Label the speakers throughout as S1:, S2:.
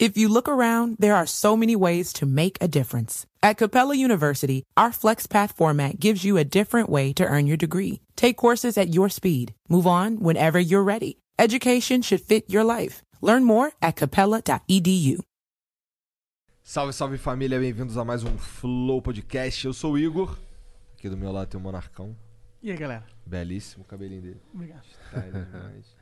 S1: If you look around, there are so many ways to make a difference. At Capella University, our FlexPath format gives you a different way to earn your degree. Take courses at your speed. Move on whenever you're ready. Education should fit your life. Learn more at capella.edu.
S2: Salve, salve família, bem-vindos a mais um Flow Podcast. Eu sou o Igor. Aqui do meu lado tem o Monarcão.
S3: E aí, galera?
S2: Belíssimo o cabelinho dele.
S3: Obrigado.
S2: Tá, é demais.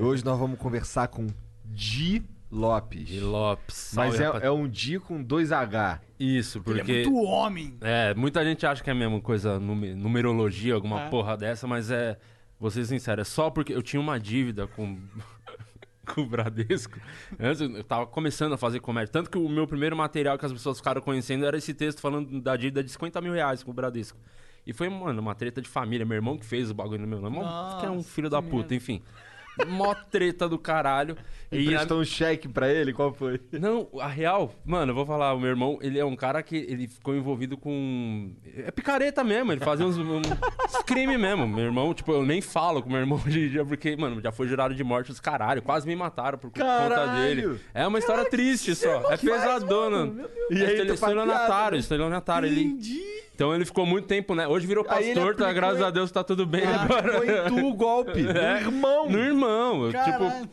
S2: Hoje nós vamos conversar com Di Lopes.
S4: De Lopes.
S2: Mas é, é um Di com dois H.
S4: Isso,
S3: Ele
S4: porque.
S3: é muito homem.
S4: É, muita gente acha que é a mesma coisa, nume- numerologia, alguma
S3: É.
S4: porra dessa, mas é. Vou ser sincero, é só porque eu tinha uma dívida com. com o Bradesco. Antes eu tava começando a fazer comércio. Tanto que o meu primeiro material que as pessoas ficaram conhecendo era esse texto falando da dívida de 50 mil reais com o Bradesco. E foi, mano, uma treta de família. Meu irmão que fez o bagulho no meu nome.
S3: Nossa,
S4: que é um filho da puta,
S3: merda.
S4: enfim. Mó treta do caralho.
S2: E
S4: E
S2: um cheque pra ele? Qual foi?
S4: não, a real, mano, eu vou falar, o meu irmão, ele é um cara que ele ficou envolvido com. É picareta mesmo, ele fazia uns, uns crimes mesmo. Meu irmão, tipo, eu nem falo com meu irmão hoje em dia, porque, mano, já foi jurado de morte os caralho, quase me mataram por conta
S2: Caralho!
S4: dele. É uma história triste só. É pesadona.
S2: E
S4: E
S2: aí, faz
S4: estelionatário,
S2: né?
S4: estelionatário. Ele... Então ele ficou muito tempo, né? Hoje virou
S2: Aí ele
S4: pastor, tá?
S2: aplicou
S4: Graças a Deus tá tudo bem
S2: Ele
S4: agora.
S2: em tu o golpe. No irmão.
S4: No irmão. eu,
S3: Caralho.
S4: Tipo,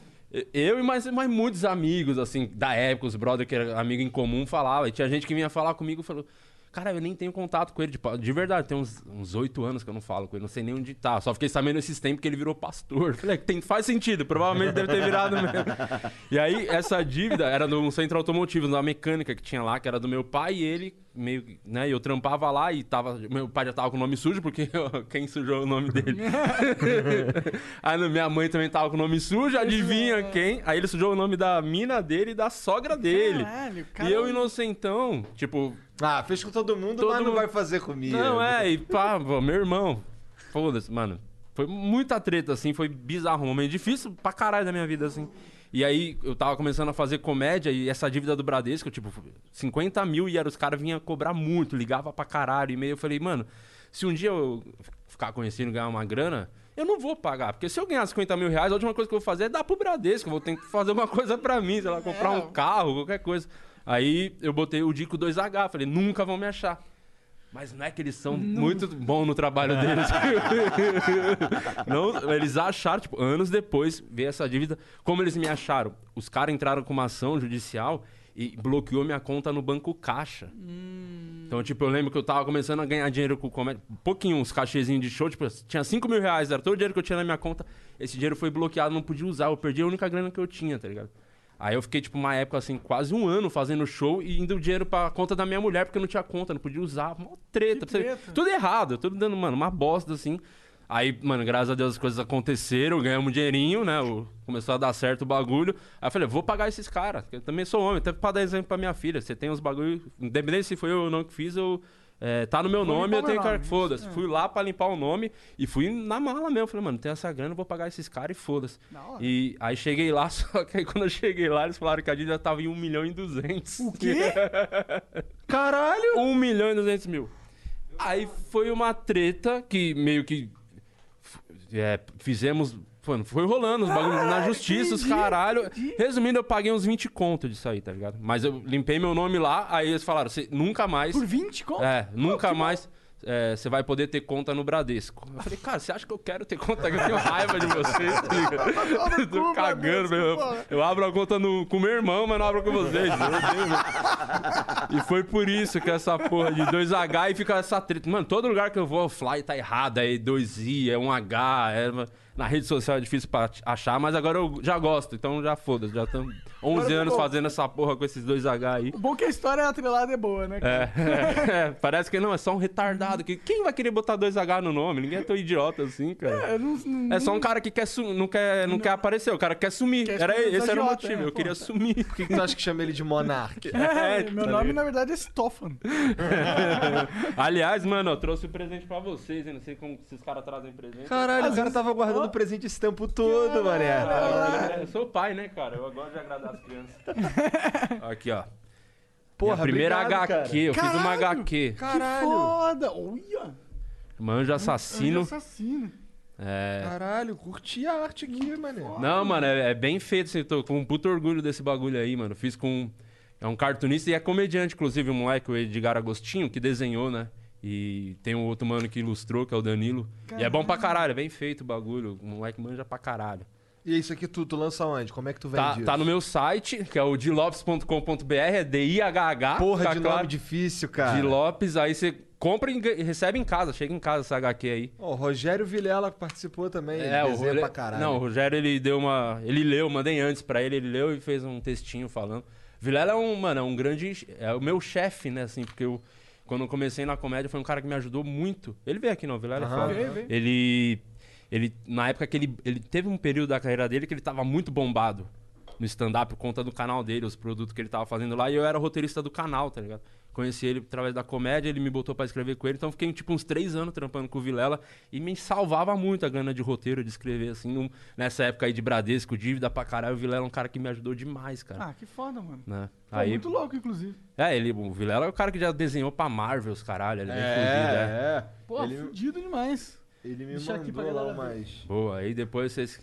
S4: eu e mais, mais muitos amigos, assim, da época, os brother que era amigo em comum, falavam. E tinha gente que vinha falar comigo e falou. Cara, eu nem tenho contato com ele. Tipo, de verdade, tem uns oito anos que eu não falo com ele, não sei nem onde tá. Só fiquei sabendo esses tempos que ele virou pastor. Falei, "É, tem, faz sentido, provavelmente deve ter virado mesmo. E aí, essa dívida era num centro automotivo, numa mecânica que tinha lá, que era do meu pai e ele, meio né? Eu trampava lá e tava. Meu pai já tava com o nome sujo, porque quem sujou o nome dele? aí no- minha mãe também tava com o nome sujo, adivinha quem? Aí ele sujou o nome da mina dele e da sogra dele.
S3: Caralho,
S4: E
S3: cara.
S4: eu, inocentão, tipo,
S2: Ah, fez com todo mundo,
S4: Todo
S2: mas não
S4: mundo-
S2: vai fazer comigo.
S4: não, é, e pá, pô, meu irmão. Foda-se, mano. Foi muita treta, assim, foi bizarro. Um momento difícil pra caralho da minha vida, assim. E aí eu tava começando a fazer comédia e essa dívida do Bradesco, tipo, 50 mil e era, os caras vinham cobrar muito, ligava pra caralho. E meio eu falei, mano, se um dia eu ficar conhecido e ganhar uma grana, eu não vou pagar. Porque se eu ganhar 50 mil reais, a última coisa que eu vou fazer é dar pro Bradesco. Eu vou ter que fazer alguma coisa pra mim, sei lá, comprar
S3: É.
S4: um carro, qualquer coisa. Aí eu botei o Dico 2H, falei, nunca vão me achar. Mas não é que eles são muito bons no trabalho deles. não, eles acharam, tipo, anos depois, ver essa dívida. Como eles me acharam? Os caras entraram com uma ação judicial e bloqueou minha conta no Banco Caixa. Então, tipo, eu lembro que eu tava começando a ganhar dinheiro com comédia. Um pouquinho, uns cachezinhos de show, tipo, tinha 5 mil reais, era todo o dinheiro que eu tinha na minha conta. Esse dinheiro foi bloqueado, não podia usar. Eu perdi a única grana que eu tinha, tá ligado? Aí eu fiquei, tipo, uma época, assim, quase um ano fazendo show e indo o dinheiro pra conta da minha mulher, porque eu não tinha conta, não podia usar. Mó treta.
S3: Treta.
S4: Tudo errado, tudo dando, mano, uma bosta, assim. Aí, mano, graças a Deus as coisas aconteceram, ganhamos um dinheirinho, né? o- começou a dar certo o bagulho. Aí eu falei, vou pagar esses caras. Eu também sou homem, até pra dar exemplo pra minha filha. Você tem uns bagulho, independente se foi eu ou não que fiz, eu. É, tá no meu
S3: Vou
S4: nome, eu tenho cara que foda-se.
S3: isso, é.
S4: Fui lá pra limpar o nome e fui na mala mesmo. Falei, mano, tem essa grana, eu vou pagar esses caras e foda-se. E aí cheguei lá, só que aí quando eu cheguei lá, eles falaram que a dívida tava em 1 milhão e 200.
S3: O quê?
S2: Caralho!
S4: 1 milhão e 200 mil. Aí foi uma treta que meio que é, fizemos. Mano, foi rolando os bagulhos na justiça, os
S3: entendi,
S4: caralho.
S3: entendi.
S4: Resumindo, eu paguei uns 20 conto disso aí, tá ligado? Mas eu limpei meu nome lá, aí eles falaram, você nunca mais.
S3: Por 20 conto?
S4: É, nunca mais é, você vai poder ter conta no Bradesco. Eu falei, cara, você acha que eu quero ter conta? Eu tenho raiva de você, tá? Eu Tô cagando, meu. Eu abro a conta no- com meu irmão, mas não abro com vocês. E foi por isso que essa porra de 2H e fica essa treta. Mano, todo lugar que eu vou, o fly tá errado, é 2I, é 1H, é... Na rede social é difícil pra achar, mas agora eu já gosto, então já foda-se. Já estamos 11
S3: Agora
S4: anos
S3: tá
S4: fazendo essa porra com esses 2H aí.
S3: O bom é que a história atrelada é boa, né? cara?
S4: É, é, parece que não, é só um retardado. Que, quem vai querer botar 2H no nome? Ninguém é tão idiota assim, cara.
S3: É, não, não,
S4: É só um cara que quer não, quer, não, quer aparecer, o cara quer sumir.
S3: Quer
S4: era, esse era o motivo,
S3: é,
S4: eu
S3: pô.
S4: queria sumir.
S2: Por que, que tu acha que chama ele de Monark?
S3: É,
S4: tá
S3: meu nome,
S4: ligado?
S3: na verdade, é Stofan.
S4: Aliás, mano, eu trouxe um presente pra vocês, hein? Não sei como se os caras trazem presente.
S2: Caralho, o cara tava guardando presente esse tempo todo, mané.
S4: Ah, Eu sou pai, né, cara? Eu gosto de agradar as crianças. Aqui, ó.
S2: Porra,
S4: Minha primeira
S2: obrigado,
S4: HQ,
S2: cara.
S4: eu fiz uma
S3: Caralho!
S4: HQ.
S3: Que foda! Olha!
S4: Manjo assassino.
S3: Anjo assassino.
S4: É.
S2: Caralho, curti a arte aqui, mané.
S4: Não, mano, é, é bem feito. Assim, tô com um puto orgulho desse bagulho aí, mano. Fiz com. É um cartunista e é comediante, inclusive, o moleque, o Edgar Agostinho, que desenhou, né? E tem um outro mano que ilustrou, que é o Danilo. E é bom pra caralho, é bem feito o bagulho. O moleque manja pra caralho.
S2: E isso aqui tu, tu lança onde? Como é que tu vende
S4: Tá,
S2: isso?
S4: tá no meu site, que é o dilopes.com.br, é D-I-H-H.
S2: Porra
S4: tá
S2: de
S4: claro?
S2: nome difícil, cara.
S4: De Lopes, aí você compra e recebe em casa, chega em casa essa HQ aí.
S2: Ó, o Rogério Vilela participou também. ele
S4: É, o
S2: desenha
S4: Role-
S2: pra caralho.
S4: Não, o Rogério ele deu uma. Ele leu, mandei antes pra ele, ele leu e fez um textinho falando. Vilela é um, mano, é um grande. É o meu chefe, né, assim, porque eu. Quando eu comecei na comédia, foi um cara que me ajudou muito. Ele veio aqui, não, o Vilela é foda.
S3: Veio, veio.
S4: Ele. Ele. Na época que ele. Ele teve um período da carreira dele que ele tava muito bombado no stand-up por conta do canal dele, os produtos que ele tava fazendo lá, e eu era roteirista do canal, tá ligado? Conheci ele através da comédia, ele me botou pra escrever com ele, então fiquei tipo uns três anos trampando com o Vilela e me salvava muito a grana de roteiro, de escrever, assim, num- nessa época aí de Bradesco, dívida pra caralho, o Vilela é um cara que me ajudou demais, cara.
S3: Ah, que foda, mano.
S4: né?
S3: Pô,
S4: Aí,
S3: Muito louco, inclusive.
S4: é, ele, o Vilela é o cara que já desenhou pra Marvel, os caralho, ele é é.
S2: É, é.
S3: Pô,
S2: Ele,
S3: fudido demais.
S2: Ele me
S3: Deixa
S2: mandou lá
S3: galera ver.
S2: umas...
S4: Boa, aí depois vocês.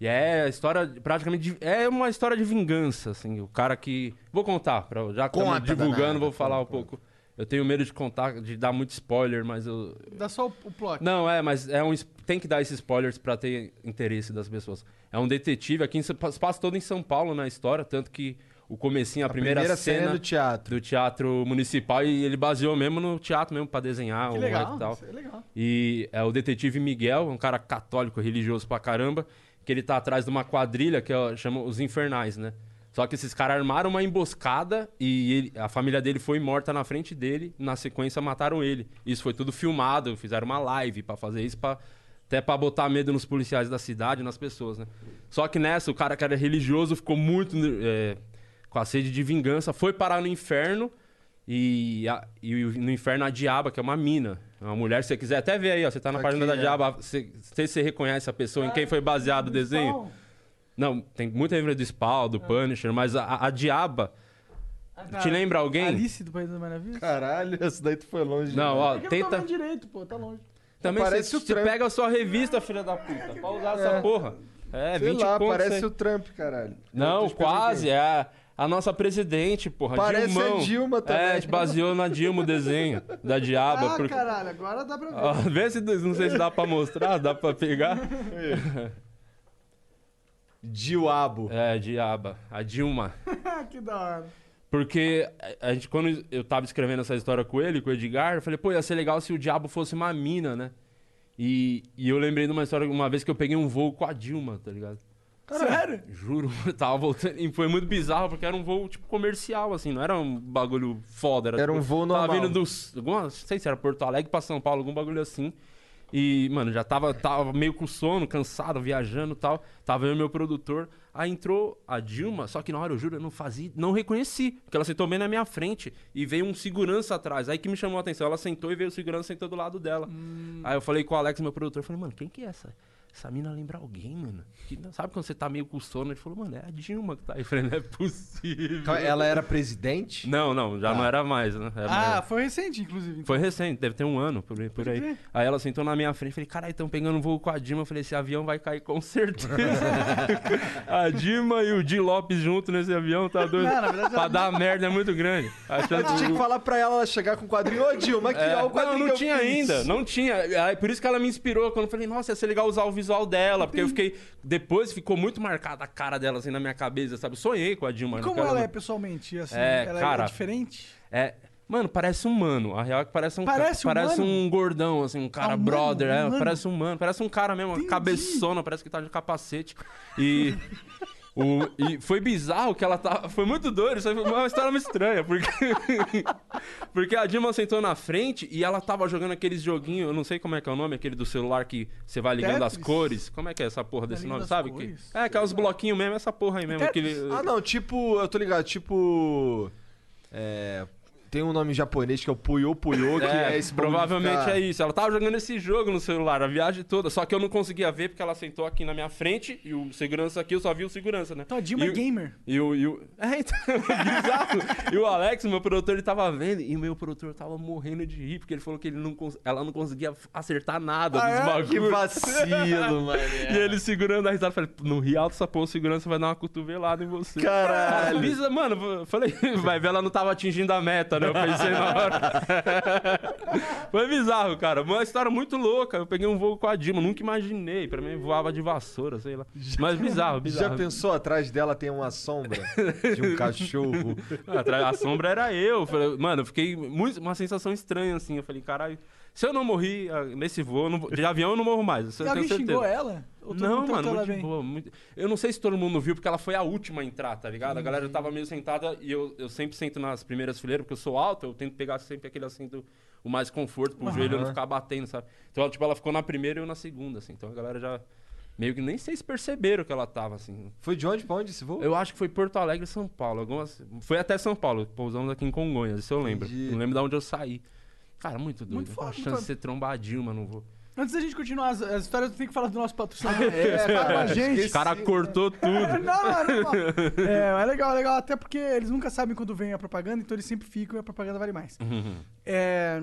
S4: E é a história, de- praticamente. de- É uma história de vingança, assim. O cara que. Vou contar, pra, já que estamos
S2: Conta,
S4: divulgando,
S2: danada,
S4: vou falar
S2: conta,
S4: um pouco. Eu tenho medo de contar, de dar muito spoiler, mas eu.
S3: Dá só o, o plot.
S4: Não, é, mas é um, es- tem que dar esses spoilers pra ter interesse das pessoas. É um detetive aqui, em, passa todo em São Paulo na história, tanto que o comecinho, a, primeira,
S2: cena,
S4: cena
S2: do teatro.
S4: do teatro municipal e ele baseou mesmo no teatro mesmo pra desenhar
S3: que
S4: o
S3: legal.
S4: e tal.
S3: É legal.
S4: E é o detetive Miguel, um cara católico, religioso pra caramba, que ele tá atrás de uma quadrilha que é, chama os Infernais, né? Só que esses caras armaram uma emboscada e ele- a família dele foi morta na frente dele, na sequência mataram ele. Isso foi tudo filmado, fizeram uma live pra fazer isso, pra, até pra botar medo nos policiais da cidade, nas pessoas, né? Só que nessa, o cara que era religioso ficou muito é, com a sede de vingança, foi parar no inferno e, a- e no inferno a diaba, que é uma mina. É uma mulher, se você quiser até ver aí, ó. Você tá na
S2: Tá
S4: página da
S2: é.
S4: diaba. Você, não sei se você reconhece a pessoa, em quem foi baseado o desenho.
S3: Spawn.
S4: Não, tem muita referência do Spawn, do Punisher, mas a, a- a diaba.
S3: Ah,
S4: Te lembra alguém?
S3: Alice do País das Maravilhas?
S2: Caralho, essa daí tu foi longe.
S4: Não, ó,
S3: É eu não
S4: tenta.
S3: vendo direito, pô, tá longe.
S4: Também
S2: Parece
S4: você,
S2: o
S4: você
S2: Trump.
S4: pega a sua revista, filha da puta, pra usar essa porra. É,
S2: Sei
S4: 20
S2: lá,
S4: contos
S2: parece
S4: aí.
S2: o Trump, caralho.
S4: Não, quase. É a, nossa presidente, porra.
S2: Parece
S4: Dilmão.
S2: a Dilma também.
S4: É, a gente baseou na Dilma o desenho da diaba.
S3: Ah,
S4: porque-
S3: caralho, agora dá pra ver.
S4: Ó, vê se não sei se dá pra mostrar, dá pra pegar.
S2: Diabo.
S4: É, diaba, a Dilma.
S3: que da hora.
S4: Porque a gente, quando eu tava escrevendo essa história com ele, com o Edgar, eu falei, pô, ia ser legal se o diabo fosse uma mina, né? E, e eu lembrei de uma história, uma vez que eu peguei um voo com a Dilma, tá ligado?
S3: Sério?
S4: Juro, eu tava voltando. E foi muito bizarro, porque era um voo, tipo, comercial, assim, não era um bagulho foda. Era,
S2: Era um
S4: tipo,
S2: voo
S4: Tava
S2: normal.
S4: vindo dos. Alguma, não sei se era Porto Alegre pra São Paulo, algum bagulho assim. E, mano, já tava, tava meio com sono, cansado, viajando e tal. Tava eu e meu produtor. Aí entrou a Dilma, só que na hora, eu juro, eu não fazia, não reconheci. Porque ela sentou bem na minha frente e veio um segurança atrás. Aí que me chamou a atenção. Ela sentou e veio o segurança sentou do lado dela. Aí eu falei com o Alex, meu produtor, falei, mano, quem que é essa? Essa mina lembra alguém, mano. Que, sabe quando você tá meio com sono? Ele falou, mano, é a Dilma que tá aí. Eu falei, não é possível.
S2: Ela era presidente?
S4: Não, não, já
S2: Tá.
S4: não era mais, né? Era
S3: Ah,
S4: mais-
S3: foi recente, inclusive. então.
S4: Foi recente, deve ter um ano por, aí- por aí. Aí ela sentou na minha frente, falei, caralho, estão pegando um voo com a Dilma. Eu falei, esse avião vai cair com certeza. a Dilma e o Di Lopes junto nesse avião, tá doido?
S3: Não, na verdade,
S4: pra dar merda é muito grande. A chance
S2: Tu tinha que falar pra ela chegar com o quadrinho. Ô, Dilma, aqui,
S4: É,
S2: ó, o
S4: não,
S2: quadrinho
S4: não
S2: que eu
S4: tinha
S2: fiz.
S4: ainda, não tinha. Aí, por isso que ela me inspirou quando eu falei, nossa, ia ser legal usar o visual dela, porque eu fiquei. Depois ficou muito marcada a cara dela assim na minha cabeça, sabe? Eu sonhei com a Dilma.
S3: E
S4: no
S3: como
S4: cara-
S3: ela é pessoalmente? Assim,
S4: É,
S3: ela
S4: cara,
S3: é diferente?
S4: É. Mano, parece um mano. A real é que parece um
S3: Parece
S4: ca-
S3: um
S4: parece
S3: mano?
S4: um gordão, assim, um cara
S3: Ah, um mano,
S4: brother.
S3: um
S4: é,
S3: mano.
S4: parece um mano. Parece um cara mesmo,
S3: Entendi.
S4: cabeçona, parece que tá de capacete. E. O, e foi bizarro que ela tava. Foi muito doido, isso foi uma história muito estranha, porque. porque a Dilma sentou na frente e ela tava jogando aqueles joguinhos, eu não sei como é que é o nome, aquele do celular que você vai ligando as
S3: Tetris?
S4: cores. Como é que é essa porra desse nome,
S3: as
S4: sabe? Que, é, aqueles bloquinhos mesmo, essa porra aí mesmo. Aquele,
S2: Ah, não, tipo, eu tô ligado, tipo. É. Tem um nome japonês que é o Puyo Puyo, que é,
S4: É,
S2: esse
S4: provavelmente
S2: ficar-
S4: é isso. Ela tava jogando esse jogo no celular a viagem toda, só que eu não conseguia ver porque ela sentou aqui na minha frente e o segurança aqui, eu só vi o segurança, né?
S3: Então a Dilma
S4: E
S3: é gamer.
S4: E o, e o... É, então, bizarro. E o Alex, meu produtor, ele tava vendo e o meu produtor tava morrendo de rir, porque ele falou que ele não cons- ela não conseguia acertar nada
S3: Ah,
S4: dos
S3: é?
S4: bagulhos.
S2: Que vacilo, mano.
S4: E ele segurando a risada, falei, não ri alto essa porra, o segurança vai dar uma cotovelada em você.
S2: Caralho.
S4: Avisa, mano, eu falei, vai ver, ela não tava atingindo a meta, né? Eu pensei na hora. Foi bizarro, cara. Uma história muito louca. Eu peguei um voo com a Dilma, nunca imaginei. Pra mim, voava de vassoura, sei lá. Mas bizarro, bizarro.
S2: Já pensou atrás dela tem uma sombra de um cachorro?
S4: Atrás- A sombra era eu. Mano, eu fiquei muito, uma sensação estranha, assim. Eu falei, caralho, se eu não morri ah, nesse voo, eu não vou- de avião eu não morro mais. Isso
S3: E
S4: eu tenho
S3: alguém
S4: certeza.
S3: xingou ela? Ou todo
S4: Não,
S3: mundo
S4: mano,
S3: ela
S4: muito de
S3: bem?
S4: boa. muito- Eu não sei se todo mundo viu, porque ela foi a última a entrar, tá ligado? A galera tava meio sentada e eu, eu sempre sento nas primeiras fileiras, porque eu sou alto, eu tento pegar sempre aquele assento o mais conforto pro joelho não ficar batendo, sabe? Então, ela, tipo, ela ficou na primeira e eu na segunda, assim. Então a galera já. Meio que nem sei se perceberam que ela tava, assim.
S2: Foi de onde pra onde esse voo?
S4: Eu acho que foi Porto Alegre, São Paulo. Algumas... Foi até São Paulo. Pousamos aqui em Congonhas, isso eu lembro.
S2: Entendi.
S4: Não lembro de onde eu saí. Cara, muito doido.
S3: Muito foda,
S4: a chance
S3: foda.
S4: de ser trombadinho, mas não vou.
S3: Antes da gente continuar as, as histórias, eu tenho que falar do nosso patrocinador.
S2: é,
S3: que paga a
S2: cara,
S3: gente.
S4: O cara cortou tudo.
S3: Não, não, não. É, é legal, é legal. Até porque eles nunca sabem quando vem a propaganda, então eles sempre ficam e a propaganda vale mais. É,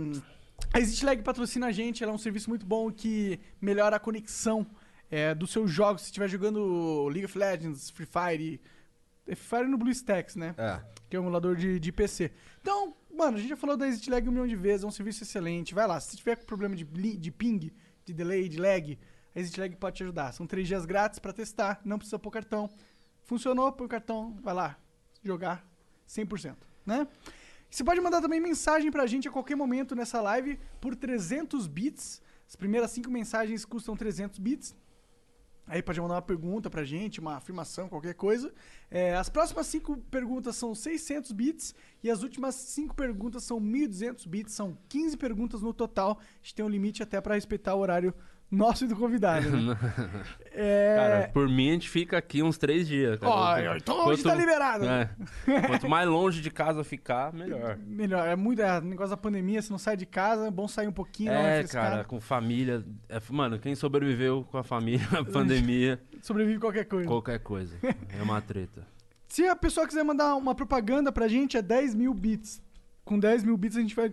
S3: a Exit Lag patrocina a gente, ela é um serviço muito bom que melhora a conexão é, dos seus jogos. Se estiver jogando League of Legends, Free Fire, é Free Fire no BlueStacks, né?
S2: É.
S3: que é um emulador de, de PC. Então, mano, a gente já falou da Exit Lag um milhão de vezes, é um serviço excelente. Vai lá, se você tiver com problema de, de ping, de delay, de lag, a Exit Lag pode te ajudar. São três dias grátis pra testar, não precisa pôr cartão. Funcionou, põe o cartão, vai lá, jogar 100%, né? Você pode mandar também mensagem pra gente a qualquer momento nessa live por 300 bits. As primeiras cinco mensagens custam 300 bits. Aí pode mandar uma pergunta pra gente, uma afirmação, qualquer coisa. É, as próximas cinco perguntas são 600 bits e as últimas cinco perguntas são 1.200 bits. São 15 perguntas no total. A gente tem um limite até pra respeitar o horário nosso e do convidado. Né? É,
S4: Cara, por mim a gente fica aqui uns três dias. Cara.
S3: Ó, então hoje tá liberado.
S4: É. Quanto mais longe de casa ficar, melhor.
S3: Melhor, é muito. É, negócio da pandemia, você não sai de casa, é bom sair um pouquinho.
S4: É, cara, com família. é, mano, quem sobreviveu com a família na pandemia,
S3: Sobrevive qualquer coisa.
S4: qualquer coisa. É uma treta.
S3: Se a pessoa quiser mandar uma propaganda pra gente, é 10 mil bits. Com 10 mil bits a gente vai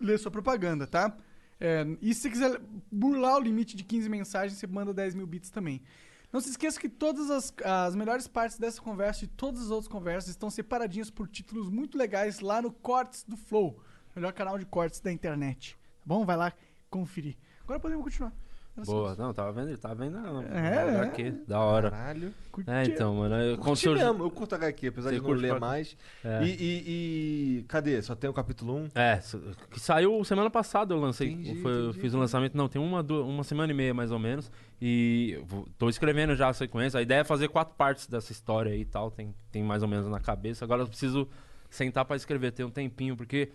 S3: ler sua propaganda, tá? É, e se você quiser burlar o limite de 15 mensagens, você manda 10 mil bits também. Não se esqueça que todas as, as melhores partes dessa conversa e todas as outras conversas estão separadinhas por títulos muito legais lá no Cortes do Flow, melhor canal de cortes da internet. Tá bom? Vai lá conferir. Agora podemos continuar.
S4: Boa, não, tava vendo, tava vendo. Não,
S3: É,
S4: HQ, da hora.
S2: Caralho.
S3: Curti.
S4: É, então, mano. Eu,
S2: Curti
S4: seu-
S2: mesmo, eu curto HQ, apesar
S4: Você
S2: de não ler
S4: pra-
S2: mais.
S4: É.
S2: E, e- e- Cadê? Só tem o capítulo 1?
S4: É, que saiu semana passada eu lancei.
S2: Entendi,
S4: Foi- eu
S2: entendi.
S4: fiz o lançamento, não, tem uma, du- uma semana e meia mais ou menos. E eu tô escrevendo já a sequência. A ideia é fazer quatro partes dessa história aí e tal. Tem, tem mais ou menos na cabeça. Agora eu preciso sentar pra escrever, ter um tempinho, porque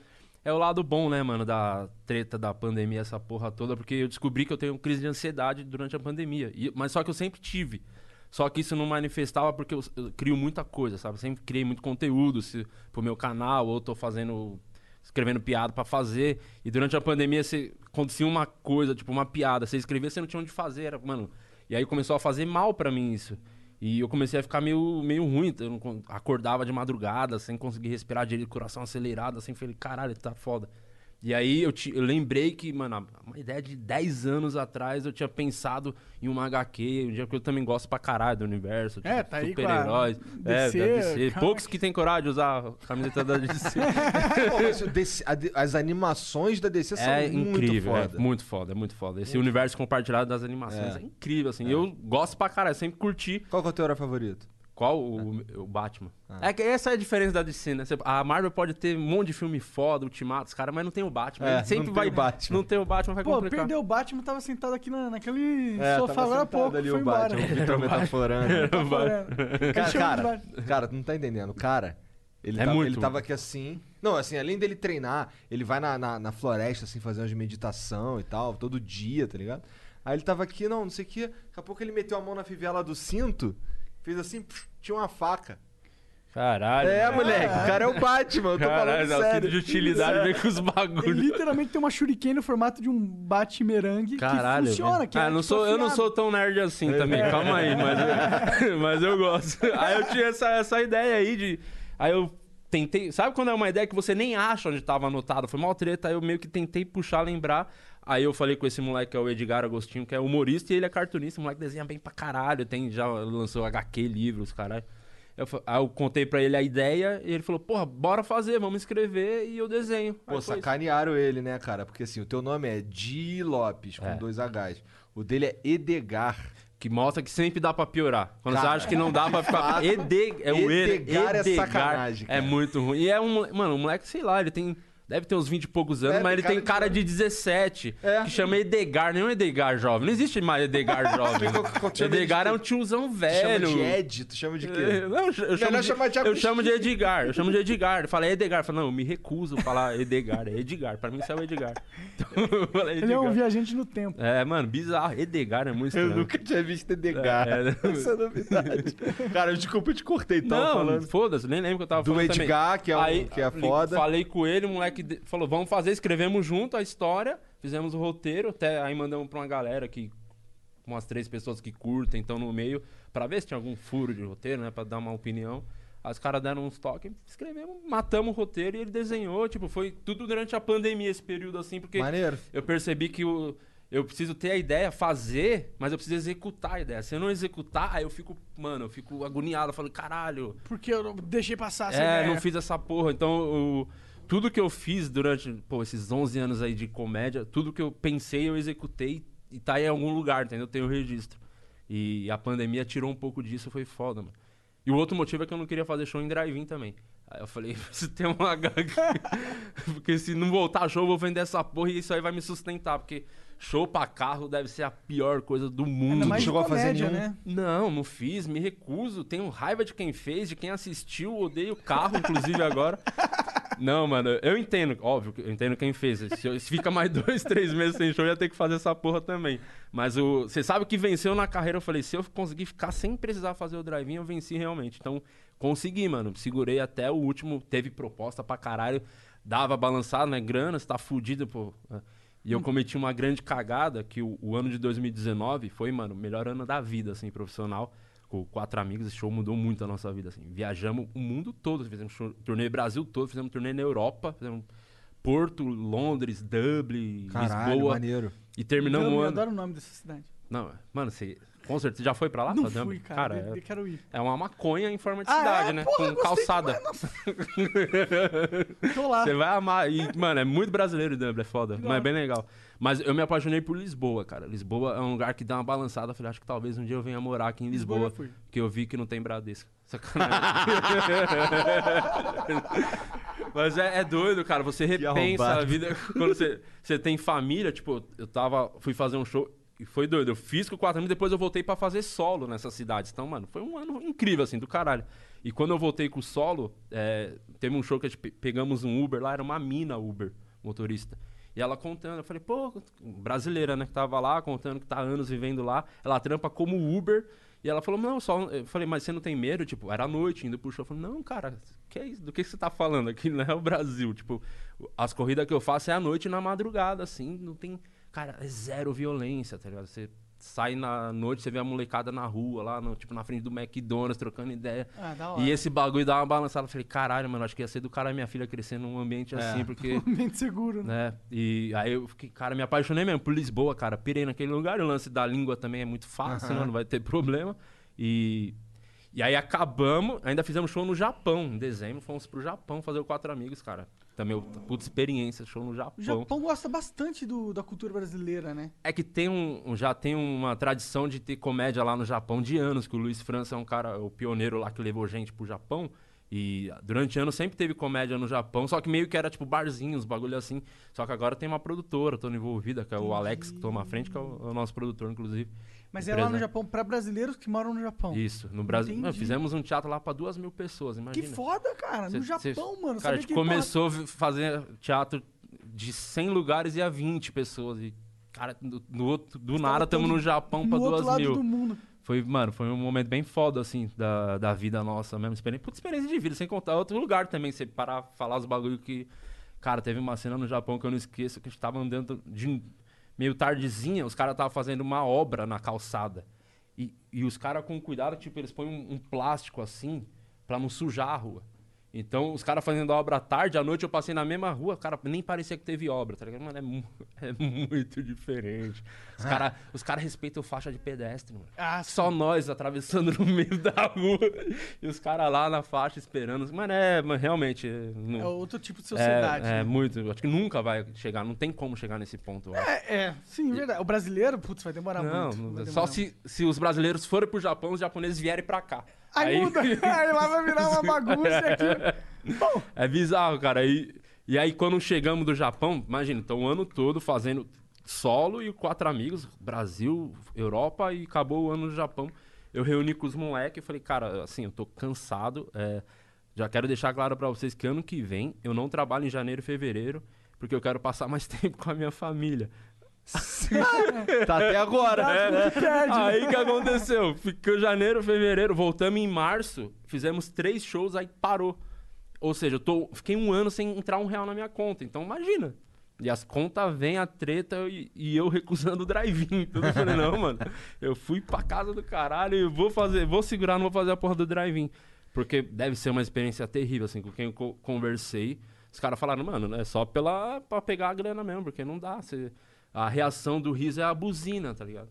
S4: é o lado bom, né, mano, da treta da pandemia, essa porra toda, porque eu descobri que eu tenho crise de ansiedade durante a pandemia. E- mas só que eu sempre tive. Só que isso não manifestava porque eu, eu crio muita coisa, sabe? Sempre criei muito conteúdo se, pro meu canal, ou tô fazendo. escrevendo piada pra fazer. E durante a pandemia, se acontecia uma coisa, tipo uma piada, você escrevia, você não tinha onde fazer. Era, mano. E aí começou a fazer mal pra mim isso. E eu comecei a ficar meio, meio ruim. Eu acordava de madrugada, sem conseguir respirar direito, coração acelerado, assim. Falei, caralho, tá foda. E aí eu, ti- eu lembrei que, mano, uma ideia de 10 anos atrás eu tinha pensado em uma HQ, um dia que eu também gosto pra caralho do universo, tipo,
S3: É, tá
S4: super-heróis. É,
S3: DC,
S4: da DC.
S3: cara.
S4: Poucos que têm coragem de usar a camiseta da DC.
S2: Pô, DC as animações da DC são
S4: é
S2: muito
S4: incrível,
S2: foda.
S4: é muito foda, é muito foda. Esse universo compartilhado das animações é,
S2: É.
S4: incrível, assim. Eu gosto pra caralho, sempre curti.
S2: Qual que é o teu herói favorito?
S4: Qual o, o Batman?
S2: Ah.
S4: É que essa é a diferença da DC, né? A Marvel pode ter um monte de filme foda, Ultimatos, cara, mas não tem o Batman.
S2: É,
S4: Ele sempre
S2: não tem
S4: vai.
S2: o Batman.
S4: Não tem o Batman, vai
S3: Pô,
S4: complicar.
S3: perdeu o Batman, tava sentado aqui na, naquele
S2: É,
S3: sofá agora há pouco,
S2: ali
S3: foi
S2: o
S3: embora.
S2: Batman, o Vitor metaforando.
S3: Tá.
S2: Cara, cara,
S3: Batman.
S2: cara, tu não tá entendendo. O cara, ele,
S4: É
S2: tava,
S4: muito.
S2: ele tava aqui assim. Não, assim, além dele treinar, ele vai na, na, na floresta, assim, fazer umas meditação e tal, todo dia, tá ligado? Aí ele tava aqui, não, não sei o que. Daqui a pouco ele meteu a mão na fivela do cinto, fez assim, tinha uma faca.
S4: Caralho.
S2: É,
S4: mano.
S2: moleque, o cara é o Batman, eu tô
S4: Caralho,
S2: falando sério.
S4: de utilidade vem com os
S3: Ele
S4: bagulhos.
S3: literalmente tem uma shuriken no formato de um bate-merangue
S4: Caralho.
S3: que funciona. Que é,
S4: ah, não
S3: tipo,
S4: sou, eu não sou tão nerd assim também, calma aí, mas eu, mas eu gosto. Aí eu tinha essa, essa ideia aí de. Aí eu tentei. Sabe quando é uma ideia que você nem acha onde tava anotado? Foi mal treta, aí eu meio que tentei puxar, lembrar. Aí eu falei com esse moleque que é o Edgar Agostinho, que é humorista e ele é cartunista. O moleque desenha bem pra caralho, tem, já lançou HQ, livros, caralho. Eu, aí eu contei pra ele a ideia e ele falou: Porra, bora fazer, vamos escrever e eu desenho.
S2: Pô,
S4: Aí isso.
S2: sacanearam ele, né, cara? Porque assim, o teu nome é Di Lopes, com
S4: É.
S2: dois Hs. O dele é Edegar.
S4: Que mostra que sempre dá pra piorar. Quando
S2: Cara,
S4: você acha que não dá pra ficar. Ed, é o E.
S2: Edgar é sacanagem,
S4: É
S2: cara.
S4: muito ruim. E é um. Mano, um moleque, sei lá, ele tem. Deve ter uns 20 e poucos anos,
S2: É,
S4: mas ele
S2: tem
S4: tem
S2: cara
S4: cara
S2: de-
S4: de 17.
S2: É.
S4: Que chama Edgar, nem um Edgar jovem. Não existe mais Edgar jovem. Edgar
S2: de-
S4: é um tiozão
S2: Tu
S4: velho.
S2: chama de Ed? Tu chama de
S4: É,
S2: quê?
S4: Não, eu, eu chamo de,
S2: de
S4: eu chamo de. Edgar. Eu chamo de Edgar. Ele fala, é Edgar. Eu falo, não, eu me recuso a falar Edgar. É Edgar. Pra mim, isso é o Edgar. Então, eu falei
S3: Ele é um
S4: Edgar.
S3: viajante no tempo.
S4: É, mano, bizarro. Edgar é muito
S2: Eu
S4: estranho.
S2: nunca tinha visto Edegar.
S4: É, é.
S2: Essa é novidade. Cara, desculpa, eu te cortei, então,
S4: não,
S2: falando.
S4: foda-se, nem lembro que eu tava
S2: Do
S4: falando também.
S2: Edgar, que é, um,
S4: Aí,
S2: que é foda.
S4: Falei com ele, o moleque falou, vamos fazer, escrevemos junto a história, fizemos o roteiro, até aí mandamos pra uma galera que umas três pessoas que curtem, então no meio, pra ver se tinha algum furo de roteiro, né, Pra dar uma opinião. Aí os caras deram uns toques, escrevemos, matamos o roteiro e ele desenhou, tipo, foi tudo durante a pandemia esse período assim, porque
S2: Maneiro.
S4: eu percebi que o, eu preciso ter a ideia, fazer, mas eu preciso executar a ideia. Se eu não executar, aí eu fico, mano, eu fico agoniado, eu falo, caralho,
S3: Porque eu deixei passar essa
S4: é,
S3: ideia.
S4: não fiz essa porra. Então, o- tudo que eu fiz durante pô, esses 11 anos aí de comédia, tudo que eu pensei, eu executei e tá em algum lugar, entendeu? Tem o registro. E a pandemia tirou um pouco disso, foi foda, mano. E o outro motivo é que eu não queria fazer show em drive-in também. Aí eu falei, preciso ter um H aqui. porque se não voltar show, eu vou vender essa porra e isso aí vai me sustentar. Porque show pra carro deve ser a pior coisa do mundo.
S3: De
S2: chegou a fazer nenhum?
S3: né?
S4: Não, não fiz, me recuso. Tenho raiva de quem fez, de quem assistiu, odeio o carro, inclusive agora. Não, mano, eu entendo, óbvio, eu entendo quem fez. Se, fica mais dois, três meses sem show, eu ia ter que fazer essa porra também. Mas o, você sabe que venceu na carreira, eu falei, se eu conseguir ficar sem precisar fazer o drive-in, eu venci realmente. Então, consegui, mano. Segurei até o último, teve proposta pra caralho, dava balançado, né? Grana, você tá fudido, pô. E eu cometi uma grande cagada, que o, o ano de 2019 foi, mano, o melhor ano da vida, assim, profissional. Com quatro amigos, esse show mudou muito a nossa vida, assim. Viajamos o mundo todo, fizemos show, turnê Brasil todo, fizemos turnê na Europa, fizemos Porto, Londres, Dublin,
S2: Caralho,
S4: Lisboa.
S2: maneiro.
S4: E terminamos
S3: eu,
S4: o
S3: eu
S4: ano.
S3: adoro o nome dessa cidade.
S4: Não, mano, você. Com certeza, já foi pra lá?
S3: não
S4: pra
S3: fui, cara.
S4: é-
S3: eu, eu quero ir.
S4: é uma maconha em forma de
S3: Ah,
S4: cidade,
S3: é?
S4: né?
S3: Porra,
S4: Com calçada.
S3: Tô lá.
S4: Você vai amar. E, mano, é muito brasileiro Dublin, é foda. Mas é bem legal. Mas eu me apaixonei por Lisboa, cara. Lisboa é um lugar que dá uma balançada. Eu falei, acho que talvez um dia eu venha morar aqui em
S3: Lisboa
S4: Lisboa.
S3: eu.
S4: Porque eu vi que não tem Bradesco. Sacanagem. Mas é, é doido, cara. Você repensa a vida. Quando você, você tem família, tipo, eu tava. Fui fazer um show. E foi doido. Eu fiz com quatro amigos, depois eu voltei pra fazer solo nessas cidades. Então, mano, foi um ano incrível, assim, do caralho. E quando eu voltei com o solo, é, teve um show que a gente pe- pegamos um Uber lá, era uma mina Uber, motorista. E ela contando, eu falei, pô, brasileira, né, que tava lá, contando que tá anos vivendo lá. Ela trampa como Uber. E ela falou, não, só. Eu falei, mas você não tem medo? Tipo, era noite, indo pro show. Eu falei, não, cara, que é? Do que você tá falando? Aqui não é o Brasil. Tipo, as corridas que eu faço é à noite na madrugada, assim, não tem. Cara, é zero violência, tá ligado? Você sai na noite, você vê a molecada na rua, lá, no, tipo, na frente do McDonald's, trocando ideia.
S3: Ah, da hora.
S4: E esse bagulho dá uma balançada. Eu falei, caralho, mano, acho que ia ser do cara e minha filha crescer num ambiente assim, porque.
S3: Mente seguro, né?
S4: né? E aí eu fiquei, cara, me apaixonei mesmo por Lisboa, cara. Pirei naquele lugar. O lance da língua também é muito fácil,
S2: Aham.
S4: né? Não vai ter problema. E. E aí acabamos, ainda fizemos show no Japão. Em dezembro, fomos pro Japão fazer o Quatro Amigos, cara. Também, puta experiência, show no Japão.
S3: O Japão gosta bastante do, da cultura brasileira, né?
S4: É que tem um, um- já tem uma tradição de ter comédia lá no Japão de anos, que o Luiz França é um cara, o pioneiro lá que levou gente pro Japão. E durante anos sempre teve comédia no Japão, só que meio que era tipo barzinhos, bagulho assim. Só que agora tem uma produtora, tô envolvida, que é o Alex que toma a frente, que é o, é o nosso produtor, inclusive.
S3: Mas é lá no
S4: Empresa-
S3: Japão pra brasileiros que moram no Japão.
S4: Isso, no Brasil. Mano, fizemos um teatro lá pra duas mil pessoas,
S3: Que
S4: imagina.
S3: foda, cara.
S4: Cê-
S3: no
S4: cê-
S3: Japão, mano.
S4: Cara, a gente
S3: que,
S4: começou a fazer teatro de 100 lugares e a 20 pessoas. E, cara, do, do outro- do nada estamos no Japão
S3: no outro
S4: duas
S3: lado
S4: mil.
S3: do mundo.
S4: Foi, mano, foi um momento bem foda, assim, da, da vida nossa mesmo. Experiência, puta experiência de vida, sem contar outro lugar também. Você parar falar os bagulho que. Cara, teve uma cena no Japão que eu não esqueço, que a gente tava andando de meio tardezinha, os caras estavam fazendo uma obra na calçada. E, e os caras com cuidado, tipo, eles põem um, um plástico assim, pra não sujar a rua. Então, os caras fazendo a obra à tarde, à noite eu passei na mesma rua, cara, nem parecia que teve obra, tá ligado? Mano, é, mu- é muito diferente. Os caras os cara respeitam faixa de pedestre, mano.
S3: Ah,
S4: Só nós atravessando no meio da rua e os caras lá na faixa esperando. Mano, é, mas realmente. é, não-
S3: É outro tipo de sociedade.
S4: é, é
S3: né?
S4: muito. Acho que nunca vai chegar, não tem como chegar nesse ponto.
S3: É, é, sim, verdade. O brasileiro, putz, vai demorar
S4: Não,
S3: muito.
S4: não- só se, se os brasileiros forem pro Japão, os japoneses vierem pra cá.
S3: Aí, muda. Aí lá vai virar uma bagunça aqui. Bom,
S4: É bizarro, cara. E, e aí, quando chegamos do Japão, imagina, então o ano todo fazendo solo e quatro amigos, Brasil, Europa, e acabou o ano no Japão. Eu reuni com os moleques e falei, cara, assim, eu tô cansado. é, já quero deixar claro pra vocês que ano que vem eu não trabalho em janeiro e fevereiro, porque eu quero passar mais tempo com a minha família.
S2: Tá até agora.
S4: É,
S3: né?
S4: Aí que aconteceu? Ficou janeiro, fevereiro, voltamos em março, fizemos três shows, aí parou. Ou seja, eu tô, fiquei um ano sem entrar um real na minha conta. Então imagina. E as contas vêm a treta e, e eu recusando o drive-in. Então eu falei, não, mano, eu fui pra casa do caralho e vou fazer, vou segurar, não vou fazer a porra do drive-in. Porque deve ser uma experiência terrível, assim, com quem eu co- conversei. Os caras falaram, mano, é só pela, pra pegar a grana mesmo, porque não dá. Você, a reação do riso é a buzina, tá ligado?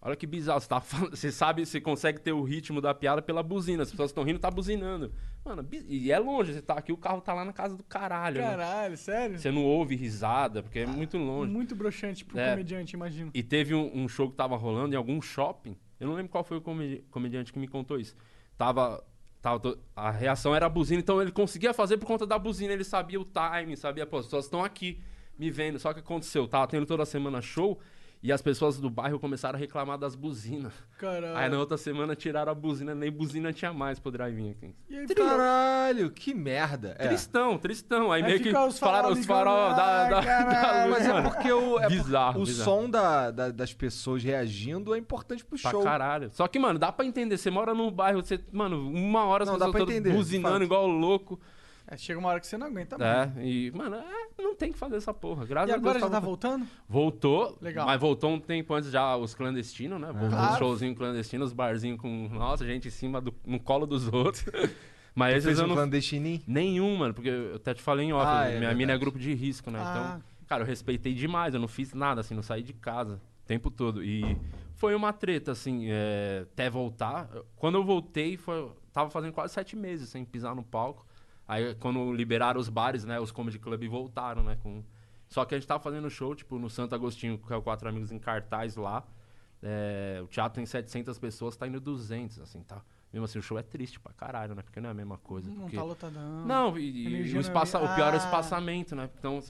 S4: Olha que bizarro, você, tá falando- você sabe, você consegue ter o ritmo da piada pela buzina. As pessoas estão rindo, tá buzinando. Mano, e é longe, você tá aqui, o carro tá lá na casa do caralho. né?
S3: Caralho, sério?
S4: Você não ouve risada, porque é muito longe.
S3: Muito broxante pro
S4: É.
S3: comediante, imagino.
S4: E teve um, um show que tava rolando em algum shopping. Eu não lembro qual foi o comedi- comediante que me contou isso. Tava. tava to- a reação era a buzina, então ele conseguia fazer por conta da buzina. Ele sabia o time, sabia, pô, as pessoas estão aqui me vendo. Só que aconteceu, tava tendo toda semana show e as pessoas do bairro começaram a reclamar das buzinas.
S3: Caralho.
S4: Aí na outra semana tiraram a buzina, nem buzina tinha mais pro drive-in aqui.
S3: Aí,
S2: Caralho, que merda. É.
S4: Tristão, tristão. Aí,
S3: Aí
S4: meio que
S3: os
S4: falaram os farol da, da, da
S2: Mas é porque o, é por-
S4: bizarro,
S2: o
S4: bizarro.
S2: som da, da- das pessoas reagindo é importante pro
S4: Pra
S2: show.
S4: caralho. Só que, mano, dá pra entender. Você mora num bairro, você, mano, uma hora as
S2: Não, dá
S4: pessoas buzinando igual louco.
S3: É, chega uma hora que você não aguenta mais.
S4: É, e, mano, é, não tem que fazer essa porra. Graças
S3: E
S4: a Deus.
S3: agora já tá
S4: voltando. Voltou,
S3: Legal.
S4: mas voltou um tempo antes já os clandestinos, né? Voltou
S3: Claro.
S4: os showzinhos clandestinos, os barzinhos com, nossa, gente em cima do, no colo dos outros. mas
S2: Tu
S4: esses
S2: fez
S4: eu
S2: um
S4: não...
S2: clandestininho?
S4: Nenhum, mano, porque eu até te falei em off,
S2: Ah, é
S4: minha
S2: verdade.
S4: mina é grupo de risco, né?
S3: Ah.
S4: Então, cara, eu respeitei demais, eu não fiz nada, assim, não saí de casa o tempo todo. E foi uma treta, assim, é, até voltar. Quando eu voltei, foi, tava fazendo quase sete meses sem pisar no palco. Aí, quando liberaram os bares, né, os comedy club voltaram, né, com... Só que a gente tava fazendo show, tipo, no Santo Agostinho, que é o Quatro Amigos em cartaz lá. É, o teatro tem 700 pessoas, tá indo 200, assim, tá? Mesmo assim, o show é triste pra caralho, né? Porque não é a mesma coisa.
S3: Não
S4: porque...
S3: tá lotadão.
S4: Não, e, e o,
S3: é
S4: espaça-
S3: me-
S4: o pior é o
S3: Ah.
S4: espaçamento, né? Então,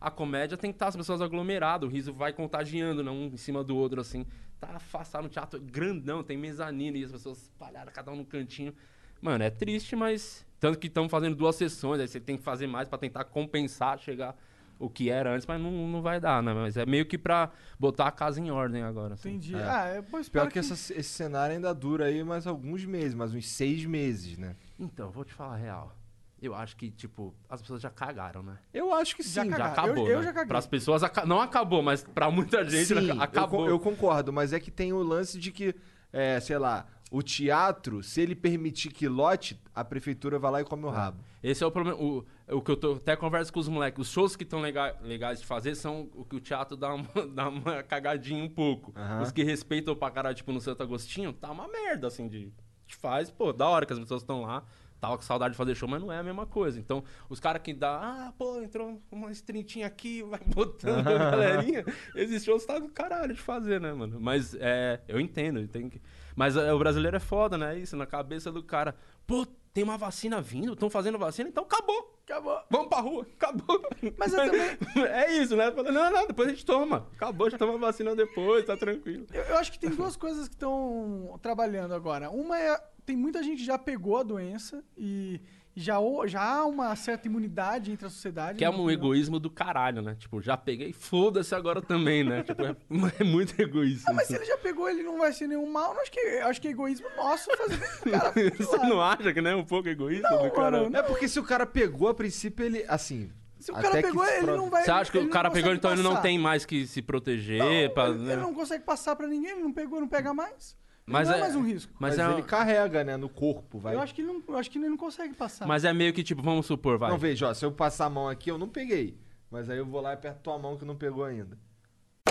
S4: a comédia tem que estar as pessoas aglomeradas, o riso vai contagiando, né? um em cima do outro, assim. Tá afastado no teatro grandão, tem mezanino e as pessoas espalhadas, cada um no cantinho. Mano, é triste, mas. Tanto que estamos fazendo duas sessões, aí você tem que fazer mais pra tentar compensar, chegar o que era antes, mas não, não vai dar, né? Mas é meio que pra botar a casa em ordem agora. assim.
S3: Entendi.
S2: É.
S3: Ah, é, pô,
S2: Pior
S3: espero
S2: que, essa- esse cenário ainda dura aí mais alguns meses, mais uns seis meses, né?
S4: Então, vou te falar a real. Eu acho que, tipo, as pessoas já cagaram, né?
S2: Eu acho que
S3: Já
S2: sim.
S3: cagaram.
S4: Já acabou.
S3: Eu- eu
S4: né?
S3: já caguei.
S4: Para as pessoas aca- não acabou, mas pra muita gente
S2: Sim,
S4: ac- acabou.
S2: Eu, eu concordo, mas é que tem o lance de que, é, sei lá, o teatro, se ele permitir que lote, a prefeitura vai lá e come o rabo.
S4: Esse é o problema. O, o que eu tô, até converso com os moleques. Os shows que estão lega, legais de fazer são o que o teatro dá uma, dá uma cagadinha um pouco.
S2: Aham.
S4: Os que respeitam pra caralho, tipo no Santo Agostinho, tá uma merda, assim, de. Gente faz, pô, da hora que as pessoas estão lá. Tava com saudade de fazer show, mas não é a mesma coisa. Então, os caras que dá, ah, pô, entrou uma estrintinha aqui, vai botando a galerinha. Esses shows tá do caralho de fazer, né, mano? Mas é, eu entendo, tem que. Mas é, o brasileiro é foda, né? Isso, na cabeça do cara. Pô, tem uma vacina vindo, estão fazendo vacina, então acabou.
S3: Acabou.
S4: Vamos pra rua, acabou.
S3: Mas eu também-
S4: É isso, né? Fala, Não, não, depois a gente toma. Acabou, já toma a vacina depois, tá tranquilo.
S3: Eu, eu acho que tem duas coisas que estão trabalhando agora. Uma é. Tem muita gente que já pegou a doença e, já, já há uma certa imunidade entre a sociedade.
S4: Que é um egoísmo do caralho, né? Tipo, já peguei, foda-se agora também, né? Tipo, é, é muito egoísta.
S3: Ah, mas se ele já pegou, ele não vai ser nenhum mal. Não acho que, acho que é egoísmo nosso fazer cara
S4: Você não acha que não é um pouco egoísta
S3: Não,
S4: do cara?
S3: mano,
S2: É porque se o cara pegou, a princípio ele. Assim.
S3: Se o
S2: até
S3: cara pegou, ele não vai.
S4: Você acha que o cara
S3: não
S4: pegou, então ele não tem mais que se proteger?
S3: Não,
S4: pra,
S3: ele, ele não consegue passar pra ninguém, ele não pegou, não pega mais.
S4: Mas
S3: não é,
S4: é-
S3: mais um risco.
S4: Mas,
S2: Mas,
S4: é,
S2: ele carrega, né? No corpo, vai.
S3: Eu acho que ele não, eu acho que ele não consegue passar.
S4: mas é meio que tipo, vamos supor, vai.
S2: Não, veja, ó, se eu passar a mão aqui, eu não peguei. Mas aí eu vou lá e aperto tua mão que não pegou ainda.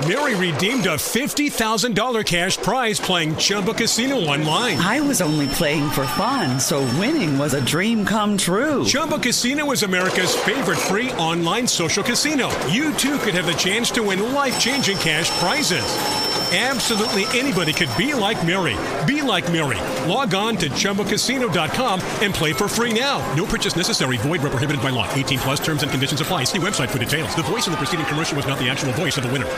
S5: Mary redeemed a $50,000 cash prize playing Chumba Casino online.
S6: I was only playing for fun, so winning was a dream come true.
S5: Chumba Casino is America's favorite free online social casino. You too could have the chance to win life changing cash prizes. Absolutely anybody could be like Mary. Be like Mary. Log on to chumbacasino.com and play for free now. No purchase necessary. Void where prohibited by law. 18 plus terms and conditions apply. See website for details. The voice in the preceding commercial was not the actual voice of the winner.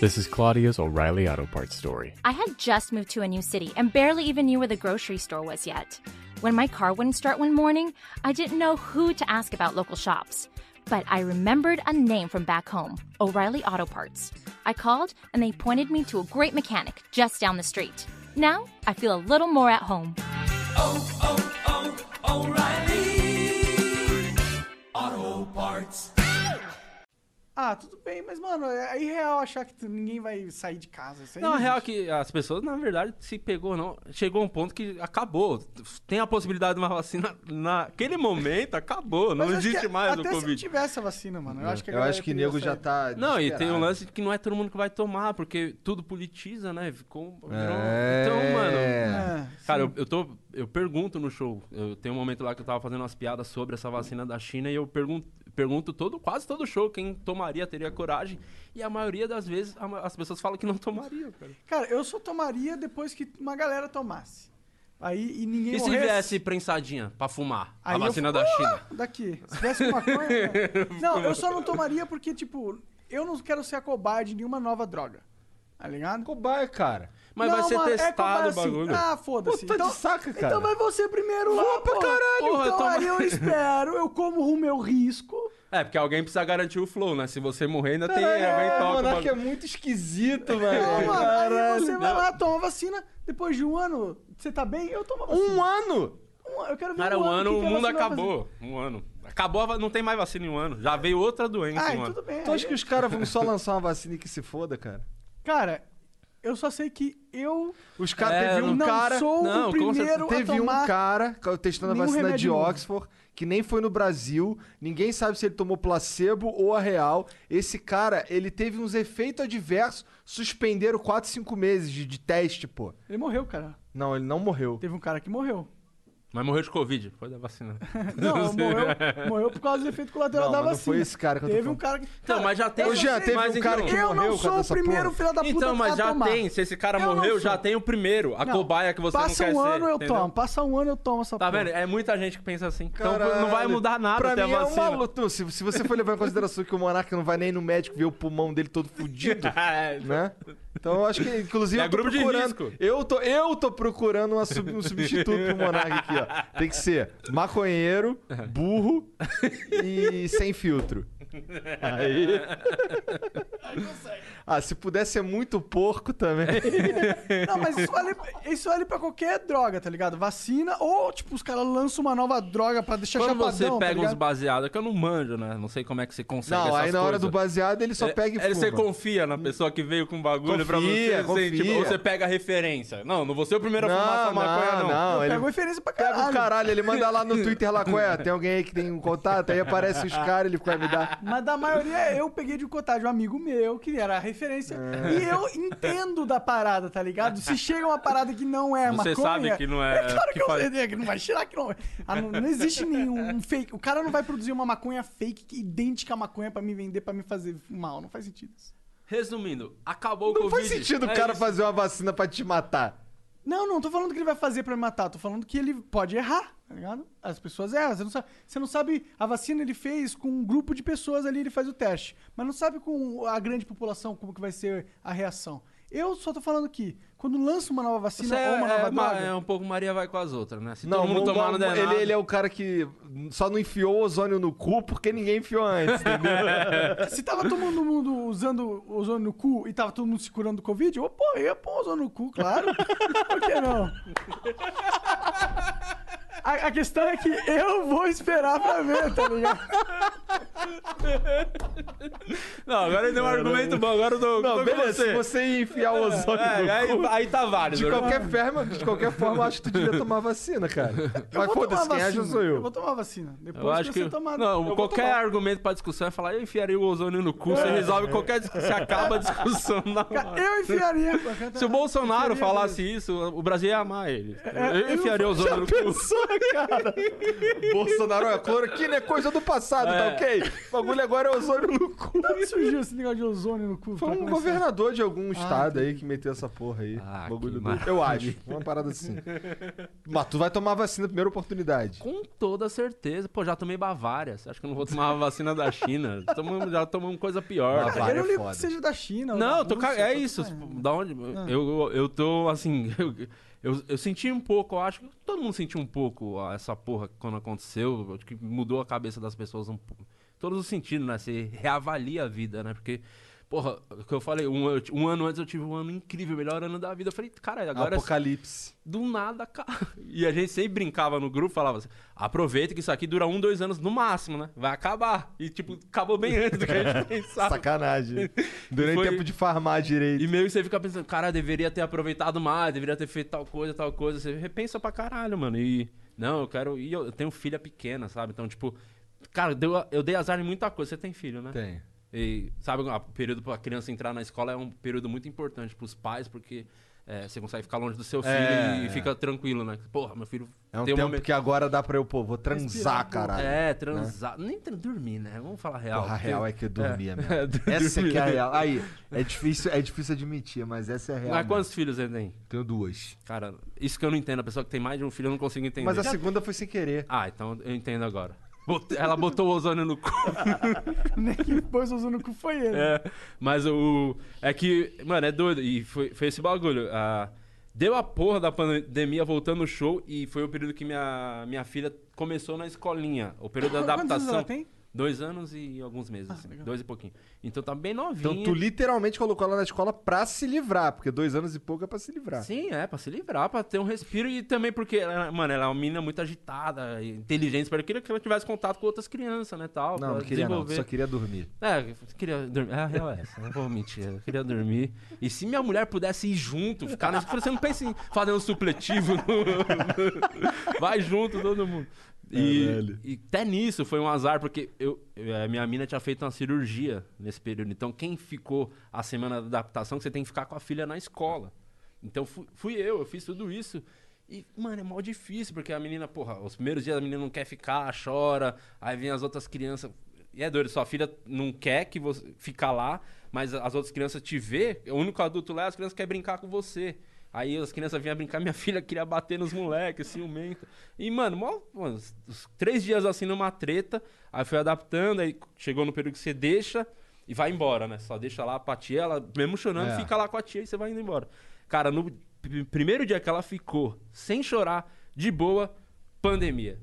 S7: This is Claudia's O'Reilly Auto Parts story.
S8: I had just moved to a new city and barely even knew where the grocery store was yet. When my car wouldn't start one morning, I didn't know who to ask about local shops. But I remembered a name from back home O'Reilly Auto Parts. I called and they pointed me to a great mechanic just down the street. Now I feel a little more at home.
S3: Oh, oh, oh, Ah, tudo bem, mas, mano, é irreal achar que ninguém vai sair de casa. Isso aí
S4: Não, a real é que as pessoas, na verdade, se pegou ou não, chegou um ponto que acabou. Tem a possibilidade de uma vacina naquele momento, acabou. Não
S3: Mas
S4: existe
S3: que
S4: mais o
S3: Até se
S4: Covid.
S3: tivesse a vacina, mano. Eu acho que a
S2: Eu acho que nego já tá.
S4: Não, e tem um lance de que não é todo mundo que vai tomar, porque tudo politiza, né? Ficou.
S2: É.
S4: Então, mano.
S3: É,
S4: Cara, eu, eu tô. Eu pergunto no show. Eu tenho um momento lá que eu tava fazendo umas piadas sobre essa vacina da China e eu pergunto, pergunto todo, quase todo show quem tomaria, teria coragem. E a maioria das vezes a as pessoas falam que não tomariam, cara.
S3: Cara, eu só tomaria depois que uma galera tomasse. Aí e ninguém
S4: E se
S3: morresse.
S4: viesse prensadinha pra fumar?
S3: Aí
S4: a vacina da China.
S3: Ah, Daqui. Se tivesse maconha. né? não, eu só não tomaria porque, tipo, eu não quero ser a cobaia de nenhuma nova droga. Tá ligado?
S2: Cobaia, cara.
S4: Mas
S3: Não,
S4: vai ser
S3: mano, é
S4: testado o
S3: assim.
S4: bagulho.
S3: Ah, foda-se.
S2: Pô, tá de saca, cara.
S3: Então vai você primeiro lá,
S2: pra
S3: pô.
S2: caralho.
S4: Porra,
S3: então
S4: toma-
S3: aí eu espero, eu como o meu risco.
S4: É, porque alguém precisa garantir o flow, né? Se você morrer, ainda tem alguém
S2: é,
S4: toca.
S2: o
S4: o
S2: Monark é muito esquisito,
S3: Não,
S2: velho.
S3: mano, aí
S2: Caralho.
S3: você vai lá, toma a vacina, depois de um ano, você tá bem? Eu tomo a vacina.
S2: Um ano?
S3: Um ano, eu quero ver
S4: Cara,
S3: um
S4: um ano
S3: que
S4: o
S3: que
S4: mundo acabou. Um ano. Acabou, não tem mais vacina em um ano. Já veio outra doença
S3: fazer.
S4: em um
S3: Ah,
S4: ano.
S3: tudo bem.
S2: Tu acha
S3: aí-
S2: que os caras vão só lançar uma vacina e que se foda, cara?
S3: Cara, eu só sei que eu
S2: Os caras
S4: É,
S2: teve um
S3: não
S2: cara.
S3: sou
S4: Não,
S3: o primeiro a
S2: Teve um
S3: tomar...
S2: cara testando a vacina de
S3: novo.
S2: Oxford que nem foi no Brasil. Ninguém sabe se ele tomou placebo ou a real. Esse cara, ele teve uns efeitos adversos. Suspenderam 4, 5 meses de, de teste, pô.
S3: Ele morreu, cara.
S2: Não, ele não morreu.
S3: Teve um cara que morreu.
S4: Mas morreu de Covid. Foi da vacina.
S3: Não, morreu, morreu por causa do efeito colateral
S2: Não,
S3: da
S2: mas não
S3: vacina.
S2: foi esse cara que eu tô
S3: Teve um
S2: falando.
S3: cara que...
S4: Então, mas já tem.
S2: Ô, Jean, teve
S4: mas
S2: um cara
S4: então-
S2: que
S3: Eu
S2: morreu
S3: não
S2: por
S3: sou
S2: causa
S3: o
S2: dessa
S3: primeiro
S2: porra.
S3: filho da puta
S4: Então, mas
S3: a
S4: já
S3: tomar.
S4: tem. Se esse cara
S3: Eu não
S4: morreu,
S3: sou.
S4: já tem o primeiro. A
S3: Não,
S4: cobaia que você
S3: Passa
S4: não quer
S3: um
S4: ser.
S3: ano, eu
S4: entendeu?
S3: tomo. Passa um ano, eu tomo essa
S4: Tá
S3: porra.
S4: vendo? É muita gente que pensa assim. Então
S2: Caralho.
S4: não vai mudar nada
S2: pra
S4: até
S2: mim
S4: a
S2: é
S4: vacina.
S2: uma luta. Não, Se, se você for levar em consideração que o Monarca não vai nem no médico ver o pulmão dele todo fudido,
S4: É,
S2: né? Então eu acho que, inclusive,
S4: É
S2: eu tô
S4: grupo de
S2: procurando.
S4: risco.
S2: Eu tô, eu tô procurando uma sub- um substituto pro Monarca aqui, ó. Tem que ser maconheiro, burro e sem filtro. Aí. Ah, se puder ser muito porco também.
S3: Não, mas isso vale, isso vale pra qualquer droga, tá ligado? Vacina ou, tipo, os caras lançam uma nova droga pra deixar
S4: Quando
S3: chapadão,
S4: você
S3: tá
S4: pega uns
S3: ligado?
S4: baseados, que eu não manjo, né? Não sei como é que você consegue
S2: Não,
S4: essas
S2: aí na hora
S4: coisas.
S2: do baseado ele só
S4: É-
S2: pega e
S4: é, Você
S2: fuma.
S4: confia na pessoa que veio com bagulho pra
S2: Confia,
S4: você? assim, tipo,
S2: confia.
S4: você pega a referência. Não, não vou ser o primeiro a fumar essa maconha,
S2: não,
S4: não.
S2: não.
S3: Eu
S2: Ele
S3: pego referência pra
S2: pega
S3: caralho.
S2: o caralho, ele manda lá no Twitter lá, qual é? Tem alguém aí que tem um contato? Aí aparece os caras, ele vai me dar.
S3: Mas da maioria eu peguei de cotar de um amigo meu, que era a referência.
S2: É.
S3: E eu entendo da parada, tá ligado? Se chega uma parada que não é
S4: Você
S3: maconha...
S4: sabe que não é-
S3: É claro que,
S4: que
S3: eu sei né, que não vai tirar que não... Ah, não. não existe nenhum fake... O cara não vai produzir uma maconha fake que idêntica à maconha pra me vender, pra me fazer mal. Não faz sentido isso.
S4: Resumindo, acabou o
S2: Não
S4: Covid.
S2: faz sentido o
S4: É
S2: cara
S4: isso.
S2: fazer uma vacina pra te matar.
S3: Não, não tô falando que ele vai fazer pra me matar, tô falando que ele pode errar, tá ligado? As pessoas erram, você não sabe, você não sabe a vacina ele fez com um grupo de pessoas ali, ele faz o teste, mas não sabe com a grande população como que vai ser a reação. Eu só tô falando que quando lança uma nova vacina
S4: Você
S3: ou uma
S4: é,
S3: nova
S4: é,
S3: droga...
S4: é um pouco Maria vai com as outras, né? Se
S2: Não,
S4: todo mundo
S2: o-
S4: tomar não der
S2: ele,
S4: nada-
S2: ele é o cara que só não enfiou o ozônio no cu porque ninguém enfiou antes, entendeu?
S3: Se tava todo mundo usando ozônio no cu e tava todo mundo se curando do Covid, eu, pô, eu ia pôr ozônio no cu, claro. Por que não? A, a questão é que eu vou esperar pra ver, tá ligado?
S4: Não, agora ele deu um argumento bom, agora eu dou.
S2: Não,
S4: com
S2: beleza,
S4: você.
S2: se você ia enfiar o ozônio
S4: É,
S2: no
S4: aí,
S2: cu...
S4: aí tá válido.
S2: De qualquer, forma, de qualquer forma, eu acho que tu devia tomar vacina, cara.
S3: Eu
S2: Mas
S3: vou
S2: foda-se,
S3: tomar
S2: quem acha
S3: vacina.
S2: sou eu.
S3: Eu vou tomar vacina. Depois
S4: Eu acho
S3: que
S4: que.
S3: você tomar.
S4: Não, qualquer
S3: tomar.
S4: argumento pra discussão é falar, eu enfiaria o ozônio no cu, você resolve qualquer discussão, você acaba a discussão na hora.
S3: Eu enfiaria.
S4: Se o Bolsonaro falasse isso, o Brasil ia amar ele.
S3: É,
S4: Eu enfiaria o ozônio no cu.
S2: Cara? Bolsonaro, olha, cloroquina é coisa do passado, tá
S4: É.
S2: ok? O bagulho agora é ozônio no cu.
S3: Da onde surgiu esse negócio de ozônio no cu?
S2: Foi um
S3: começar?
S2: governador de algum estado aí que meteu essa porra aí.
S4: Ah,
S2: bagulho
S4: que
S2: do... Eu acho. Uma parada assim. Mas tu vai tomar vacina na primeira oportunidade.
S4: Com toda certeza. Pô, já tomei Bavária. Você acha que eu não vou tomar a vacina da China? Tomamos- já tomamos coisa pior.
S2: Bavária.
S3: Eu não ligo
S2: foda.
S3: que seja da China.
S4: Não,
S3: da. Rússia,
S4: é
S3: tô
S4: isso. Da onde?
S3: Ah.
S4: Eu, eu, eu tô assim. Eu, eu, eu senti um pouco, eu acho que todo mundo sentiu um pouco essa porra quando aconteceu. Que mudou a cabeça das pessoas um pouco. Todos os sentidos, né? Você reavalia a vida, né? Porque. Porra, o que eu falei, um, um ano antes eu tive um ano incrível, melhor ano da vida. Eu falei, cara, agora é
S2: Apocalipse.
S4: do nada, cara. E a gente sempre brincava no grupo, falava assim, aproveita que isso aqui dura um, dois anos no máximo, né? Vai acabar. E, tipo, acabou bem antes do que a gente pensava.
S2: Sacanagem. Durante
S4: Foi-
S2: tempo de farmar direito.
S4: E meio que você fica pensando, cara, deveria ter aproveitado mais, deveria ter feito tal coisa, tal coisa. Você repensa pra caralho, mano. E, não, eu quero. E eu, tenho filha pequena, sabe? Então, tipo, cara, eu dei azar em muita coisa. Você tem filho, né?
S2: Tem.
S4: E, sabe, o período pra criança entrar na escola é um período muito importante pros pais, porque é, você consegue ficar longe do seu filho
S2: É,
S4: e
S2: é.
S4: fica tranquilo, né? Porra, meu filho
S2: É um
S4: tem
S2: tempo
S4: uma...
S2: que agora dá pra eu, pô, vou transar, caralho.
S4: É, transar. Nem tra- dormir, né? Vamos falar real.
S2: Porra, a
S4: porque-
S2: real é que eu dormia mesmo.
S4: é.
S2: Essa que é a real. Aí, é difícil, é difícil admitir, mas essa é a real.
S4: Mas
S2: mesmo.
S4: quantos filhos você tem?
S2: Tenho duas.
S4: Cara, isso que eu não entendo. A pessoa que tem mais de um filho eu não consigo entender.
S2: Mas a segunda foi sem querer.
S4: Ah, então eu entendo agora. Ela botou o ozônio no cu.
S3: Nem que pôs ozônio no cu foi ele.
S4: É, mas o. É que, mano, é doido. E foi, foi esse bagulho. Ah, deu a porra da pandemia voltando no show e foi o período que minha, minha filha começou na escolinha. O período da
S3: Quantos anos
S4: adaptação.
S3: ela tem?
S4: Dois anos e alguns meses, assim.
S3: legal.
S4: Dois e pouquinho. Então tá bem novinha.
S2: Então tu literalmente colocou ela na escola pra se livrar, porque dois anos e pouco é pra se livrar.
S4: Sim, é, pra se livrar, pra ter um respiro e também porque, ela, mano, ela é uma menina muito agitada, inteligente, eu queria que ela tivesse contato com outras crianças, né, tal,
S2: Não, não queria não, só queria dormir.
S4: É, eu queria dormir. É, a real é essa, não vou mentir, eu queria dormir. E se minha mulher pudesse ir junto, ficar na você não pensa em fazer um supletivo, no- vai junto todo mundo. E, e até nisso foi um azar, porque eu, a minha mina tinha feito uma cirurgia nesse período. Então, quem ficou a semana da adaptação, que você tem que ficar com a filha na escola. Então, fui, fui eu, eu fiz tudo isso. E, mano, é mó difícil, porque a menina, porra, os primeiros dias a menina não quer ficar, chora. Aí vem as outras crianças. E é doido, sua filha não quer que você ficar lá, mas as outras crianças te vê. O único adulto lá, as crianças querem brincar com você. Aí as crianças vinham brincar, minha filha queria bater nos moleques, ciumenta. E, mano, mó, mano, três dias assim numa treta, aí foi adaptando, aí chegou no período que você deixa e vai embora, né? Só deixa lá pra tia, ela, mesmo chorando,
S2: É.
S4: fica lá com a tia e você vai indo embora. Cara, no pr- primeiro dia que ela ficou sem chorar, de boa, pandemia.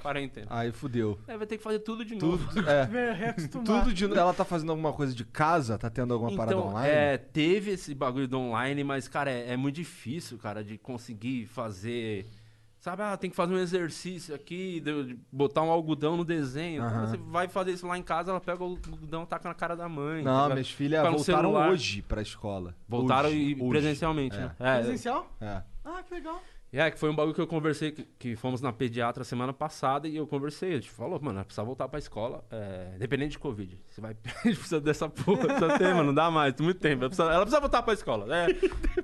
S4: Quarentena.
S2: Aí fudeu.
S4: Aí vai ter que fazer tudo de novo.
S2: Tudo, é.
S3: Vai reacostumar.
S2: Tudo de Ela tá fazendo alguma coisa de casa? Tá tendo alguma parada
S4: Então,
S2: online?
S4: é, teve esse bagulho do online, mas, cara, é, é muito difícil, cara, de conseguir fazer. Sabe, ah, tem que fazer um exercício aqui, de, de botar um algodão no desenho. Então,
S2: Aham.
S4: você vai fazer isso lá em casa, ela pega o algodão, taca na cara da mãe.
S2: Não,
S4: Fica-
S2: minhas filhas voltaram
S4: celular.
S2: hoje pra escola.
S4: Voltaram
S2: Hoje,
S4: e
S2: hoje.
S4: presencialmente,
S2: É.
S4: né? É,
S3: Presencial?
S2: É.
S3: Ah, que legal.
S4: É, que foi um bagulho que eu conversei, que, que fomos na pediatra semana passada e eu conversei. A gente falou, mano, vai precisar voltar pra escola, é, dependente de Covid. Você vai. A gente precisa dessa porra, precisa ter, mano, não dá mais, tem muito tempo. Ela precisa, ela precisa voltar pra escola. É,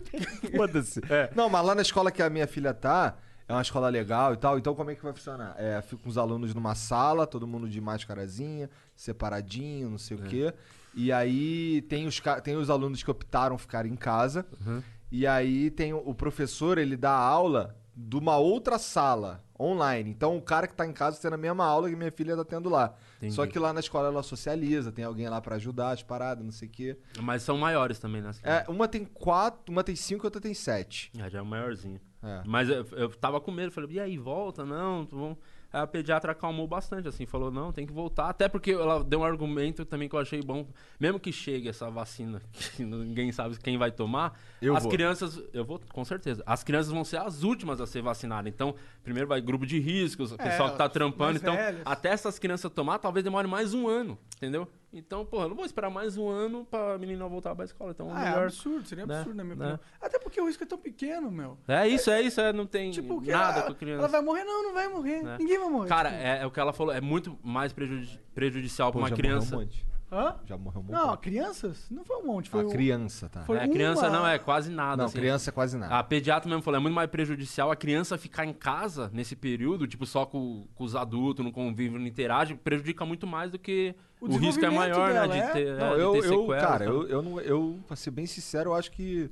S2: Foda-se.
S4: É.
S2: Não, mas lá na escola que a minha filha tá, é uma escola legal e tal. Então como é que vai funcionar? É, fica os alunos numa sala, todo mundo de máscarazinha, separadinho, não sei
S4: É.
S2: o quê. E aí tem os, tem os alunos que optaram ficar em casa.
S4: Uhum.
S2: E aí tem o, professor, ele dá aula de uma outra sala, online. Então o cara que tá em casa tendo a mesma aula que minha filha tá tendo lá.
S4: Entendi.
S2: Só que lá na escola ela socializa, tem alguém lá pra ajudar as paradas, não sei o quê.
S4: Mas são maiores também, né?
S2: É, uma tem quatro, uma tem cinco e outra tem sete.
S4: É, já é o maiorzinho.
S2: É.
S4: Mas eu, eu tava com medo, falei, e aí, volta? Não, tu vão... a pediatra acalmou bastante, assim, falou, não, tem que voltar. Até porque ela deu um argumento também que eu achei bom. Mesmo que chegue essa vacina, que ninguém sabe quem vai tomar,
S2: Eu
S4: as
S2: vou.
S4: crianças, eu vou, com certeza, as crianças vão ser as últimas a ser vacinadas. Então, primeiro vai grupo de riscos, o pessoal que tá trampando. Então,
S3: velhos.
S4: até essas crianças tomar, talvez demore mais um ano, entendeu? Então, porra, eu não vou esperar mais um ano pra menina voltar pra escola. Então,
S3: Ah, é
S4: melhor...
S3: absurdo, seria
S4: né?
S3: absurdo, na minha
S4: Né?
S3: opinião. Até porque o risco é tão pequeno, meu.
S4: É isso, é isso, é, não tem
S3: Tipo, que
S4: nada
S3: ela,
S4: com a criança.
S3: ela vai morrer? Não, não vai morrer.
S4: né?
S3: Ninguém vai morrer.
S4: Cara,
S3: tipo.
S4: é, é o que ela falou, é muito mais prejudi- prejudicial pra
S2: Pô,
S4: uma
S2: já
S4: criança.
S2: morreu um monte.
S3: Hã?
S2: Já morreu um monte.
S3: Não, crianças? Não foi um monte. Foi
S2: a
S3: um-
S2: criança, tá?
S3: foi
S4: É, criança
S3: uma-
S4: não, é quase nada.
S2: Não,
S4: assim.
S2: criança é quase nada.
S4: A pediatra mesmo falou, é muito mais prejudicial a criança ficar em casa nesse período, tipo, só com, com os adultos, não convive, não interage, prejudica muito mais do que
S3: O
S4: o, risco é maior,
S3: dela,
S4: né?
S3: é?
S4: De ter,
S2: Não,
S4: é, de
S2: eu,
S4: ter
S2: eu
S4: sequelas,
S2: cara,
S4: então.
S2: eu, eu, não, eu, pra ser bem sincero, eu acho que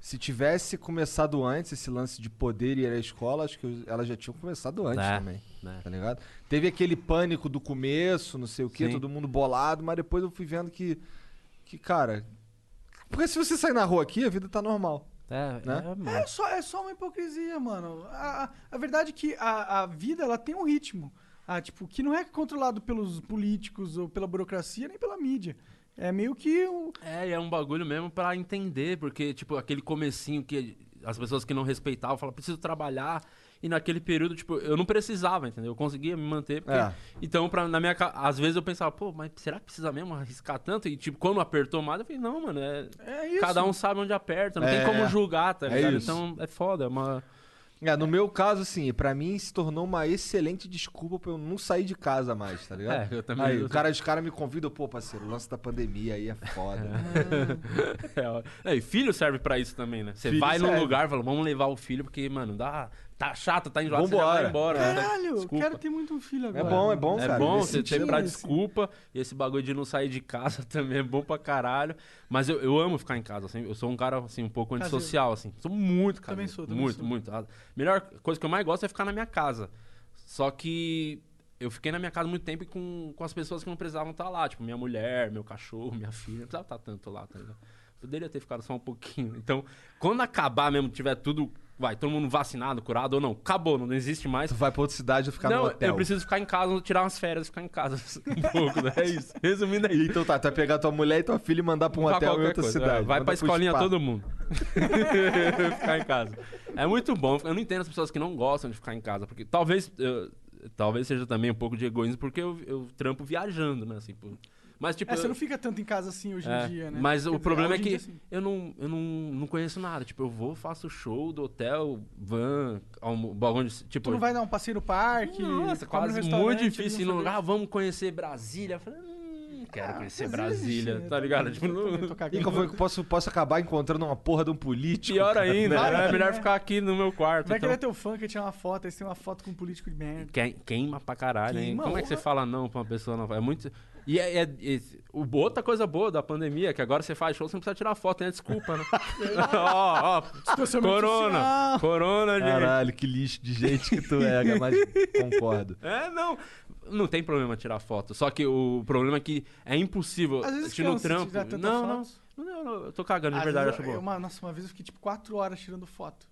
S2: se tivesse começado antes esse lance de poder ir à escola, acho que elas já tinham começado antes
S4: É,
S2: também.
S4: né.
S2: Tá ligado? Teve aquele pânico do começo, não sei o que,
S4: Sim.
S2: todo mundo bolado, mas depois eu fui vendo que, que, cara. Porque se você sair na rua aqui, a vida tá normal.
S4: É,
S2: né?
S4: é.
S3: É só, é só uma hipocrisia, mano. A, a, a verdade é que a, a vida ela tem um ritmo. Ah, tipo, que não é controlado pelos políticos ou pela burocracia, nem pela mídia. É meio que o.
S4: É, e é um bagulho mesmo pra entender, porque, tipo, aquele comecinho que as pessoas que não respeitavam falavam, preciso trabalhar. E naquele período, tipo, eu não precisava, entendeu? Eu conseguia me manter. Porque...
S2: É.
S4: Então, pra, na minha às vezes eu pensava, pô, mas será que precisa mesmo arriscar tanto? E, tipo, quando apertou mais, eu falei, não, mano, é.
S3: É isso.
S4: Cada um sabe onde aperta, não
S2: É,
S4: tem como julgar, tá
S2: é
S4: ligado? então é foda, é uma.
S2: É, no meu caso, assim, pra mim se tornou uma excelente desculpa pra eu não sair de casa mais, tá ligado?
S4: É, eu também-
S2: Aí, o cara, os caras me convidam, pô, parceiro, o lance da pandemia aí é foda.
S4: É, ó. É, e filho serve pra isso também, né? Você
S2: Filho
S4: vai num
S2: serve.
S4: lugar e fala, vamos levar o filho, porque, mano, dá, tá chato, tá enjoado, você já
S2: Vambora.
S4: vai embora. né?
S3: Caralho,
S4: Desculpa.
S3: quero ter muito um filho
S2: É
S3: agora.
S2: bom, é bom,
S4: É
S2: cara.
S4: bom
S2: nesse
S4: você ter pra
S3: esse.
S4: desculpa. E esse bagulho de não sair de casa também é bom pra caralho. Mas eu, eu amo ficar em casa, assim. Eu sou um cara, assim, um pouco
S3: Caseiro.
S4: antissocial, assim. Sou muito caseiro.
S3: Também sou, também
S4: Muito,
S3: sou.
S4: muito. A melhor coisa que eu mais gosto é ficar na minha casa. Só que eu fiquei na minha casa muito tempo e com, com as pessoas que não precisavam estar lá. Tipo, minha mulher, meu cachorro, minha filha. Não precisava estar tanto lá, tá ligado? Poderia ter ficado só um pouquinho. Então, quando acabar mesmo, tiver tudo... Vai, todo mundo vacinado, curado ou não. Acabou, não existe mais.
S2: Tu vai pra outra cidade e ficar
S4: não,
S2: no hotel.
S4: eu preciso ficar em casa, tirar umas férias, ficar em casa um pouco, né? É isso. Resumindo é isso.
S2: Então tá, tu vai pegar tua mulher e tua filha e mandar pra um
S4: Pra
S2: hotel em outra
S4: coisa,
S2: cidade.
S4: é. Vai
S2: Manda
S4: pra escolinha
S2: spa.
S4: todo mundo. ficar em casa. É muito bom. Eu não entendo as pessoas que não gostam de ficar em casa. Porque talvez. eu- talvez seja também um pouco de egoísmo, porque eu, eu trampo viajando, né? Assim, pô. Mas, tipo.
S3: É, você
S4: eu-
S3: não fica tanto em casa assim hoje
S4: é,
S3: em dia, né?
S4: Mas
S3: Quer
S4: o
S3: dizer,
S4: problema é que
S3: dia, sim.
S4: eu, não, eu não, não conheço nada. Tipo, eu vou, faço show do hotel, van, almo, bagulho de- Tipo,
S3: Tu não vai dar um passeio no parque?
S4: nossa,
S3: no
S4: quase muito difícil ir
S3: no
S4: num lugar. Ah, vamos conhecer Brasília. Eu falei, hum, quero
S3: Ah,
S4: conhecer
S3: Brasília
S4: Brasília,
S3: existe, né?
S4: tá ligado?
S3: Também,
S4: Tipo, não-.
S2: E que posso, posso acabar encontrando uma porra de um político?
S4: Pior
S2: cara?
S4: ainda, né?
S3: que,
S4: é melhor
S3: né?
S4: ficar aqui no meu quarto.
S3: Vai
S4: então.
S3: querer teu fã que tirar uma foto, aí você tem uma foto com um político de merda.
S4: Que- Queima pra caralho, hein? Como é que você fala não pra uma pessoa não? É muito. E é, é- é- o, outra coisa boa da pandemia é que agora você faz show, você não precisa tirar foto, né? Desculpa, né? ó, ó. Corona. Corona, gente.
S2: Caralho, que lixo de gente que tu é, mas concordo.
S4: É, não. Não tem problema tirar foto. Só que o problema é que é impossível.
S3: Às vezes
S4: no trampo. Não, não, não. não, Eu tô cagando, de
S3: Às
S4: verdade,
S3: vezes
S4: acho
S3: eu-
S4: bom.
S3: eu- uma- nossa, uma vez eu fiquei tipo 4 horas tirando foto.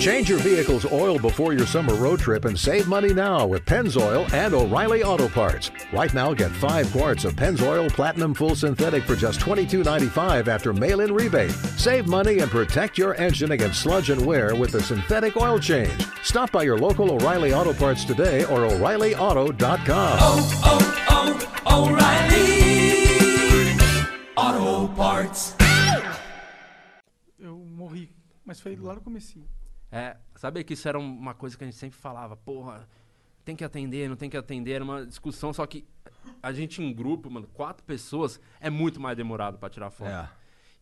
S9: Change your vehicle's oil before your summer road trip and save money now with Pennzoil and O'Reilly Auto Parts. Right now, get five quarts of Pennzoil Platinum Full Synthetic for just $22.95 after mail in rebate. Save money and protect your engine against sludge and wear with the synthetic oil change. Stop by your local O'Reilly Auto Parts today or O'ReillyAuto.com.
S3: Eu morri. Mas foi lá no comecinho.
S4: É, sabe que isso era uma coisa que a gente sempre falava, porra, tem que atender, não tem que atender, era uma discussão, só que a gente em grupo, mano, quatro pessoas, é muito mais demorado pra tirar foto.
S2: É.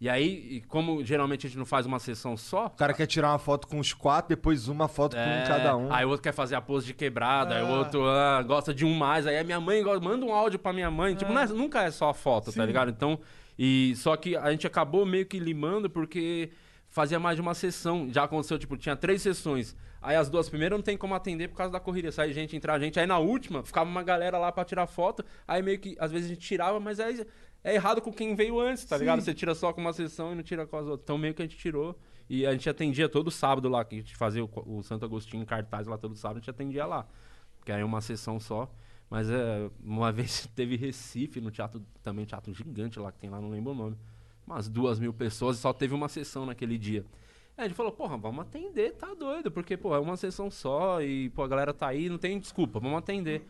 S4: E aí, e como geralmente a gente não faz uma sessão só,
S2: O cara quer tirar uma foto com os quatro, depois uma foto com
S4: é,
S2: um cada um.
S4: Aí o outro quer fazer a pose de quebrada, aí o
S3: Ah.
S4: outro ah, gosta de um mais, aí a minha mãe gosta- manda um áudio pra minha mãe. Tipo, não é- nunca é só a foto, tá
S3: Sim.
S4: ligado? Então, e só que a gente acabou meio que limando porque fazia mais de uma sessão. Já aconteceu, tipo, tinha três sessões. Aí as duas primeiras não tem como atender por causa da corrida. Sai gente, entrar gente. Aí na última, ficava uma galera lá pra tirar foto. Aí meio que, às vezes a gente tirava, mas aí é errado com quem veio antes, tá ligado? Você tira só com uma sessão e não tira com as outras. Então meio que a gente tirou. E a gente atendia todo sábado lá, que a gente fazia o, o Santo Agostinho em cartaz lá todo sábado, a gente atendia lá. Que era uma sessão só. Mas é, uma vez teve Recife, no teatro, também um teatro gigante lá que tem lá, não lembro o nome. Umas duas mil pessoas e só teve uma sessão naquele dia. Aí a gente falou, porra, vamos atender, tá doido, porque, pô, é uma sessão só e, pô, a galera tá aí, não tem desculpa, vamos atender.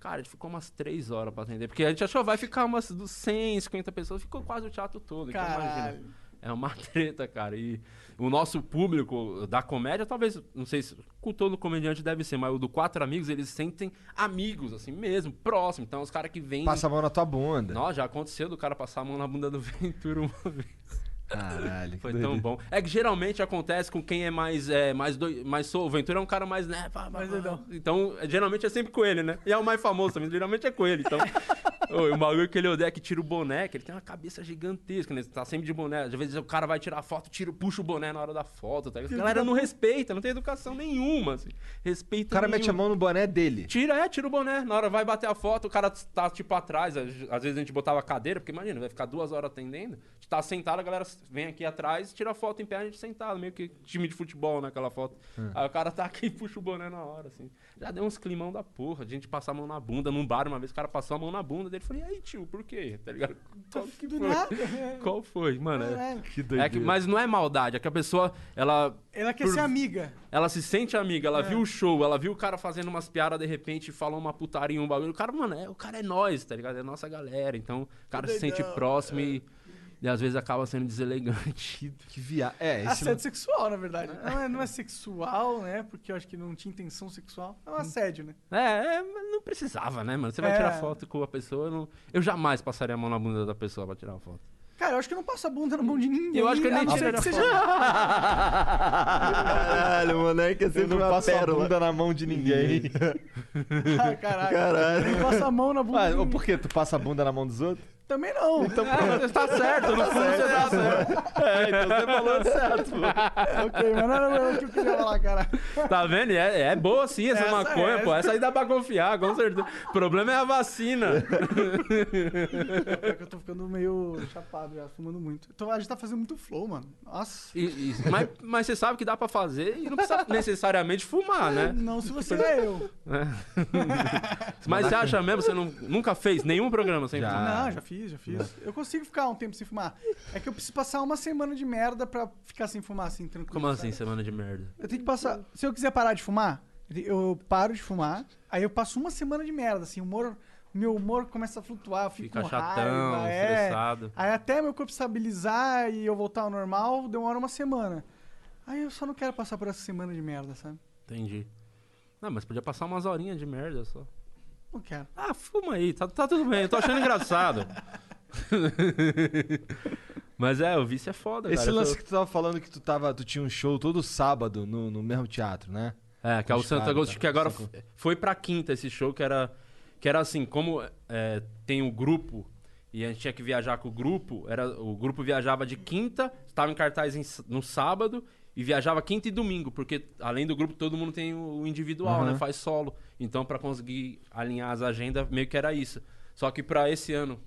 S4: Cara, a gente ficou umas três horas pra atender, porque a gente achou, vai ficar umas dos 100, 50 pessoas, ficou quase o teatro todo, então imagina. É uma treta, cara. E o nosso público da comédia, talvez, não sei se com todo comediante deve ser, mas o do Quatro Amigos, eles sentem amigos, assim mesmo, próximo. Então, os caras que vêm.
S2: Passa a mão na tua bunda.
S4: Nossa, já aconteceu do cara passar a mão na bunda do Ventura uma vez.
S2: Caralho. que
S4: Foi tão bom. É que geralmente acontece com quem é mais. É, mais, doi... mais sou. O Ventura é um cara mais, né? pá,
S3: Mais.
S4: Então, é, geralmente é sempre com ele, né? E é o mais famoso também. Geralmente é com ele. Então. O bagulho que ele odeia é que tira o boné, que ele tem uma cabeça gigantesca, né? Tá sempre de boné. Às vezes o cara vai tirar foto, tira, puxa o boné na hora da foto. Tá? A galera não respeita, não tem educação nenhuma. Assim. Respeita
S2: O cara mete a mão no boné dele.
S4: Tira, é, tira o boné. Na hora vai bater a foto, o cara tá tipo atrás. Às às vezes a gente botava a cadeira, porque imagina, vai ficar duas horas atendendo. Tá sentado, a galera vem aqui atrás, tira a foto em pé, a gente sentado, meio que time de futebol, né? Aquela foto. Aí o cara tá aqui e puxa o boné na hora, assim. Já deu uns climão da porra. A gente passar a mão na bunda num bar uma vez, o cara passou a mão na bunda dele. Falei, e aí, tio, por quê? Tá ligado? Qual que
S3: Do
S4: foi? Qual foi? Mano, é.
S2: Que
S4: é
S2: doideira.
S4: que, mas não é maldade, é que a pessoa, ela
S3: Ela quer
S4: Por-
S3: ser amiga.
S4: ela se sente amiga, ela viu o show, ela viu o cara fazendo umas piadas de repente, falou uma putaria, um bagulho. O cara, mano, é, o cara é nós, tá ligado? É nossa galera. Então, o cara se sente próximo e, e às vezes acaba sendo deselegante.
S2: Que via... É, esse...
S3: Assédio sexual, na verdade. Não é, não é sexual, né? Porque eu acho que não tinha intenção sexual. É um assédio, né?
S4: É, é, mas não precisava, né, mano? Você vai
S3: É.
S4: tirar foto com a pessoa, eu, não- eu jamais passaria a mão na bunda da pessoa pra tirar uma foto.
S3: Cara, eu acho que eu não passo a bunda na mão de ninguém.
S4: Eu acho que eu nem
S3: a não
S4: tiraria
S3: que
S4: foto.
S3: seja...
S10: Caralho, moleque é
S2: Eu
S10: sempre
S2: não
S10: uma
S2: passo a bunda na mão de ninguém.
S3: Ah, caralho.
S10: Caralho.
S3: Eu nem passo a mão na bunda
S2: Ah,
S3: de ninguém.
S2: por quê? Tu passa a bunda na mão dos outros?
S3: Também não.
S2: Então,
S4: É, tá certo, no fundo você tá certo.
S2: É, então você falou certo, pô.
S3: ok, mas não era o que eu queria falar, cara.
S4: Tá vendo? É, é boa sim essa,
S3: Essa
S4: maconha,
S3: é,
S4: pô. Essa aí dá pra confiar, com certeza. O problema é a vacina.
S3: Pior que eu tô ficando meio chapado já, fumando muito. Então, a gente tá fazendo muito flow, mano. Nossa.
S4: E- e- mas, mas você sabe que dá pra fazer e não precisa necessariamente fumar, né?
S3: Não se você é eu.
S4: Mas você acha mesmo, você não, nunca fez nenhum programa sem
S2: Já.
S4: fumar?
S3: Não, já fiz, já fiz. Eu consigo ficar um tempo sem fumar. É que eu preciso passar uma semana de merda pra ficar sem fumar, assim, tranquilo.
S4: Como assim,
S3: sabe?
S4: semana de merda?
S3: Eu tenho que passar. Se eu quiser parar de fumar, eu paro de fumar, aí eu passo uma semana de merda, assim, o humor. Meu humor começa a flutuar, eu fico
S4: Fica
S3: com
S4: chatão,
S3: raiva, é.
S4: estressado.
S3: Aí até meu corpo estabilizar e eu voltar ao normal, demora uma semana. Aí eu só não quero passar por essa semana de merda, sabe?
S4: Entendi. Não, mas podia passar umas horinhas de merda só.
S3: Não quero.
S4: Ah, fuma aí, tá, tá tudo bem, eu tô achando engraçado. mas é, o vício é foda,
S2: Esse
S4: cara.
S2: Lance
S4: tô-
S2: que tu tava falando que tu, tava, tu tinha um show todo sábado no, no mesmo teatro, né?
S4: É, que é o
S2: caras,
S4: Agostinho,
S2: tá.
S4: que agora f- foi pra quinta esse show, que era, que era assim, como é, tem o grupo e a gente tinha que viajar com o grupo, era, o grupo viajava de quinta, estava em cartaz em no sábado e viajava quinta e domingo, porque além do grupo todo mundo tem o individual, né? Faz solo. Então pra conseguir alinhar as agendas, meio que era isso. Só que pra esse ano,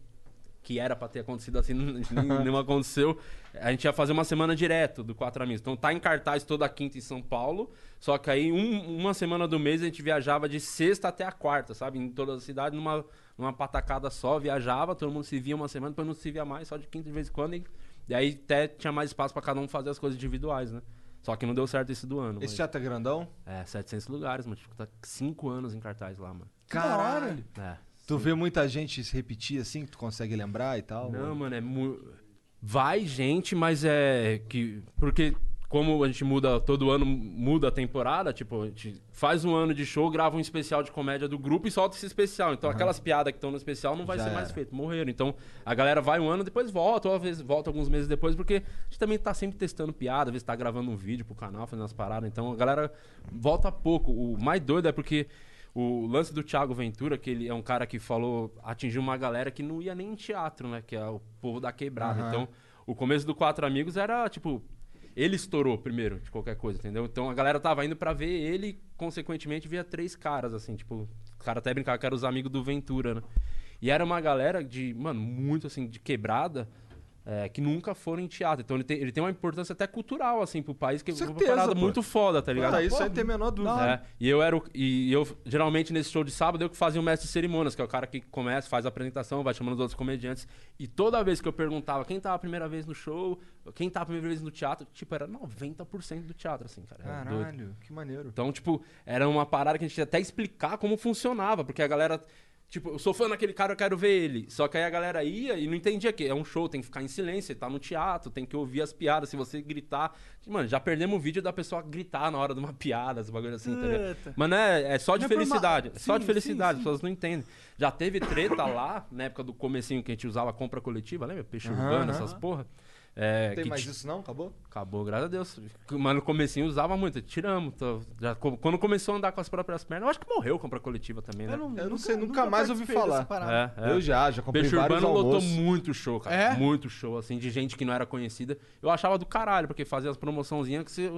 S4: que era pra ter acontecido assim, não, não aconteceu. A gente ia fazer uma semana direto do Quatro Amigos. Então tá em cartaz toda quinta em São Paulo. Só que aí um- uma semana do mês a gente viajava de sexta até a quarta, sabe? Em toda a cidade, numa, numa patacada só, viajava, todo mundo se via uma semana, depois não se via mais, só de quinta de vez em quando. E, e aí até tinha mais espaço pra cada um fazer as coisas individuais, né? Só que não deu certo esse do ano.
S2: Esse
S4: mas-
S2: teatro é grandão?
S4: É, 700 lugares, mano. Tipo, tá cinco anos em cartaz lá, mano.
S2: Caralho.
S4: É.
S2: Tu vê muita gente se repetir assim, que tu consegue lembrar e tal?
S4: Não, mano, é mu... Vai gente, mas é que. Porque como a gente muda todo ano, muda a temporada, tipo, a gente faz um ano de show, grava um especial de comédia do grupo e solta esse especial. Então aquelas piadas que estão no especial não vai
S2: Já
S4: ser mais
S2: era.
S4: feito, morreram. Então a galera vai um ano, depois volta, ou às vezes volta alguns meses depois, porque a gente também tá sempre testando piada, às vezes tá gravando um vídeo pro canal, fazendo as paradas. Então a galera volta pouco. O mais doido é porque o lance do Thiago Ventura, que ele é um cara que falou, atingiu uma galera que não ia nem em teatro, né? Que é o povo da quebrada.
S2: Aham.
S4: Então, o começo do Quatro Amigos era, tipo, ele estourou primeiro de qualquer coisa, entendeu? Então a galera tava indo pra ver ele consequentemente, via três caras, assim, tipo, os caras até brincavam que eram os amigos do Ventura, né? E era uma galera de, mano, muito assim, de quebrada. É, que nunca foram em teatro. Então ele tem, ele tem uma importância até cultural, assim, pro país, que é uma
S2: Certeza,
S4: parada
S2: pô.
S4: muito foda, tá ligado?
S2: Cara, isso aí não tem a menor dúvida.
S4: É, e eu era o, e eu geralmente nesse show de sábado eu que fazia o mestre de cerimônias, que é o cara que começa, faz a apresentação, vai chamando os outros comediantes. E toda vez que eu perguntava quem tava a primeira vez no show, quem tava a primeira vez no teatro, tipo, era 90% do teatro, assim, cara. Era doido.
S2: Caralho, que maneiro.
S4: Então, tipo, era uma parada que a gente ia até explicar como funcionava, porque a galera. Tipo, eu sou fã daquele cara, eu quero ver ele. Só que aí a galera ia e não entendia que é um show, tem que ficar em silêncio, tá no teatro, tem que ouvir as piadas. Se você gritar. Mano, já perdemos o vídeo da pessoa gritar na hora de uma piada, esse bagulho assim?
S3: Puta.
S4: Mas não é, é só de
S3: Não é
S4: felicidade. é só de
S3: Sim,
S4: felicidade,
S3: sim,
S4: as pessoas não entendem. Já teve treta lá, na época do comecinho que a gente usava compra coletiva, lembra? Peixe
S2: Aham,
S4: urbano,
S2: aham.
S4: essas porra. É,
S2: Tem
S4: que
S2: mais isso não? Acabou?
S4: Acabou, graças a Deus. Mas no comecinho usava muito, tiramos. tô- já, quando começou a andar com as próprias pernas, eu acho que morreu compra coletiva também, né?
S3: Eu não,
S2: Eu não sei, nunca mais ouvi falar.
S4: É, é.
S2: Eu já, já comprei
S4: Peixe
S2: vários
S4: Urbano lotou
S2: almoços.
S4: muito show, cara.
S3: É?
S4: Muito show, assim, de gente que não era conhecida. Eu achava do caralho, porque fazia as promoçãozinhas que se,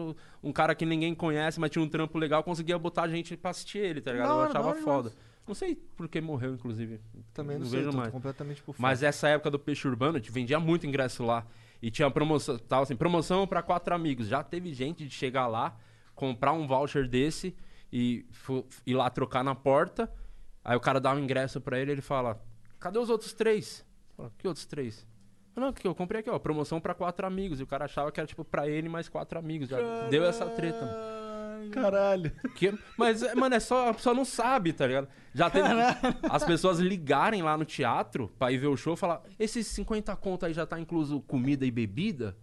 S4: um cara que ninguém conhece, mas tinha um trampo legal, conseguia botar gente pra assistir ele, tá ligado?
S3: Da
S4: Eu achava
S3: hora
S4: foda. Não sei por que morreu, inclusive.
S2: Também não, sei,
S4: vejo
S2: tô
S4: mais.
S2: completamente por fora.
S4: Mas essa época do Peixe Urbano, a gente vendia muito ingresso lá. E tinha promoção, tava assim, promoção pra quatro amigos. Já teve gente de chegar lá, comprar um voucher desse e ir lá trocar na porta. Aí o cara dá um ingresso pra ele ele fala: Cadê os outros três? Fala, que outros três? Não, que eu comprei aqui, ó, promoção pra quatro amigos. E o cara achava que era tipo pra ele mais quatro amigos. Já deu essa treta, mano.
S2: Caralho.
S4: Que- mas, mano, é só. A pessoa não sabe, tá ligado? Já teve as pessoas ligarem lá no teatro pra ir ver o show e falar: esses 50 conto aí já tá incluso comida e bebida?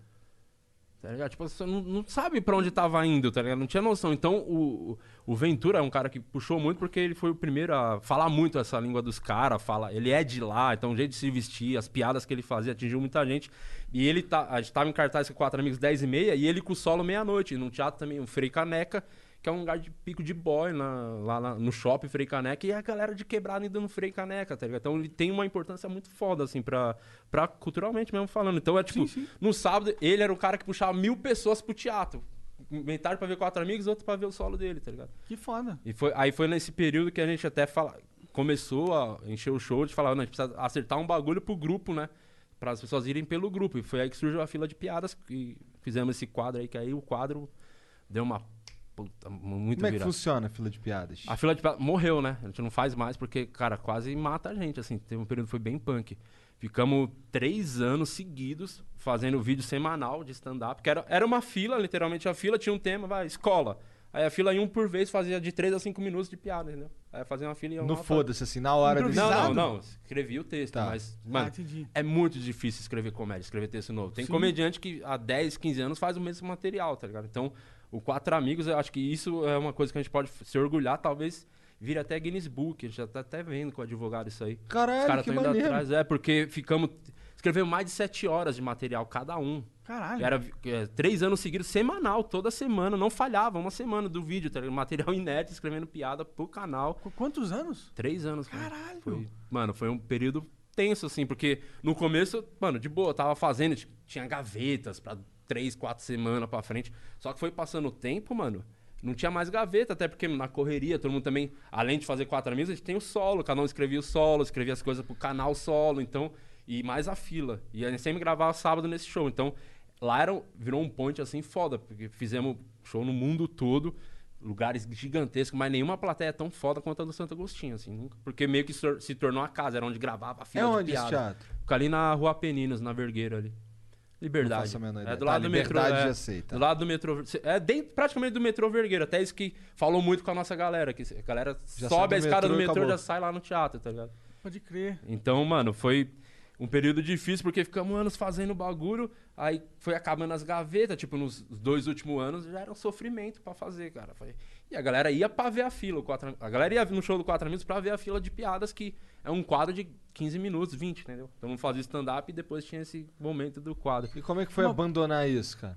S4: Tá ligado? Tipo, você não, não sabe pra onde tava indo, tá ligado? Não tinha noção. Então, o, o Ventura é um cara que puxou muito porque ele foi o primeiro a falar muito essa língua dos caras. Fala, ele é de lá, então o jeito de se vestir, as piadas que ele fazia atingiu muita gente. E ele tá, a gente tava em cartaz com quatro amigos 10 e meia e ele com o solo meia-noite. Num teatro também, o Frei Caneca, que é um lugar de pico de boy na- lá na- no shopping Frei Caneca. E a galera de quebrada indo no Frei Caneca, tá ligado? Então ele tem uma importância muito foda, assim, pra, pra culturalmente mesmo falando. Então é tipo, no sábado, ele era o cara que puxava mil pessoas pro teatro. Metade pra ver quatro amigos, outro pra ver o solo dele, tá ligado?
S3: Que foda.
S4: E foi, aí foi nesse período que a gente até fala, começou a encher o show de falar, não, a gente precisa acertar um bagulho pro grupo, né? Para as pessoas irem pelo grupo. E foi aí que surgiu a fila de piadas e fizemos esse quadro aí, que aí o quadro deu uma puta, muito
S2: Como é que funciona a fila de piadas?
S4: A fila de piadas morreu, né? A gente não faz mais porque, cara, quase mata a gente, assim. Teve um período que foi bem punk. Ficamos três anos seguidos fazendo vídeo semanal de stand-up, que era, era uma fila, literalmente a fila tinha um tema, vai, escola. Aí a fila em um por vez fazia de três a cinco minutos de piada, entendeu? Aí fazia uma fila e ia
S2: No foda-se, assim, na hora desse...
S4: Não, não, não. Escrevi o texto,
S2: Tá.
S4: mas,
S3: Ah,
S4: mano,
S3: entendi.
S4: é muito difícil escrever comédia, escrever texto novo. Tem
S3: Sim.
S4: comediante que há 10, 15 anos faz o mesmo material, tá ligado? Então, o Quatro Amigos, eu acho que isso é uma coisa que a gente pode se orgulhar, talvez vire até Guinness Book. A gente já tá até vendo com o advogado isso aí. Os
S2: Caralho,
S4: caras
S2: que
S4: estão indo
S2: maneiro.
S4: atrás. É, porque ficamos. Escrevemos mais de 7 horas de material cada um.
S3: Caralho.
S4: Era é, três anos seguidos, semanal, toda semana, não falhava, uma semana do vídeo, tá? Material inédito, escrevendo piada pro canal.
S3: Qu- Quantos anos?
S4: Três anos, cara.
S3: Caralho.
S4: Foi, mano, foi um período tenso, assim, porque no começo, mano, de boa, eu tava fazendo, t- tinha gavetas pra três, quatro semanas pra frente. Só que foi passando o tempo, mano. Não tinha mais gaveta, até porque na correria, todo mundo também, além de fazer quatro amigos, a gente tem o solo, cada um escrevia o solo, escrevia as coisas pro canal solo, então, e mais a fila. E a gente sempre gravava sábado nesse show. Então, lá era, virou um point assim foda, porque fizemos show no mundo todo, lugares gigantescos, mas nenhuma plateia tão foda quanto a do Santo Agostinho, assim, nunca- porque meio que se tor- se tornou a casa, era onde gravava a
S2: É
S4: fila de
S2: onde esse
S4: piada.
S2: teatro?
S4: Fica ali na Rua Peninos, na Vergueira ali. Liberdade.
S2: Não faço a menor
S4: É
S2: ideia.
S4: do
S2: Tá,
S4: lado do metrô.
S2: Liberdade
S4: é,
S2: tá.
S4: Do lado do metrô. É dentro, praticamente do metrô Vergueira. Até isso que falou muito com a nossa galera. Que a galera
S2: Já
S4: sobe
S2: do
S4: a escada do metrô e já sai lá no teatro, tá ligado?
S3: Pode crer.
S4: Então, mano, foi um período difícil porque ficamos anos fazendo bagulho, aí foi acabando as gavetas, tipo, nos dois últimos anos já era um sofrimento pra fazer, cara. Foi- E a galera ia pra ver a fila, o quatro... a galera ia no show do Quatro Amigos pra ver a fila de piadas, que é um quadro de 15 minutos, 20, entendeu? Então fazia stand-up e depois tinha esse momento do quadro.
S2: E como é que foi
S3: Uma-
S2: abandonar isso, cara?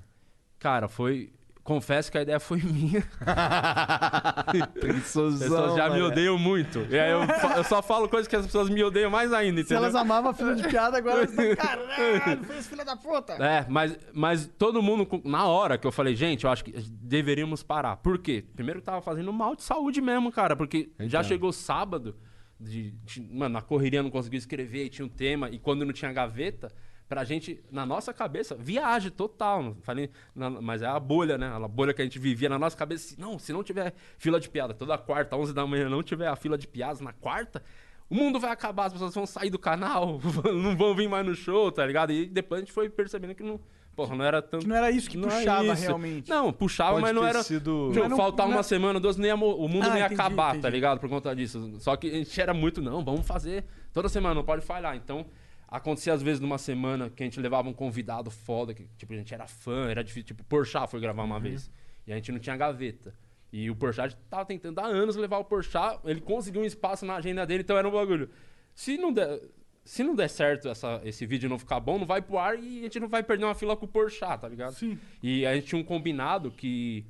S4: Cara, foi. confesso que a ideia foi minha. Pessoas já me odeiam muito. E aí eu, eu só falo coisas que as pessoas me odeiam mais ainda,
S3: Se
S4: entendeu?
S3: elas amavam a fila de piada, agora elas estão. Caralho, fez filha da puta!
S4: É, mas, mas todo mundo, na hora que eu falei, gente, eu acho que deveríamos parar. Por quê? Primeiro que tava fazendo mal de saúde mesmo, cara, porque já
S2: Entendo.
S4: chegou sábado, de, de- mano, na correria não conseguia escrever, tinha um tema, e quando não tinha gaveta, pra gente, na nossa cabeça, viagem total. Falei, na- mas é a bolha, né? A bolha que a gente vivia na nossa cabeça. Se, não, se não tiver fila de piada toda quarta, 11 da manhã, não tiver a fila de piadas na quarta, o mundo vai acabar, as pessoas vão sair do canal, não vão vir mais no show, tá ligado? E depois a gente foi percebendo que não. Porra, não era tanto.
S3: Que não era isso que
S4: Não
S3: puxava
S4: isso.
S3: realmente.
S4: Não, puxava,
S2: Pode
S4: mas não era.
S2: sido-
S4: Tipo,
S3: não-
S4: faltar
S3: não
S4: uma semana, duas, nem ia mo- o mundo
S3: Ah,
S4: não ia
S3: entendi,
S4: acabar, tá
S3: entendi.
S4: ligado? Por conta disso. Só que a gente era muito, não, vamos fazer toda semana, não pode falhar. Então, acontecia às vezes numa semana que a gente levava um convidado foda, que tipo, a gente era fã, era difícil. Tipo, Porchat foi gravar
S3: Uhum.
S4: uma vez. E a gente não tinha gaveta. E o Porchat a gente tava tentando há anos levar o Porchat, ele conseguiu um espaço na agenda dele, então era um bagulho. Se não der, se não der certo essa, esse vídeo não ficar bom, não vai pro ar e a gente não vai perder uma fila com o Porchat, tá ligado?
S3: Sim.
S4: E a gente tinha um combinado que,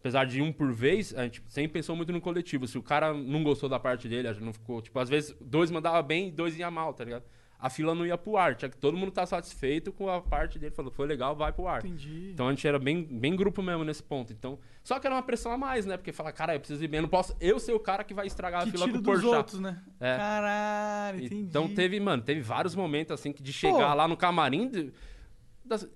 S4: apesar de um por vez, a gente sempre pensou muito no coletivo. Se o cara não gostou da parte dele, a gente não ficou. Tipo, às vezes dois mandava bem e dois ia mal, tá ligado? A fila não ia pro ar. Tinha que todo mundo tá satisfeito com a parte dele. Falou, foi legal, vai pro ar.
S3: Entendi.
S4: Então a gente era bem, bem grupo mesmo nesse ponto. Então, só que era uma pressão a mais, né? Porque fala, cara, eu preciso ir bem. Eu não posso eu ser o cara que vai estragar
S3: que
S4: a fila com o
S3: dos
S4: Porchat.
S3: outros, né?
S4: É.
S3: Caralho, entendi.
S4: Então teve, mano, teve vários momentos assim que de chegar
S3: Pô.
S4: lá no camarim. de-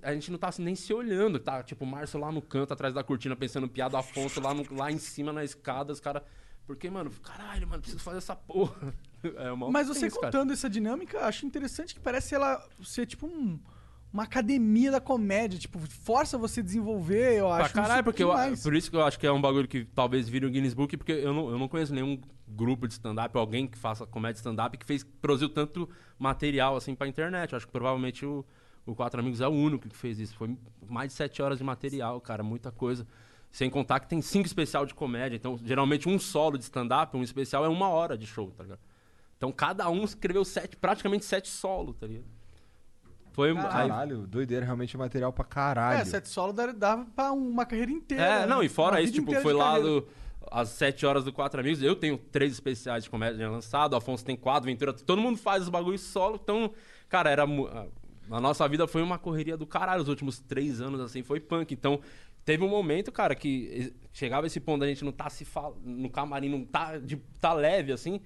S4: a gente não tá nem se olhando, tá? Tipo, o Márcio lá no canto, atrás da cortina, pensando piada, Afonso lá, no- lá em cima na escada, os caras. Porque, mano, caralho, mano, preciso fazer essa porra. É uma
S3: Mas você
S4: cara.
S3: contando essa dinâmica, acho interessante que parece ela ser tipo um- uma academia da comédia. Tipo, força você a desenvolver, eu
S4: Pra
S3: acho.
S4: caralho,
S3: isso
S4: porque eu, por isso que eu acho que é um bagulho que talvez vire o Guinness Book, porque eu não, eu não conheço nenhum grupo de stand-up, alguém que faça comédia stand-up que fez, produziu tanto material assim pra internet. Eu acho que provavelmente o, o Quatro Amigos é o único que fez isso. Foi mais de sete horas de material, cara, muita coisa. Sem contar que tem cinco especial de comédia. Então, geralmente, um solo de stand-up, um especial é uma hora de show, tá ligado? Então, cada um escreveu sete, praticamente sete solos, tá ligado? Foi aí-
S2: Caralho, doideira, realmente é material pra caralho.
S3: É, sete solo dava- pra uma carreira inteira.
S4: É,
S3: né?
S4: não, e fora
S3: Uma
S4: isso, tipo, foi lá do, às 7 horas do Quatro Amigos. Eu tenho três especiais de comédia lançado, o Afonso tem quatro, Ventura. Todo mundo faz os bagulhos solo. Então, cara, era. A nossa vida foi uma correria do caralho. Os últimos três anos, assim, foi punk. Então, teve um momento, cara, que chegava esse ponto da gente não tá se fal... no camarim, não tá, de, tá leve, assim.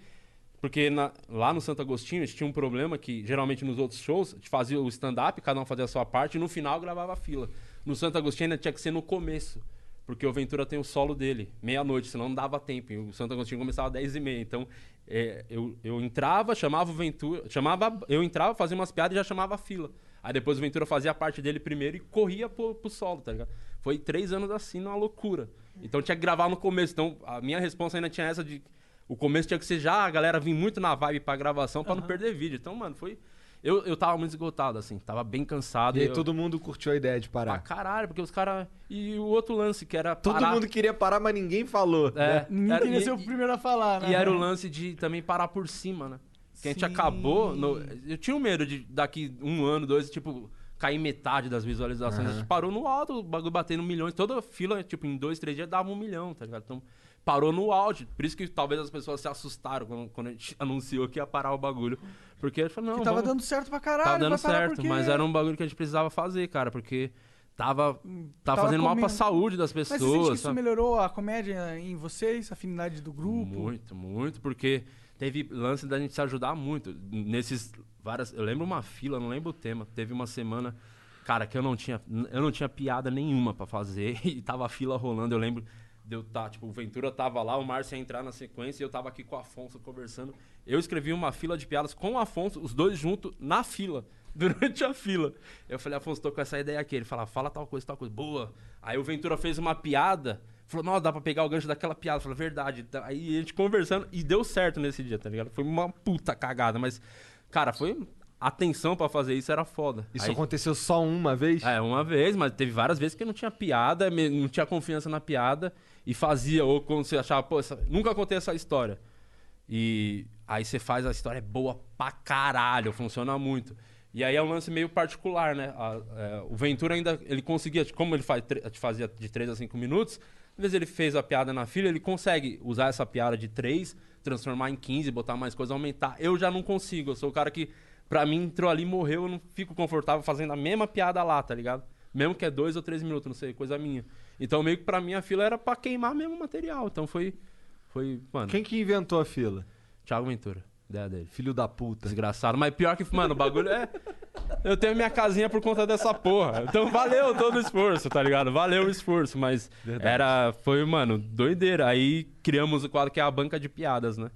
S4: Porque na- lá no Santo Agostinho a gente tinha um problema que geralmente nos outros shows a gente fazia o stand-up, cada um fazia a sua parte e no final gravava a fila. No Santo Agostinho ainda tinha que ser no começo. Porque o Ventura tem o solo dele, meia-noite, senão não dava tempo. E o Santo Agostinho começava às 10 e meia. Então, é, eu, eu entrava, chamava o Ventura. Chamava, eu entrava, fazia umas piadas e já chamava a fila. Aí depois o Ventura fazia a parte dele primeiro e corria pro, pro solo, tá ligado? Foi três anos assim, numa loucura. Então tinha que gravar no começo. Então a minha resposta ainda tinha essa de. O começo tinha que ser já a galera vir muito na vibe pra gravação pra não perder vídeo. Então, mano, foi. Eu, eu tava muito esgotado, assim, tava bem cansado.
S2: E aí
S4: eu-
S2: todo mundo curtiu a ideia de
S4: Pra
S2: parar.
S4: caralho, porque os caras. E o outro lance que era.
S2: Todo
S4: parar-
S2: mundo queria parar, mas ninguém falou.
S4: É,
S2: né?
S3: Ninguém
S4: era-
S3: queria ser o primeiro a falar, né?
S4: E era o lance de também parar por cima, né? Que a gente acabou. no- eu tinha um medo de daqui um ano, dois, tipo, cair metade das visualizações. A gente parou no alto, o bagulho batendo milhões. Toda fila, tipo, em dois, três dias dava um milhão, tá ligado? Então, parou no auge. Por isso que talvez as pessoas se assustaram quando, quando a gente anunciou que ia parar o bagulho. Porque a gente falou, não,
S3: Que tava
S4: vamos-
S3: dando certo pra caralho.
S4: Tava dando certo,
S3: porque-
S4: mas era um bagulho que a gente precisava fazer, cara, porque tava, tava,
S3: Tava
S4: fazendo mal pra
S3: comendo.
S4: saúde das
S3: Mas você
S4: pessoas.
S3: sente que isso
S4: sabe?
S3: melhorou a comédia em vocês, a afinidade do grupo?
S4: Muito, muito, porque teve lance da gente se ajudar muito. Nesses várias. Eu lembro uma fila, não lembro o tema. Teve uma semana, cara, que eu não tinha, eu não tinha piada nenhuma pra fazer e tava a fila rolando. Eu lembro de eu tá, tipo, o Ventura tava lá, o Márcio ia entrar na sequência e eu tava aqui com o Afonso conversando. Eu escrevi uma fila de piadas com o Afonso, os dois juntos, na fila. Durante a fila. Eu falei, Afonso, tô com essa ideia aqui. Ele falava, fala tal coisa, tal coisa. Boa. Aí o Ventura fez uma piada. Falou, nossa, dá pra pegar o gancho daquela piada. Falei, verdade. Tá- Aí a gente conversando e deu certo nesse dia, tá ligado? Foi uma puta cagada, mas, cara, foi. A atenção pra fazer isso era foda.
S2: Isso
S4: Aí-
S2: aconteceu só uma vez?
S4: é, uma vez, mas teve várias vezes que não tinha piada, não tinha confiança na piada e fazia, ou quando você achava, pô, essa- nunca contei essa história. E aí você faz a história é boa pra caralho, funciona muito. E aí é um lance meio particular, né? A- é, o Ventura ainda, ele conseguia, como ele faz, tre- fazia de 3 a 5 minutos, às vezes ele fez a piada na fila, ele consegue usar essa piada de 3, transformar em 15, botar mais coisa, aumentar. Eu já não consigo, eu sou o cara que, pra mim, entrou ali, morreu, eu não fico confortável fazendo a mesma piada lá, tá ligado? Mesmo que é 2 ou 3 minutos, não sei, coisa minha. Então meio que pra mim a fila era pra queimar mesmo o material, então foi, foi, mano,
S2: Quem que inventou a fila?
S4: Thiago Ventura, ideia dele.
S2: Filho da puta.
S4: Desgraçado. Mas pior que, mano, o bagulho é. Eu tenho minha casinha por conta dessa porra. Então valeu todo o esforço, tá ligado? Valeu o esforço, mas era. Foi, mano, doideira. Aí criamos o quadro que é a banca de piadas, né?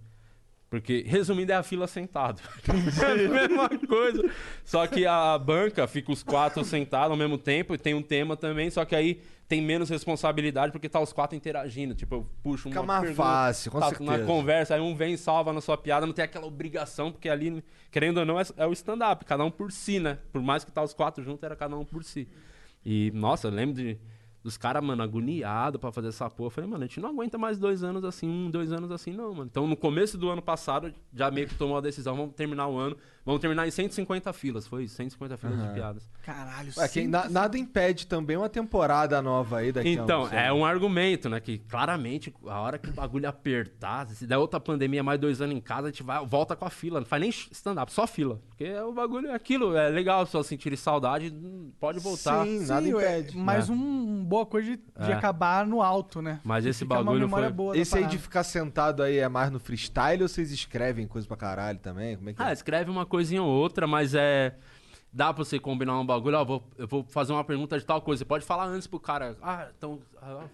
S4: Porque, resumindo, é a fila sentado. é a mesma coisa. Só que a banca fica os quatro sentados ao mesmo tempo e tem um tema também, só que aí tem menos responsabilidade porque tá os quatro interagindo. Tipo, eu puxo uma
S2: Fica mais
S4: pergunta,
S2: fácil, com
S4: tá
S2: certeza.
S4: Na conversa, aí um vem e salva na sua piada, não tem aquela obrigação, porque ali, querendo ou não, é, é o stand-up, cada um por si, né? Por mais que tá os quatro juntos, era cada um por si. E, nossa, eu lembro de, dos caras, mano, agoniados pra fazer essa porra. Eu falei, mano, a gente não aguenta mais dois anos assim, um, dois anos assim, não, mano. Então, no começo do ano passado, já meio que tomou a decisão, vamos terminar o ano, vamos terminar em 150 filas, foi isso, 150 filas de piadas.
S3: Caralho,
S2: Ué, quem- na- nada impede também uma temporada nova aí daqui a
S4: Então,
S2: uns
S4: é um argumento, né? Que claramente, a hora que o bagulho apertar, se der outra pandemia, mais dois anos em casa, a gente vai, volta com a fila. Não faz nem stand-up, só fila. Porque o bagulho é aquilo, é legal pessoas sentirem saudade, pode voltar.
S2: Sim,
S3: Sim,
S2: nada
S3: é,
S2: impede.
S3: mais
S4: É.
S3: um, um boa coisa de, de
S4: É.
S3: acabar no alto, né?
S4: Mas esse
S3: Fica uma
S4: bagulho
S3: memória
S4: foi-
S3: boa
S2: Esse aí de ficar sentado aí é mais no freestyle ou vocês escrevem coisa pra caralho também? Como é que
S4: Ah,
S2: é?
S4: escreve uma coisinha ou outra, mas é. Dá pra você combinar um bagulho, ó, vou, eu vou fazer uma pergunta de tal coisa. Você pode falar antes pro cara, ah, então. ah,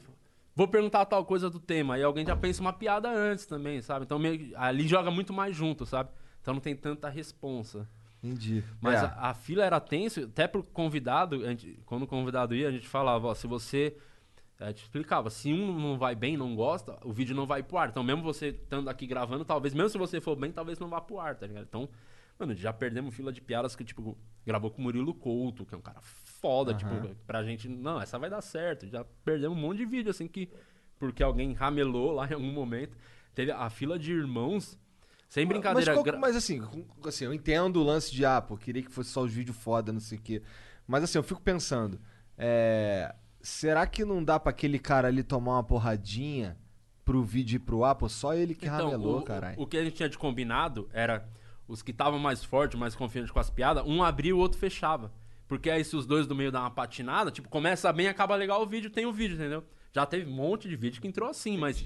S4: vou perguntar tal coisa do tema. Aí alguém já pensa uma piada antes também, sabe? Então meio, ali joga muito mais junto, sabe? Então não tem tanta responsa.
S2: Entendi.
S4: Mas
S2: É.
S4: a, a fila era tenso, até pro convidado, gente- quando o convidado ia, a gente falava, ó, se você. A gente explicava, se um não vai bem, não gosta, o vídeo não vai pro ar. Então, mesmo você estando aqui gravando, talvez, mesmo se você for bem, talvez não vá pro ar, tá ligado? Então, mano, já perdemos fila de piadas que, tipo, gravou com o Murilo Couto, que é um cara foda, tipo, pra gente, não, essa vai dar certo. Já perdemos um monte de vídeo, assim, que. Porque alguém ramelou lá em algum momento. Teve a fila de irmãos. Sem brincadeira.
S2: Mas, qual- mas assim, assim, eu entendo o lance de, ah, pô, queria que fosse só os vídeos foda, não sei o quê. Mas assim, eu fico pensando, é, será que não dá pra aquele cara ali tomar uma porradinha pro vídeo ir pro ar? Pô, só ele que ramelou,
S4: Então, o,
S2: caralho.
S4: o que a gente tinha de combinado era os que estavam mais fortes, mais confiantes com as piadas, um abria e o outro fechava. Porque aí se os dois do meio dão uma patinada, tipo, começa bem, acaba legal o vídeo, tem o vídeo, entendeu? Já teve um monte de vídeo que entrou assim, mas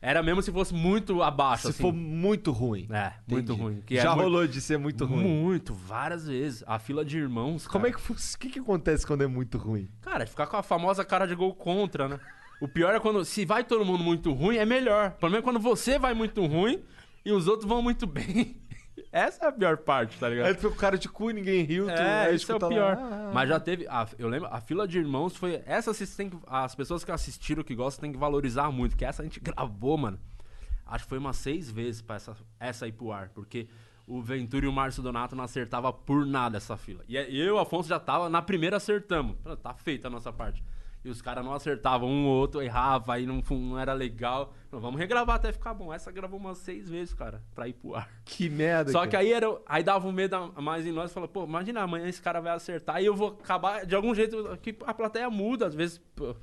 S4: era mesmo se fosse muito abaixo,
S2: Se
S4: assim.
S2: for muito ruim.
S4: É, muito
S2: Entendi.
S4: ruim. Que é
S2: Já
S4: muito-
S2: rolou de ser muito ruim.
S4: Muito, várias vezes. A fila de irmãos.
S2: Como
S4: cara.
S2: é que o que, que acontece quando é muito ruim?
S4: Cara, ficar com a famosa cara de gol contra, né? O pior é quando. Se vai todo mundo muito ruim, é melhor. O problema é quando você vai muito ruim e os outros vão muito bem. Essa é a pior parte, tá ligado?
S2: Aí tu foi com cara de cu, ninguém riu, tu
S4: É, isso é o
S2: escuta lá,
S4: pior.
S2: ah, ah,
S4: Mas já teve. a- eu lembro, a fila de irmãos foi. Essa vocês têm que. As pessoas que assistiram, que gostam, tem que valorizar muito. Que essa a gente gravou, mano. Acho que foi umas seis vezes pra essa, essa ir pro ar. Porque o Ventura e o Márcio Donato não acertava por nada essa fila. E eu e o Afonso já tava. Na primeira acertamos. Tá feita a nossa parte. E os caras não acertavam, um ou outro errava, aí não, não era legal. Falei, Vamos regravar até ficar bom. Essa gravou umas seis vezes, cara, pra ir pro ar.
S2: Que merda.
S4: Só
S2: cara.
S4: que aí era, aí dava um medo mais em nós, falou, pô, imagina amanhã esse cara vai acertar e eu vou acabar de algum jeito que a plateia muda, às vezes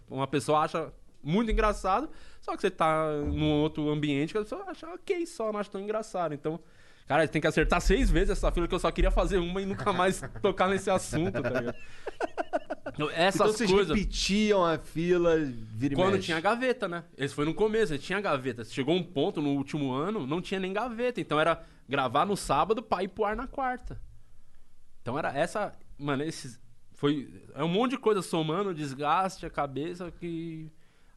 S4: uma pessoa acha muito engraçado, só que você tá num outro ambiente que a pessoa acha ok só, não acha tão engraçado. Então, cara, tem que acertar seis vezes essa fila que eu só queria fazer uma e nunca mais tocar nesse assunto, tá ligado? Então, Essas
S2: Então vocês
S4: coisas.
S2: repetiam a fila, vira
S4: Quando
S2: mexe.
S4: tinha gaveta, né? Esse foi no começo, tinha gaveta. Chegou um ponto no último ano, não tinha nem gaveta. Então era gravar no sábado pra ir pro ar na quarta. Então era essa. Mano, esses. Foi. É um monte de coisa somando, desgaste, a cabeça que.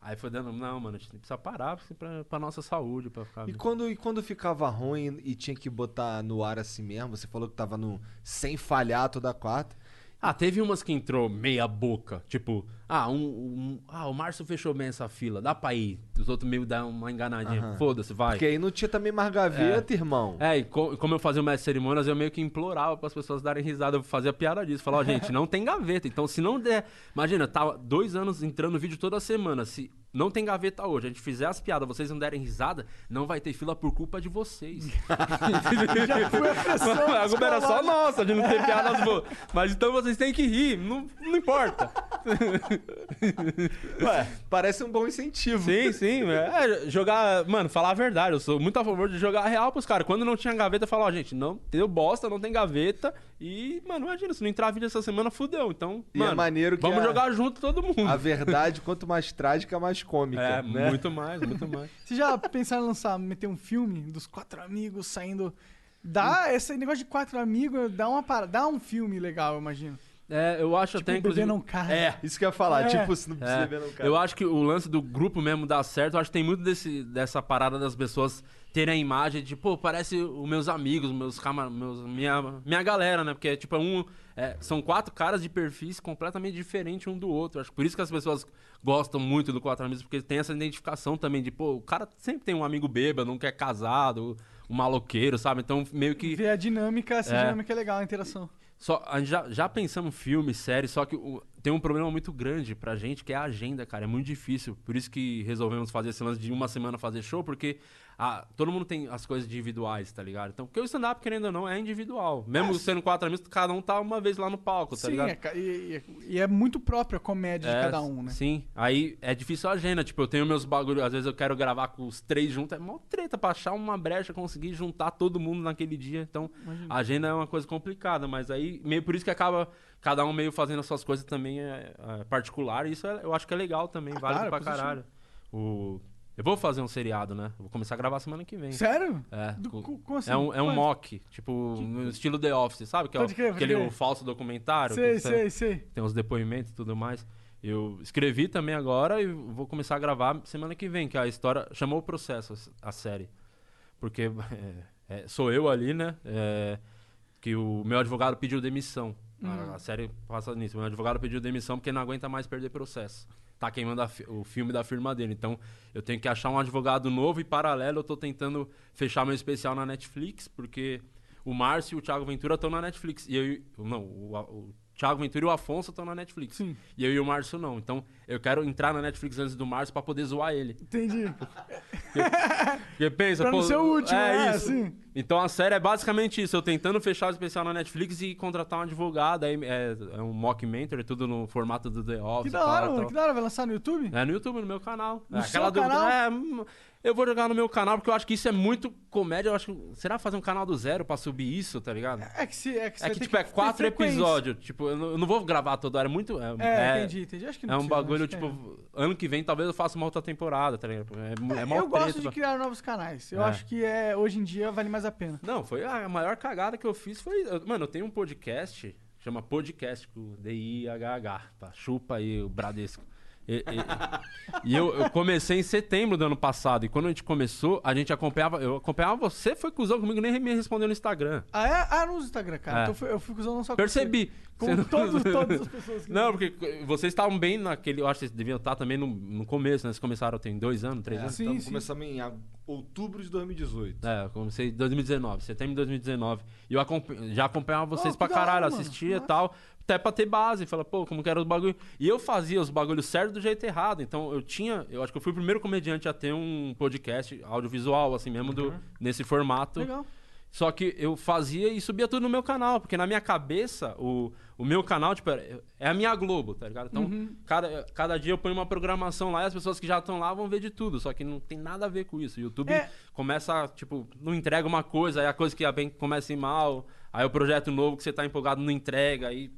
S4: Aí foi dando. Não, mano, a gente precisa parar pra, pra nossa saúde, pra ficar.
S2: E quando, e quando ficava ruim e tinha que botar no ar assim mesmo, você falou que tava no sem falhar toda quarta.
S4: Ah, teve umas que entrou meia boca. Tipo, ah, um, um- ah, o Márcio fechou bem essa fila, dá pra ir. Os outros meio dão uma enganadinha.
S2: Aham.
S4: Foda-se, vai.
S2: Porque aí não tinha também mais gaveta, irmão.
S4: É, e co- como eu fazia o mestre de cerimônias, eu meio que implorava para as pessoas darem risada. Eu fazia piada disso. Falava, ó, gente, não tem gaveta. Então, se não der. Imagina, tava dois anos entrando vídeo toda semana. Se não tem gaveta hoje, a gente fizer as piadas, vocês não derem risada, não vai ter fila por culpa de vocês.
S3: Já foi a pressão
S4: a culpa era só nossa de não ter piadas boas. Mas então vocês têm que rir, não, não importa.
S2: Ué, parece um bom incentivo.
S4: Sim, sim. É, jogar. Mano, falar a verdade. Eu sou muito a favor de jogar real pros caras. Quando não tinha gaveta, eu falava, ó, gente, não deu bosta, não tem gaveta. E, mano, imagina, se não entrar vídeo essa semana, fudeu. Então,
S2: E é
S4: mano,
S2: maneiro que
S4: vamos
S2: a-
S4: jogar junto todo mundo.
S2: A verdade, quanto mais trágica, mais cômica.
S4: É,
S2: né?
S4: muito mais, muito mais.
S3: Vocês já pensaram em lançar, meter um filme dos quatro amigos saindo. Dá esse negócio de quatro amigos, dá uma para, dá um filme legal, eu imagino.
S4: É, eu acho
S3: Tipo,
S4: até, inclusive...
S3: não cai.
S4: É,
S2: Isso que eu ia falar,
S3: É.
S2: tipo, se não precisa
S4: É,
S2: ver no cara.
S4: eu acho que o lance do grupo mesmo dar certo, eu acho que tem muito desse, dessa parada das pessoas terem a imagem de, pô, parece os meus amigos, meus camar... meus minha, minha galera, né? Porque, tipo, é um. é, são quatro caras de perfis completamente diferentes um do outro. Acho que por isso que as pessoas gostam muito do Quatro Amigos, porque tem essa identificação também de, pô, o cara sempre tem um amigo bêbado, um que é casado, um maloqueiro, sabe? Então, meio que.
S3: Ver a dinâmica, essa
S4: É.
S3: dinâmica é legal, a interação.
S4: Só, a gente já, já pensamos filme, série, só que o- tem um problema muito grande pra gente, que é a agenda, cara. É muito difícil. Por isso que resolvemos fazer esse lance de uma semana fazer show, porque a- todo mundo tem as coisas individuais, tá ligado? Então, porque o stand-up, querendo ou não, é individual. Mesmo sendo quatro amigos, cada um tá uma vez lá no palco, tá
S3: Sim,
S4: ligado?
S3: é e, e- é muito própria a comédia de
S4: É,
S3: cada um, né?
S4: Sim. Aí é difícil a agenda. Tipo, eu tenho meus bagulhos. Às vezes eu quero gravar com os três juntos. É mó treta pra achar uma brecha, conseguir juntar todo mundo naquele dia. Então, a agenda é uma coisa complicada. Mas aí, meio por isso que acaba cada um meio fazendo as suas coisas também é, é particular. E isso é- eu acho que é legal também. válido
S3: claro,
S4: pra
S3: positivo.
S4: caralho. O... Eu vou fazer um seriado, né? Eu vou começar a gravar semana que vem.
S3: Sério?
S4: É,
S3: Do- como assim?
S4: é um, é um
S3: Quando?
S4: mock, tipo, no estilo The Office, sabe? Que é o-
S3: crer,
S4: aquele o falso documentário.
S3: Sei,
S4: que
S3: sei, sei.
S4: tem uns depoimentos e tudo mais. Eu escrevi também agora e vou começar a gravar semana que vem, que a história chamou o processo, a série. Porque é, é, sou eu ali, né? é, que o meu advogado pediu demissão. A, a série passa nisso. Meu advogado pediu demissão porque não aguenta mais perder processo. Tá queimando fi- o filme da firma dele. Então, eu tenho que achar um advogado novo e paralelo eu tô tentando fechar meu especial na Netflix, porque o Márcio e o Thiago Ventura estão na Netflix. E eu, e- não, o, o Thiago Ventura e o Afonso estão na Netflix.
S3: Sim.
S4: E eu e o Márcio não. Então, eu quero entrar na Netflix antes do Márcio pra poder zoar ele.
S3: Entendi.
S4: Porque pensa,
S3: Pra não
S4: pô,
S3: ser o último,
S4: é
S3: é,
S4: isso.
S3: assim.
S4: Então a série é basicamente isso, eu tentando fechar o especial na Netflix e contratar um advogado, aí é, é um mockumentary, tudo no formato do The Office.
S3: Que da hora, mano. Que da hora. Vai lançar no YouTube?
S4: É no YouTube, no meu canal.
S3: No
S4: é,
S3: seu
S4: dúvida,
S3: canal?
S4: é, eu vou jogar no meu canal porque eu acho que isso é muito comédia. Eu acho que, será fazer um canal do zero pra subir isso, tá ligado?
S3: É que se. É que,
S4: É que, tipo, é
S3: ter
S4: quatro episódios. Tipo, eu não, eu não vou gravar toda hora. É muito. É,
S3: É,
S4: é-
S3: entendi, entendi. Acho que não
S4: É um
S3: precisa,
S4: bagulho,
S3: que
S4: tipo, ano que vem talvez eu faça uma outra temporada, tá ligado? É, é mó
S3: eu gosto de
S4: pra-
S3: criar novos canais. Eu
S4: É.
S3: acho que é, hoje em dia vale mais a pena.
S4: Não, foi a maior cagada que eu fiz foi. Mano, eu tenho um podcast, chama Podcast, com D-I-H-H. Tá? Chupa aí o Bradesco. E, e- e eu, eu comecei em setembro do ano passado. E quando a gente começou, a gente acompanhava. Eu acompanhava você, foi cuzão comigo, nem me respondeu no Instagram.
S3: Ah, é? Ah, no Instagram, cara.
S4: É.
S3: Então eu fui- eu fui usando não só com
S4: Percebi.
S3: você.
S4: Você
S3: Com
S4: não-
S3: todos, todas as pessoas que.
S4: Não, porque vocês estavam bem naquele. Eu acho que vocês deviam estar também no, no começo, né? Vocês começaram tem dois anos, três
S2: É,
S4: anos?
S3: Sim,
S2: então
S3: sim.
S2: começamos em outubro de 2018.
S4: É, eu comecei em 2019, setembro de 2019. E eu já acompanhava vocês
S3: Oh,
S4: pra
S3: hora,
S4: caralho,
S3: mano.
S4: assistia e tal. Até pra ter base, fala, pô, como que era os bagulho. E eu fazia os bagulhos certos do jeito errado. Então eu tinha. Eu acho que eu fui o primeiro comediante a ter um podcast audiovisual, assim mesmo, do, nesse formato.
S3: Legal.
S4: Só que eu fazia e subia tudo no meu canal, porque na minha cabeça, o, o meu canal, tipo, é é a minha Globo, tá ligado? Então,
S3: Uhum.
S4: cada, cada dia eu ponho uma programação lá e as pessoas que já estão lá vão ver de tudo. Só que não tem nada a ver com isso. O YouTube
S3: É.
S4: começa, tipo, não entrega uma coisa, aí a coisa que ia bem começa a ir mal, aí o projeto novo que você tá empolgado não entrega, aí.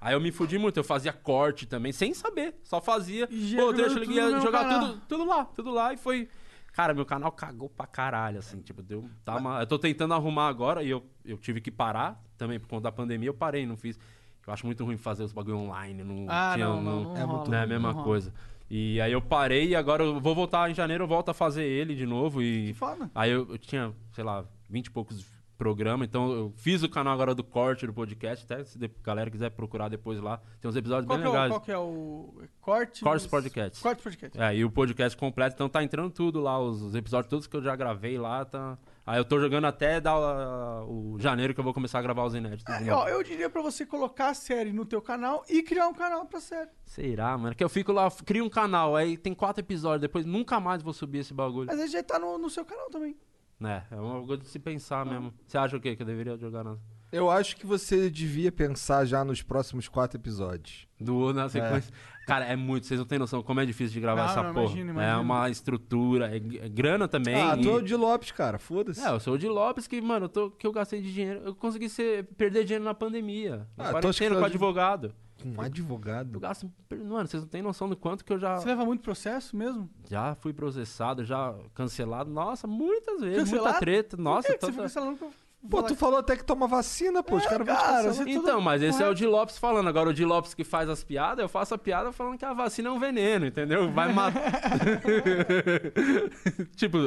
S4: Aí eu me fudi muito, eu fazia corte também, sem saber, só fazia.
S3: E ia
S4: Pô,
S3: jogando
S4: eu
S3: tudo
S4: jogar
S3: canal.
S4: tudo, tudo lá, tudo lá e foi. Cara, meu canal cagou pra caralho, assim, tipo, deu. Tá uma... Eu tô tentando arrumar agora e eu, eu tive que parar também por conta da pandemia, eu parei, não fiz. Eu acho muito ruim fazer os bagulho online, não
S3: Ah,
S4: tinha.
S3: não, não, não
S2: é
S3: rola,
S2: muito
S4: não é a mesma
S3: rola.
S4: coisa. E aí eu parei e agora eu vou voltar em janeiro, eu volto a fazer ele de novo e.
S3: Que foda.
S4: Aí eu, eu tinha, sei lá, 20 e poucos programas, então eu fiz o canal agora do corte do podcast, até se a galera quiser procurar depois lá, tem uns episódios
S3: Qual
S4: bem
S3: é o,
S4: legais.
S3: qual que é o. Corte.
S4: Cortes Podcast.
S3: Corte podcast.
S4: É, e o podcast completo, então tá entrando tudo lá, os, os episódios todos que eu já gravei lá, tá. Aí eu tô jogando até uh, o janeiro que eu vou começar a gravar os inéditos.
S3: É, ó, eu diria pra você colocar a série no teu canal e criar um canal pra série.
S4: Será, mano? Que eu fico lá, crio um canal, aí tem quatro episódios, depois nunca mais vou subir esse bagulho.
S3: Mas aí já tá no, no seu canal também.
S4: É, é uma coisa de se pensar mesmo. Você acha o quê? Que eu deveria jogar na...
S2: Eu acho que você devia pensar já nos próximos quatro episódios.
S4: Do, na sequência. Cara, é muito, vocês não têm noção como é difícil de gravar
S3: Não,
S4: essa
S3: não,
S4: porra.
S3: imagino,
S4: É uma estrutura, é, é grana também.
S2: ah,
S4: e-
S2: tu é o de Lopes, cara. Foda-se.
S4: É, eu sou o de Lopes que, mano, eu tô, que eu gastei de dinheiro. Eu consegui ser, perder dinheiro na pandemia. Na
S2: Ah, acha que
S4: quarentena com
S2: foi-
S4: advogado.
S2: Um advogado.
S4: Eu gasto. Mano, vocês não têm noção do quanto que eu já,
S3: Você leva muito processo mesmo?
S4: já fui processado, já cancelado. Nossa, muitas vezes.
S3: Cancelado?
S4: Muita treta.
S3: Por
S4: Nossa,
S3: que que você
S4: tanta-
S3: fica cancelando pra
S2: Pô, tu falou até que toma vacina, pô. Os caras vão te
S3: cara, tudo
S4: Então, mas esse é o de Lopes falando. Agora, o de Lopes que faz as piadas, eu faço a piada falando que a vacina é um veneno, entendeu? Vai matar. tipo,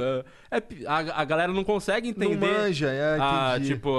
S4: é- é a, a galera não consegue
S2: Não
S4: entender.
S2: manja, é,
S4: a, tipo,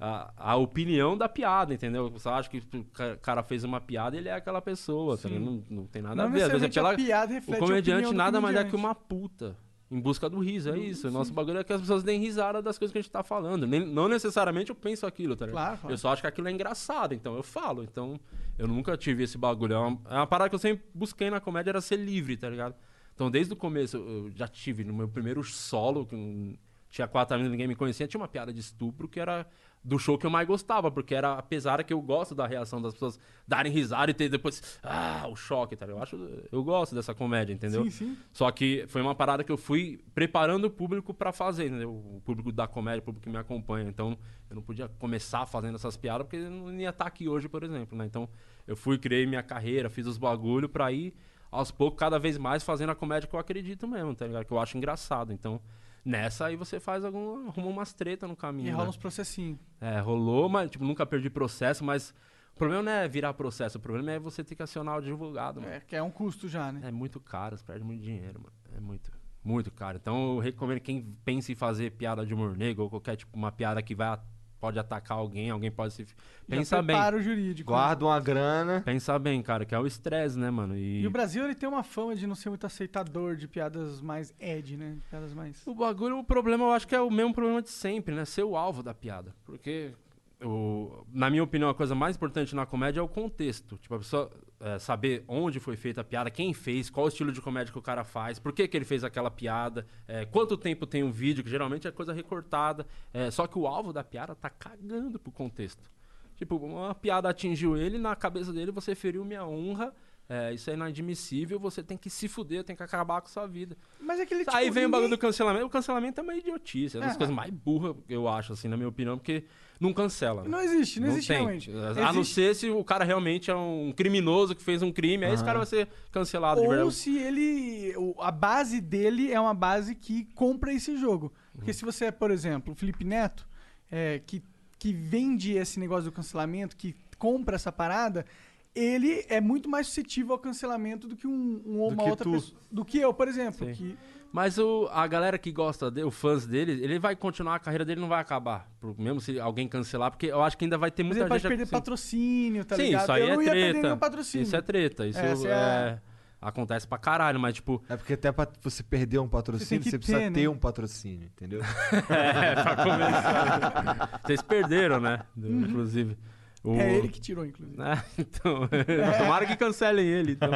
S4: a, a opinião da piada, entendeu? Você acha que o ca- cara fez uma piada ele é aquela pessoa, tá não, não tem nada
S3: Não
S4: a ver. Às vezes é pela-
S3: piada
S4: o
S3: reflete a
S4: comediante nada mais é que uma puta. Em busca do riso, é isso. O nosso bagulho é que as pessoas deem risada das coisas que a gente tá falando. Nem- não necessariamente eu penso aquilo, tá ligado?
S3: Claro.
S4: Eu só acho que aquilo é engraçado, então eu falo. Então, eu nunca tive esse bagulho. É uma, é uma parada que eu sempre busquei na comédia, era ser livre, tá ligado? Então, desde o começo, eu já tive no meu primeiro solo, que tinha quatro amigos, ninguém me conhecia, tinha uma piada de estupro que era do show que eu mais gostava, porque era, apesar que eu gosto da reação das pessoas darem risada e ter depois, ah, o choque, tá? Eu, acho, eu gosto dessa comédia, entendeu?
S3: Sim, sim.
S4: Só que foi uma parada que eu fui preparando o público pra fazer, entendeu? O público da comédia, o público que me acompanha. Então, eu não podia começar fazendo essas piadas porque eu não ia estar aqui hoje, por exemplo, né? Então, eu fui, criei minha carreira, fiz os bagulho pra ir aos poucos, cada vez mais fazendo a comédia que eu acredito mesmo, tá ligado? Que eu acho engraçado. Então, nessa aí você faz algum, arruma umas treta no caminho.
S3: E
S4: né?
S3: rola uns processinhos.
S4: É, rolou, mas tipo, nunca perdi processo, mas o problema não é virar processo, o problema é você ter que acionar o advogado, mano.
S3: É, que é um custo já, né?
S4: É muito caro, você perde muito dinheiro, mano. É muito, muito caro. Então eu recomendo quem pensa em fazer piada de humor negro ou qualquer tipo, uma piada que vai, pode atacar alguém, alguém pode se. Pensa bem.
S3: o jurídico. né?
S2: Guarda uma grana.
S4: Pensa bem, cara, que é o estresse, né, mano? E,
S3: E o Brasil, ele tem uma fama de não ser muito aceitador de piadas mais ed, né? Piadas mais...
S4: O bagulho, o problema, eu acho que é o mesmo problema de sempre, né? Ser o alvo da piada. Porque, o, na minha opinião, a coisa mais importante na comédia é o contexto. Tipo, a pessoa é, saber onde foi feita a piada, quem fez, qual o estilo de comédia que o cara faz, por que, que ele fez aquela piada, é, quanto tempo tem um vídeo, que geralmente é coisa recortada. É, só que o alvo da piada tá cagando pro contexto. Tipo, uma piada atingiu ele, na cabeça dele você feriu minha honra. é, isso é inadmissível, você tem que se fuder, tem que acabar com sua vida.
S3: Mas é que ele, tipo,
S4: Aí vem o
S3: ninguém-
S4: bagulho do cancelamento. O cancelamento é uma idiotice. É uma das
S3: É.
S4: coisas mais burras, eu acho, assim, na minha opinião, porque não cancela. né?
S3: Não existe, não, existe
S4: tem.
S3: realmente.
S4: A não
S3: Existe-
S4: ser se o cara realmente é um criminoso que fez um crime, aí esse cara vai ser cancelado de
S3: Ou se ele. o- A base dele é uma base que compra esse jogo. Porque
S4: Uhum.
S3: se você é, por exemplo, o Felipe Neto, é, que, que vende esse negócio do cancelamento, que compra essa parada, ele é muito mais suscetível ao cancelamento do que um, um ou
S2: Do
S3: uma
S2: que
S3: outra
S2: tu.
S3: pessoa. Do que eu, por exemplo.
S4: Sim.
S3: Que,
S4: Mas o, a galera que gosta dele, os fãs dele, ele vai continuar, a carreira dele não vai acabar. Mesmo se alguém cancelar, porque eu acho que ainda vai ter
S3: mas
S4: muita
S3: ele pode
S4: gente...
S3: perder
S4: assim-
S3: patrocínio, tá
S4: Sim,
S3: ligado?
S4: isso aí
S3: eu não
S4: é
S3: ia perder
S4: treta.
S3: nenhum patrocínio.
S4: Isso é treta. Isso
S3: Essa é
S4: é... Acontece pra caralho, mas tipo...
S2: É porque até pra você perder um patrocínio,
S3: que
S2: você, precisa
S3: ter,
S2: ter,
S3: né?
S2: um patrocínio, entendeu?
S4: É, pra começar. Vocês perderam, né? Do- Inclusive. O...
S3: Uhum. É ele que tirou, inclusive.
S4: É, então, tomara que cancelem ele. Então.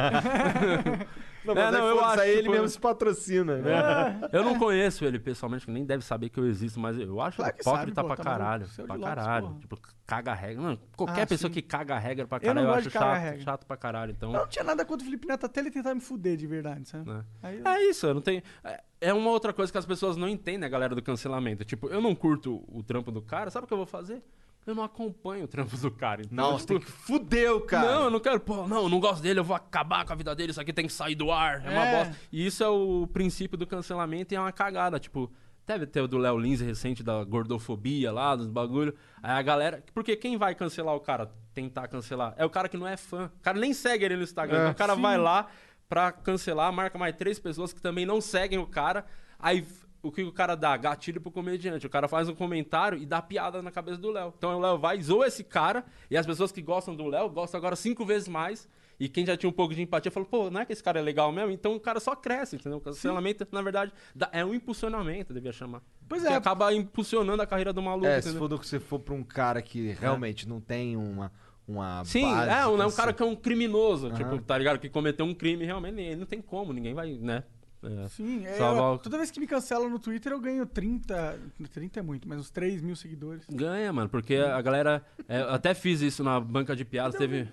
S2: Não,
S4: É,
S2: mas
S4: não,
S2: aí,
S4: eu acho,
S2: aí ele
S4: tipo-
S2: mesmo se patrocina, né?
S4: Eu não conheço ele pessoalmente, que nem deve saber que eu existo, mas eu acho
S3: Claro que
S4: hipócrita
S3: sabe, pô,
S4: pra
S3: tá
S4: caralho. Pra
S3: Lopes,
S4: caralho.
S3: porra.
S4: Tipo, caga regra. Não, qualquer
S3: Ah,
S4: pessoa
S3: sim.
S4: que caga regra pra
S3: Eu
S4: caralho,
S3: não
S4: eu, acho chato,
S3: regra.
S4: chato pra caralho. Então.
S3: Eu não tinha nada contra o Felipe Neto até ele tentar me fuder de verdade, sabe?
S4: É.
S3: Aí eu-
S4: É isso, eu não tenho. é- É uma outra coisa que as pessoas não entendem, a galera do cancelamento. Tipo, eu não curto o trampo do cara, sabe o que eu vou fazer? Eu não acompanho o trampo do cara. Então,
S2: Não,
S4: tipo,
S2: tem que fuder o cara.
S4: Não, eu não quero, pô, não, eu não gosto dele, eu vou acabar com a vida dele, isso aqui tem que sair do ar, é, uma
S3: É.
S4: bosta. E isso é o princípio do cancelamento e é uma cagada, tipo, deve ter o do Léo Lins recente da gordofobia lá, dos bagulho. Aí a galera, porque quem vai cancelar o cara, tentar cancelar, é o cara que não é fã. O cara nem segue ele no Instagram,
S2: É,
S4: então o cara
S3: sim.
S4: vai lá pra cancelar, marca mais três pessoas que também não seguem o cara, aí o que o cara dá? Gatilho pro comediante. O cara faz um comentário e dá piada na cabeça do Léo. Então o Léo vai, zoa esse cara, e as pessoas que gostam do Léo gostam agora cinco vezes mais. E quem já tinha um pouco de empatia falou, pô, não é que esse cara é legal mesmo? Então o cara só cresce, entendeu? O cancelamento, na verdade, dá- é um impulsionamento, devia chamar.
S3: Pois
S4: Que
S3: é.
S4: acaba impulsionando a carreira do maluco,
S2: É, se for, do- se for pra um cara que realmente não tem uma, uma
S4: Sim,
S2: base
S4: é, um, é um cara que é um criminoso,
S2: Aham.
S4: tipo, tá ligado? Que cometeu um crime, realmente, ele não tem como, ninguém vai, né? É.
S3: Sim, é, eu- toda vez que me cancelam no Twitter eu ganho 30. 30 é muito, mas uns 3 mil seguidores.
S4: Ganha, mano, porque a galera. é, eu até fiz isso na banca de piadas, teve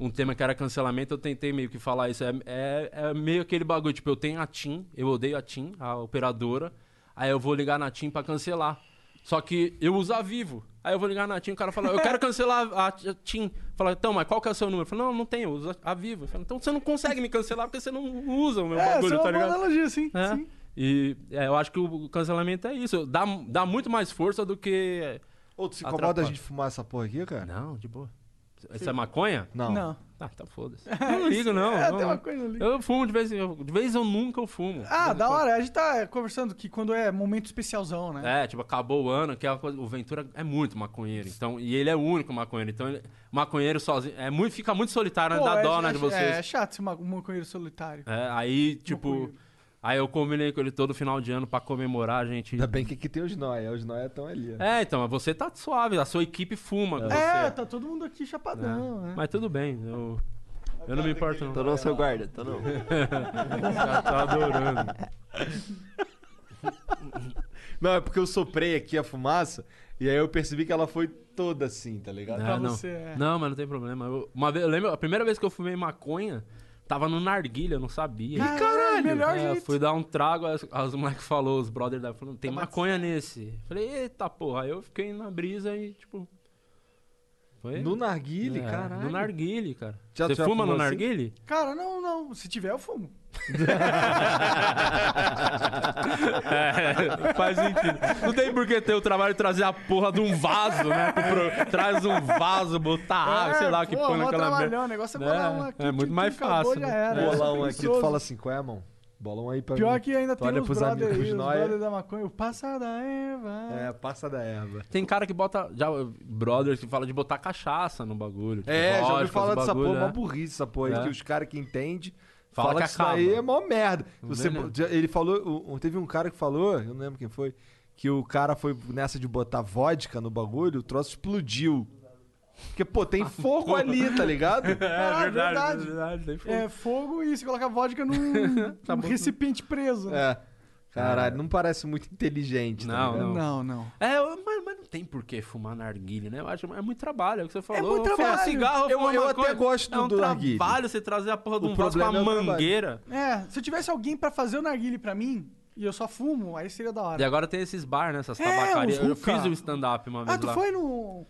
S4: um tema que era cancelamento, eu tentei meio que falar isso. É, é, é meio aquele bagulho, tipo, eu tenho a TIM, eu odeio a TIM, a operadora, aí eu vou ligar na TIM pra cancelar. Só que eu uso a Vivo. Aí eu vou ligar na TIM, o cara fala, eu quero cancelar a, a TIM. Fala, então, mas qual que é o seu número? Eu falo, não, não tenho, eu uso a Vivo. Eu falo, então você não consegue me cancelar porque você não usa o meu
S3: É,
S4: bagulho,
S3: é
S4: tá ligado?
S3: analogia, sim.
S4: É.
S3: sim.
S4: E é, eu acho que o cancelamento é isso. Dá, dá muito mais força do que.
S2: Ô, tu se incomoda a gente fumar essa porra aqui, cara?
S4: Não, de boa. Isso é maconha?
S2: Não.
S3: Não.
S4: Ah, tá foda-se. Eu não ligo, não.
S3: É,
S4: não.
S3: tem uma coisa ali.
S4: Eu fumo de vez em eu, De vez eu nunca eu fumo.
S3: Ah, da hora. A gente tá conversando que quando é momento especialzão, né?
S4: quando. É, tipo, acabou o ano, que é coisa, o Ventura é muito maconheiro. Então, e ele é o único maconheiro. Então, ele, maconheiro sozinho. É muito, fica muito solitário, né?
S3: Pô,
S4: Dá
S3: é,
S4: dó, né,
S3: é-
S4: de vocês.
S3: É, chato ser um maconheiro solitário.
S4: É, aí, tipo.
S3: Maconheiro.
S4: Aí eu combinei com ele todo final de ano pra comemorar, a gente.
S2: Ainda bem que aqui tem os nóia, os nóia estão ali. ó.
S4: É, então, você tá suave, a sua equipe fuma
S3: É,
S4: você.
S3: tá todo mundo aqui chapadão, né?
S4: Mas tudo bem, eu. Eu não me importo, não.
S10: Tô não, seu guarda, tô não.
S4: Já tá adorando.
S2: Não, é porque eu soprei aqui a fumaça e aí eu percebi que ela foi toda assim, tá ligado?
S3: Pra
S4: É, não.
S3: você, é.
S4: Não, mas não tem problema. Eu- uma vez, eu lembro, a primeira vez que eu fumei maconha, tava no narguilha, eu não sabia.
S3: Caralho, melhor
S4: É,
S3: jeito.
S4: fui dar um trago, as, as moleques falou, os brothers da falando, tem maconha nesse. Falei, eita porra. Aí eu fiquei na brisa e, tipo. Foi?
S2: No narguile,
S4: É,
S2: caralho.
S4: No narguile, cara.
S2: Já-
S4: Você
S2: já
S4: fuma no
S2: assim?
S4: narguile?
S3: Cara, não, não. Se tiver, eu fumo.
S4: É, faz sentido. Não tem por que ter o trabalho de trazer a porra de um vaso, né? pro Traz um vaso, botar água, sei lá, o que
S3: É, pô,
S4: põe naquela merda.
S3: O negócio é bolar um aqui.
S4: É muito mais
S3: tchum, acabou,
S4: fácil.
S3: já
S4: né?
S3: era.
S4: É.
S2: Bolar um aqui, tu fala assim, qual é, mão? Bola um aí pra
S3: Pior
S2: mim.
S3: que ainda
S2: Tu
S3: tem
S2: olha pros
S3: brothers
S2: amigos
S3: aí, os
S2: nóia.
S3: brothers da maconha. O passa da erva.
S2: É, passa da erva.
S4: Tem cara que bota. Já, brothers que fala de botar cachaça no bagulho. tipo,
S2: É, já ouvi falar dessa
S4: bagulho,
S2: porra, mó
S4: é.
S2: burrice essa porra aí,
S4: É.
S2: que os caras que entendem
S4: Fala
S2: falam
S4: que
S2: que isso
S4: acaba.
S2: é mó merda. Você, ele falou, teve um cara que falou, eu não lembro quem foi, que o cara foi nessa de botar vodka no bagulho, o troço explodiu. Porque, pô, tem fogo ali, tá ligado?
S4: É,
S3: Caralho,
S4: verdade,
S3: verdade.
S4: verdade, tem fogo.
S3: É fogo e você coloca vodka num,
S4: Tá
S3: num recipiente preso. né?
S2: É. Caralho, não parece muito inteligente, tá
S4: Não?
S3: Não, não.
S4: É, mas, mas não tem por que fumar narguilha, né? Eu acho é muito trabalho, é o que você falou.
S3: muito
S4: Fumar
S3: trabalho.
S4: cigarro,
S2: Eu-
S4: fumar
S2: eu até gosto
S4: é um
S2: do narguilé.
S4: trabalho você trazer a porra de um vaso com
S2: é o trabalho.
S4: mangueira.
S3: É, se eu tivesse alguém pra fazer o narguile pra mim e eu só fumo, aí seria da hora.
S4: E agora tem esses bar, né? Essas
S3: É,
S4: tabacarias. Eu fiz o stand-up uma vez
S3: Ah, tu
S4: lá.
S3: foi no.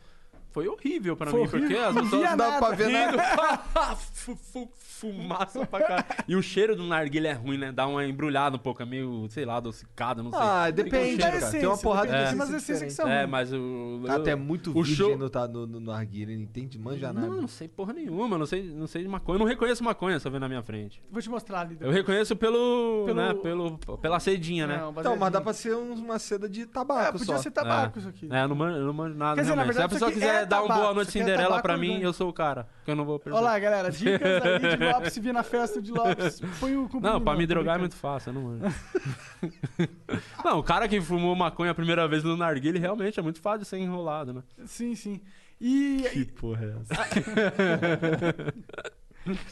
S4: Foi horrível pra
S3: Foi
S4: mim, porque
S3: horrível.
S4: as
S3: Não
S4: pessoas
S2: Não dá
S3: nada.
S2: pra ver nada.
S4: Fu- fu- Fumaça pra caralho. E o cheiro do narguilé é ruim, né? Dá uma embrulhada um pouco, é meio, sei lá, adocicado, não sei.
S2: Ah, depende,
S4: cheiro,
S2: cara. Tem uma porrada de
S3: mas
S2: essência
S3: essências que são.
S4: É, mas o.
S2: Cara, tu é muito
S4: o
S2: virgem
S4: show-
S2: no, tá, no, no, no narguilé, não entende, manja nada.
S4: Não, não sei porra nenhuma, não sei, não sei de maconha. Eu não reconheço maconha eu ver na minha frente.
S3: Vou te mostrar ali.
S4: Eu reconheço pelo.
S3: Pelo-
S4: né, pelo pela cedinha, né?
S3: Não,
S2: Então, mas dá pra ser uma seda de
S3: É,
S2: tabaco
S3: podia
S2: só.
S3: ser tabaco isso aqui.
S4: É, eu não manjo, eu não manjo nada.
S3: Quer dizer, na
S4: realmente. Se a
S3: verdade,
S4: pessoa quiser
S3: é
S4: dar um boa noite Cinderela pra mim, eu sou o cara. Que eu não vou perder.
S3: Olha lá, galera. Dicas aí de Lopes. Se vir na festa de Lopes, põe o.
S4: Não, pra me drogar é muito fácil, eu não manjo. não, o cara que fumou maconha a primeira vez no narguilé realmente é muito fácil de ser enrolado, né?
S3: Sim, sim. E
S4: porra é essa?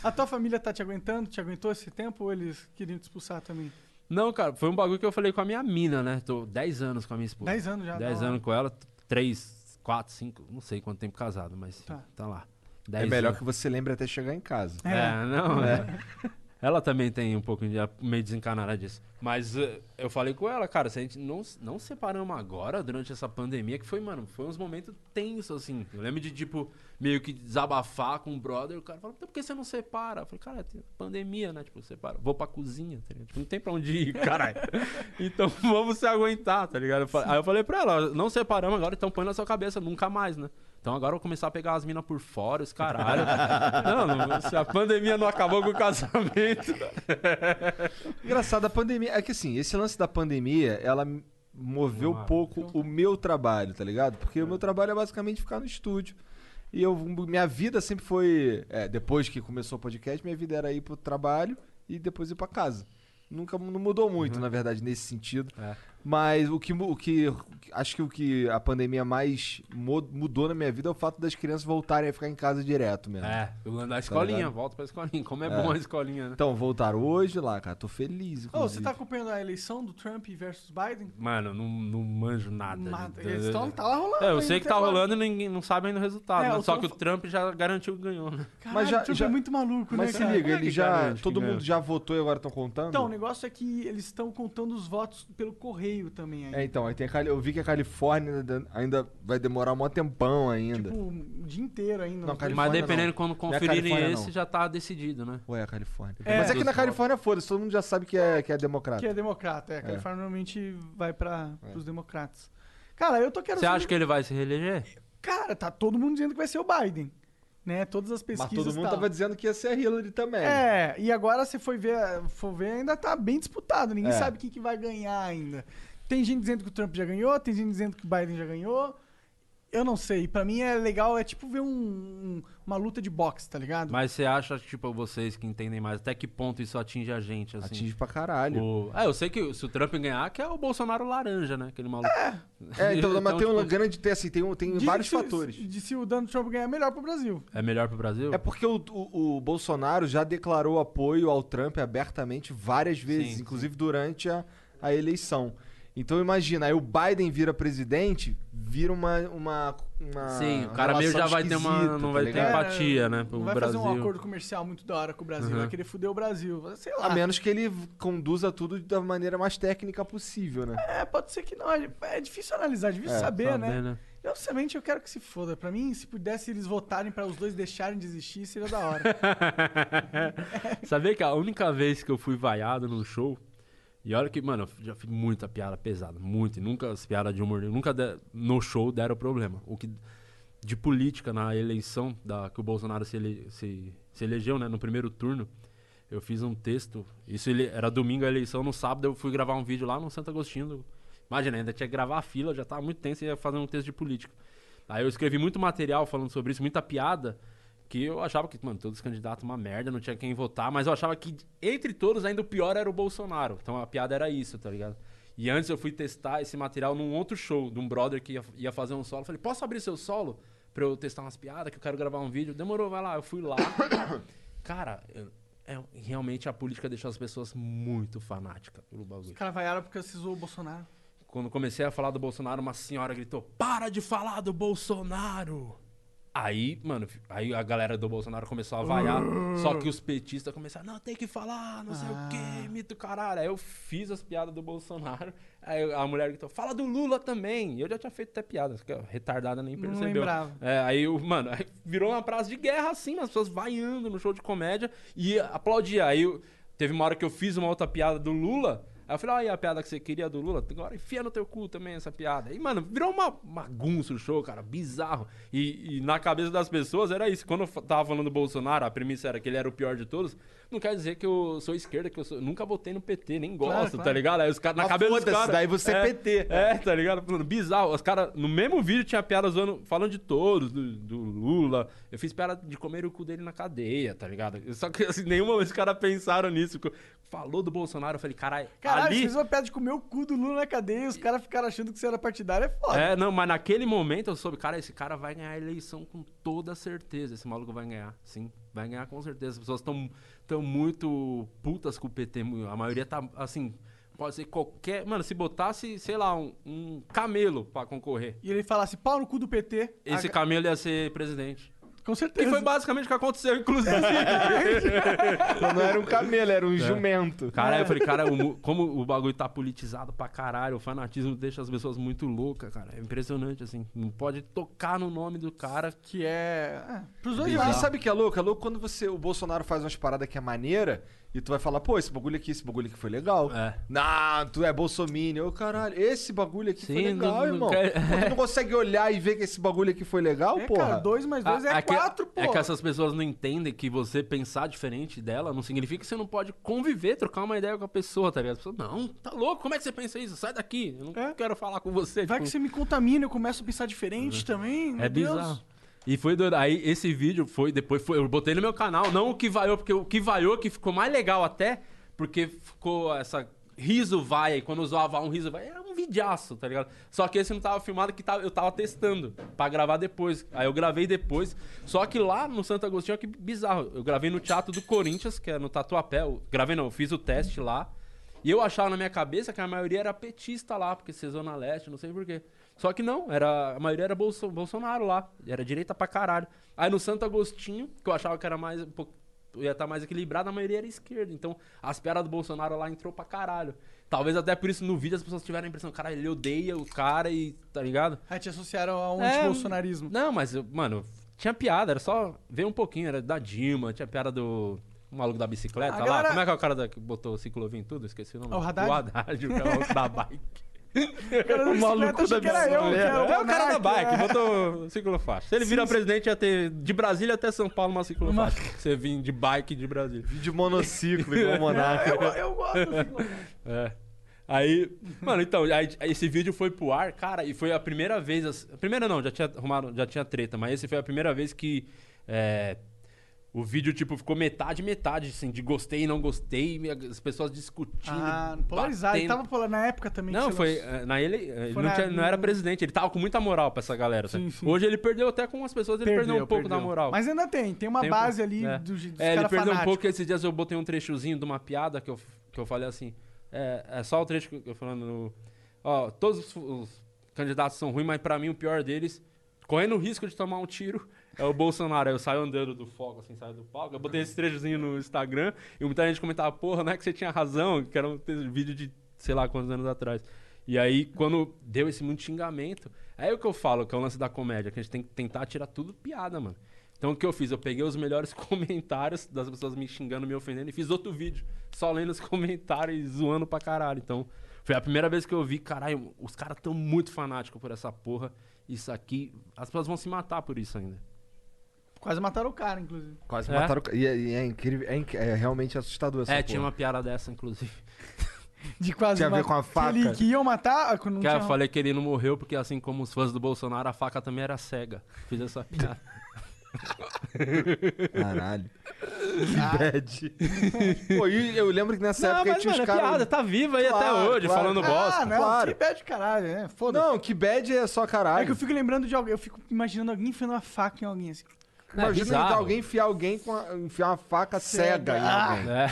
S3: a tua família tá te aguentando? Te aguentou esse tempo ou eles queriam te expulsar também?
S4: Não, cara, foi um bagulho que eu falei com a minha mina, né? Tô 10 anos com a minha esposa.
S3: 10 anos já.
S4: 10
S3: da hora.
S4: anos com ela, 3, 4, 5, não sei quanto tempo casado, mas
S3: Tá.
S4: tá, lá.
S2: É
S4: 10
S2: melhor
S4: anos.
S2: que você lembre até chegar em casa.
S4: É, não, é. Ela também tem um pouco de meio desencanada disso. Mas eh, eu falei com ela, cara, se a gente não, não separamos agora, durante essa pandemia, que foi, mano, foi uns momentos tensos, assim. Eu lembro de, tipo, meio que desabafar com o brother, o cara falou, por que você não separa? Eu falei, cara, tem pandemia, né? Tipo, separa. Vou pra cozinha, tá? Tipo, não tem pra onde ir, caralho. então vamos se aguentar, tá ligado? Aí eu falei pra ela, não separamos agora, então põe na sua cabeça, nunca mais, né? Então agora eu vou começar a pegar as minas por fora, os caralho. não, não, se a pandemia não acabou com o casamento.
S2: Engraçado, a pandemia. É que assim, esse lance da pandemia, ela moveu um pouco o meu trabalho, tá ligado? Porque o meu trabalho é basicamente ficar no estúdio. E eu, minha vida sempre foi. é, depois que começou o podcast, minha vida era ir pro trabalho e depois ir pra casa. Nunca não mudou muito, na verdade, nesse sentido.
S4: É.
S2: Mas o que, o que. Acho que o que a pandemia mais mudou na minha vida é o fato das crianças voltarem a ficar em casa direto mesmo.
S4: É, eu ando da escolinha,
S2: ligado?
S4: volta pra escolinha. Como é,
S2: É.
S4: bom a escolinha, né?
S2: Então, voltaram hoje lá, cara. Tô feliz.
S3: Ô,
S2: inclusive.
S3: você tá acompanhando a eleição do Trump versus Biden?
S4: Mano, não, não manjo nada.
S3: Nada.
S4: de-
S3: Eles tão, tá lá rolando.
S4: É, eu sei que tá rolando e ninguém não sabe ainda o resultado.
S3: É,
S4: né? Só que o Trump já garantiu que ganhou, né?
S3: Caralho,
S2: Mas já-
S3: o Trump
S2: já-
S3: é muito maluco,
S2: Mas
S3: né,
S2: se
S3: cara?
S2: liga,
S4: é
S2: ele já. Todo
S4: ganhou?
S2: mundo já votou e agora estão contando?
S3: Então, o negócio é que eles estão contando os votos pelo correio também ainda.
S2: É, então, aí tem a Cali- eu vi que a Califórnia ainda- vai demorar um tempão ainda.
S3: Tipo, o dia inteiro ainda.
S2: Não,
S3: foi-
S2: Califórnia
S4: Mas dependendo
S2: não.
S4: quando
S2: Não é
S4: conferirem
S2: Califórnia,
S4: esse,
S2: não.
S4: já tá decidido, né?
S2: Ou é a Califórnia?
S3: É.
S2: Mas é que na Califórnia, foda-se, todo mundo já sabe que é, que é democrata.
S3: Que é democrata, é. A Califórnia normalmente vai para os democratas. Cara, eu tô querendo.
S4: Você acha que ele vai se reeleger?
S3: Cara, tá todo mundo dizendo que vai ser o Biden. Né? Todas as
S2: Mas
S3: pesquisas.
S2: todo mundo
S3: tal.
S2: tava dizendo que ia ser a Hillary também.
S3: É, e agora se for ver, for ver, ainda tá bem disputado. Ninguém
S2: É.
S3: sabe quem que vai ganhar ainda. Tem gente dizendo que o Trump já ganhou, tem gente dizendo que o Biden já ganhou. Eu não sei. Pra mim é legal, é tipo ver um- um- uma luta de boxe, tá ligado?
S4: Mas você acha, tipo, vocês que entendem mais, até que ponto isso atinge a gente, assim?
S2: Atinge pra caralho.
S4: O... É, eu sei que se o Trump ganhar, que é o Bolsonaro laranja, né? Aquele maluco.
S2: É, então, mas tem um
S4: tipo,
S2: grande. Tem, assim, tem, tem vários
S3: se-
S2: fatores.
S3: De se o Donald Trump ganhar é melhor pro Brasil.
S4: É melhor pro Brasil?
S2: É porque o, o- o Bolsonaro já declarou apoio ao Trump abertamente várias vezes,
S4: Sim,
S2: inclusive durante a, a eleição. Então imagina, aí o Biden vira presidente, vira uma. uma, uma
S4: Sim, o cara meio já vai ter uma. Não
S2: tá
S4: vai ter empatia, né? Pro
S3: Não vai
S4: Brasil.
S3: fazer um acordo comercial muito da hora com o Brasil.
S4: Uhum.
S3: Vai querer fuder o Brasil. Sei lá.
S2: A menos que ele conduza tudo da maneira mais técnica possível, né?
S3: É, pode ser que não. É é difícil analisar, é difícil
S2: É,
S3: saber,
S4: saber,
S3: né?
S4: né?
S3: Eu, sinceramente, eu quero que se foda. Pra mim, se pudesse eles votarem pra os dois deixarem de existir, seria da hora.
S4: Sabia que a única vez que eu fui vaiado num show. E olha que, mano, eu já fiz muita piada pesada, muito. E nunca as piadas de humor nunca de- no show deram problema. O que de política na eleição da que o Bolsonaro se, ele, se, se elegeu, né, no primeiro turno, eu fiz um texto. Isso ele, era domingo a eleição, no sábado eu fui gravar um vídeo lá no Santo Agostinho. imagina, ainda tinha que gravar a fila, já tava muito tenso e ia fazer um texto de política. Aí eu escrevi muito material falando sobre isso, muita piada, que eu achava que, mano, todos os candidatos uma merda, não tinha quem votar, mas eu achava que entre todos ainda o pior era o Bolsonaro. Então a piada era isso, tá ligado? E antes eu fui testar esse material num outro show, de um brother que ia, ia fazer um solo. Eu falei, posso abrir seu solo pra eu testar umas piadas, que eu quero gravar um vídeo? Demorou, vai lá. Eu fui lá. Cara, eu- é, realmente a política deixou as pessoas muito fanáticas pelo bagulho.
S3: Os caras vaiaram porque você zoou o Bolsonaro.
S4: Quando comecei a falar do Bolsonaro, uma senhora gritou: Para de falar do Bolsonaro! Aí, mano, aí a galera do Bolsonaro começou a vaiar. só que os petistas começaram, não, tem que falar, não sei o quê, mito caralho. Aí eu fiz as piadas do Bolsonaro. Aí a mulher gritou, fala do Lula também. Eu já tinha feito até piadas, que retardada nem
S3: Não
S4: percebeu.
S3: lembrava.
S4: É, aí, o- mano, aí virou uma praça de guerra assim, as pessoas vaiando no show de comédia e aplaudia. Aí eu- teve uma hora que eu fiz uma outra piada do Lula. Aí eu falei, olha a piada que você queria do Lula, agora enfia no teu cu também essa piada. E, mano, virou uma bagunça o show, cara, bizarro. E, e na cabeça das pessoas era isso. Quando eu tava falando do Bolsonaro, a premissa era que ele era o pior de todos. Não quer dizer que eu sou esquerda, que eu sou- nunca votei no PT, nem gosto,
S3: Claro,
S4: tá
S3: claro.
S4: ligado? Aí os caras, na
S2: Mas
S4: cabeça dos caras...
S2: daí você é PT.
S4: É, tá ligado? Bizarro. Os caras, no mesmo vídeo, tinha piada zoando, falando de todos, do, do Lula. Eu fiz piada de comer o cu dele na cadeia, tá ligado? Só que assim, nenhuma vez os caras pensaram nisso. Falou do Bolsonaro, eu falei, caralho,
S3: Caralho,
S4: ali...
S3: você fez uma piada de comer o cu do Lula na cadeia e os caras ficaram achando que você era partidário, é foda.
S4: É, não, mas naquele momento eu soube, cara, esse cara vai ganhar a eleição com toda certeza. Esse maluco vai ganhar, sim. Vai ganhar com certeza. As pessoas estão tão muito putas com o PT. A maioria tá, assim, pode ser qualquer... Mano, se botasse, sei lá, um, um camelo pra concorrer,
S3: E ele falasse pau no cu do PT.
S4: esse
S3: a-
S4: camelo ia ser presidente.
S3: Com
S4: Que
S3: certeza.
S4: foi basicamente o que aconteceu, inclusive.
S2: Não era um camelo, era um jumento.
S4: Caralho, eu falei, cara, o como o bagulho tá politizado pra caralho, o fanatismo deixa as pessoas muito loucas, cara. É impressionante, assim. Não pode tocar no nome do cara.
S3: Que é. é pros dois
S2: E
S3: lados.
S2: sabe o que é louco? É louco quando você, o Bolsonaro faz umas paradas que é maneira e tu vai falar, pô, esse bagulho aqui, esse bagulho aqui foi legal.
S4: É.
S2: Não, tu é bolsominion. Ô, caralho, esse bagulho aqui foi
S4: Sim,
S2: legal,
S4: não- não
S2: irmão.
S4: quer-
S2: Pô, Tu não consegue olhar e ver que esse bagulho aqui foi legal,
S3: É,
S2: porra?
S3: cara, dois mais dois é,
S4: Ah, que,
S3: quatro, pô.
S4: é que essas pessoas não entendem que você pensar diferente dela não significa que você não pode conviver, trocar uma ideia com a pessoa, tá ligado? A pessoa, não, tá louco, como é que você pensa isso? Sai daqui, eu não
S3: É.
S4: quero falar com você.
S3: Vai
S4: tipo,
S3: que você me contamina, eu começo a pensar diferente também. Meu
S4: É
S3: Deus.
S4: E foi doido. Aí esse vídeo foi, depois foi, eu botei no meu canal, não o que vaiou, porque o que vaiou que ficou mais legal até, porque ficou essa riso vai, quando usava um riso vai, era um vidiaço, tá ligado? Só que esse não tava filmado que tava- eu tava testando pra gravar depois. Aí eu gravei depois. Só que lá no Santo Agostinho, olha que bizarro. Eu gravei no Teatro do Corinthians, que é no Tatuapé. Eu gravei não, eu fiz o teste lá. E eu achava na minha cabeça que a maioria era petista lá, porque ser Zona Leste, não sei porquê. Só que não, era, a maioria era Bolso- Bolsonaro lá. Era direita pra caralho. Aí no Santo Agostinho, que eu achava que era mais um pouco. Ia estar mais equilibrado, a maioria era esquerda. Então, as piadas do Bolsonaro lá entrou pra caralho. Talvez até por isso no vídeo as pessoas tiveram a impressão, cara, ele odeia o cara e. tá ligado?
S3: Aí te associaram ao
S4: É,
S3: antibolsonarismo.
S4: Não, mas, mano, tinha piada, era só ver um pouquinho, era da Dilma, tinha piada do. O maluco da bicicleta
S3: A
S4: lá.
S3: galera-
S4: Como é que é o cara da- que botou o ciclovia em tudo? Esqueci o nome.
S3: O Haddad?
S4: O Haddad, o da bike.
S3: O cara da que era eu, que era
S4: É o cara da bike,
S3: é.
S4: botou ciclofaixa. Se ele virar presidente, ia ter de Brasília até São Paulo uma ciclofaixa. Você vir de bike de Brasília.
S2: De monociclo, igual o Monarca.
S3: Eu, eu gosto.
S4: É. Aí, mano, então, aí, esse vídeo foi pro ar, cara, e foi a primeira vez. as- A primeira não, já tinha arrumado, já tinha treta, mas esse foi a primeira vez que é, o vídeo, tipo, ficou metade, metade, assim, de gostei e não gostei, as pessoas discutindo.
S3: Ah, polarizado. Ele tava polar- na época também.
S4: Não,
S3: você
S4: foi.
S3: lançou.
S4: eh, Na ele, ele
S3: Foi
S4: não, tinha- não era presidente, ele tava com muita moral pra essa galera. sabe?
S3: Sim, sim.
S4: Hoje ele perdeu até com as pessoas, ele perdeu, um pouco da moral.
S3: Mas ainda tem, tem uma
S4: Tem um
S3: base ali
S4: é.
S3: dos, dos
S4: É, ele perdeu um
S3: fanáticos.
S4: pouco, esses dias eu botei um trechozinho de uma piada que eu, que eu falei assim. É, é só o trecho que eu falando no. Ó, todos os, os candidatos são ruins, mas pra mim o pior deles, correndo o risco de tomar um tiro, é o Bolsonaro. Aí eu saio andando do foco, assim, saio do palco. Eu botei esse trechozinho no Instagram e muita gente comentava, porra, não é que você tinha razão, que era um vídeo de sei lá quantos anos atrás. E aí, quando deu esse muito xingamento, é o que eu falo, que é o lance da comédia, que a gente tem que tentar tirar tudo piada, mano. Então o que eu fiz? Eu peguei os melhores comentários das pessoas me xingando, me ofendendo e fiz outro vídeo, só lendo os comentários e zoando pra caralho. Então, foi a primeira vez que eu vi, caralho, os caras tão muito fanáticos por essa porra. Isso aqui, as pessoas vão se matar por isso ainda.
S3: Quase mataram o cara, inclusive.
S2: Quase
S4: É?
S2: mataram o ca- E, é- e é incrível, é, inc- é realmente assustador essa
S4: é,
S2: porra.
S4: tinha uma piada dessa, inclusive.
S3: De quase
S2: Tinha a ver com a
S3: Que,
S2: faca?
S3: ele, que iam matar. ah, não
S4: Que eu falei que ele não morreu porque, assim como os fãs do Bolsonaro, a faca também era cega. Fiz essa piada.
S2: Caralho. Que bad. Pô, e eu lembro que nessa
S4: não,
S2: época
S4: mas,
S2: tinha
S4: mano,
S2: os
S4: é
S2: caras.
S4: piada, tá viva aí até
S2: Claro,
S4: hoje,
S2: claro.
S4: falando
S3: Ah,
S4: bosta.
S3: não,
S2: claro.
S3: que bad caralho, né? Foda-se.
S2: Não, que bad é só caralho.
S3: É que eu fico lembrando de alguém, eu fico imaginando alguém enfiando uma faca em alguém assim.
S2: Imagina
S4: bizarro.
S2: alguém enfiar alguém com a- enfiar uma faca cega,
S3: Cega.
S2: em
S3: Ah.
S2: alguém.
S4: É.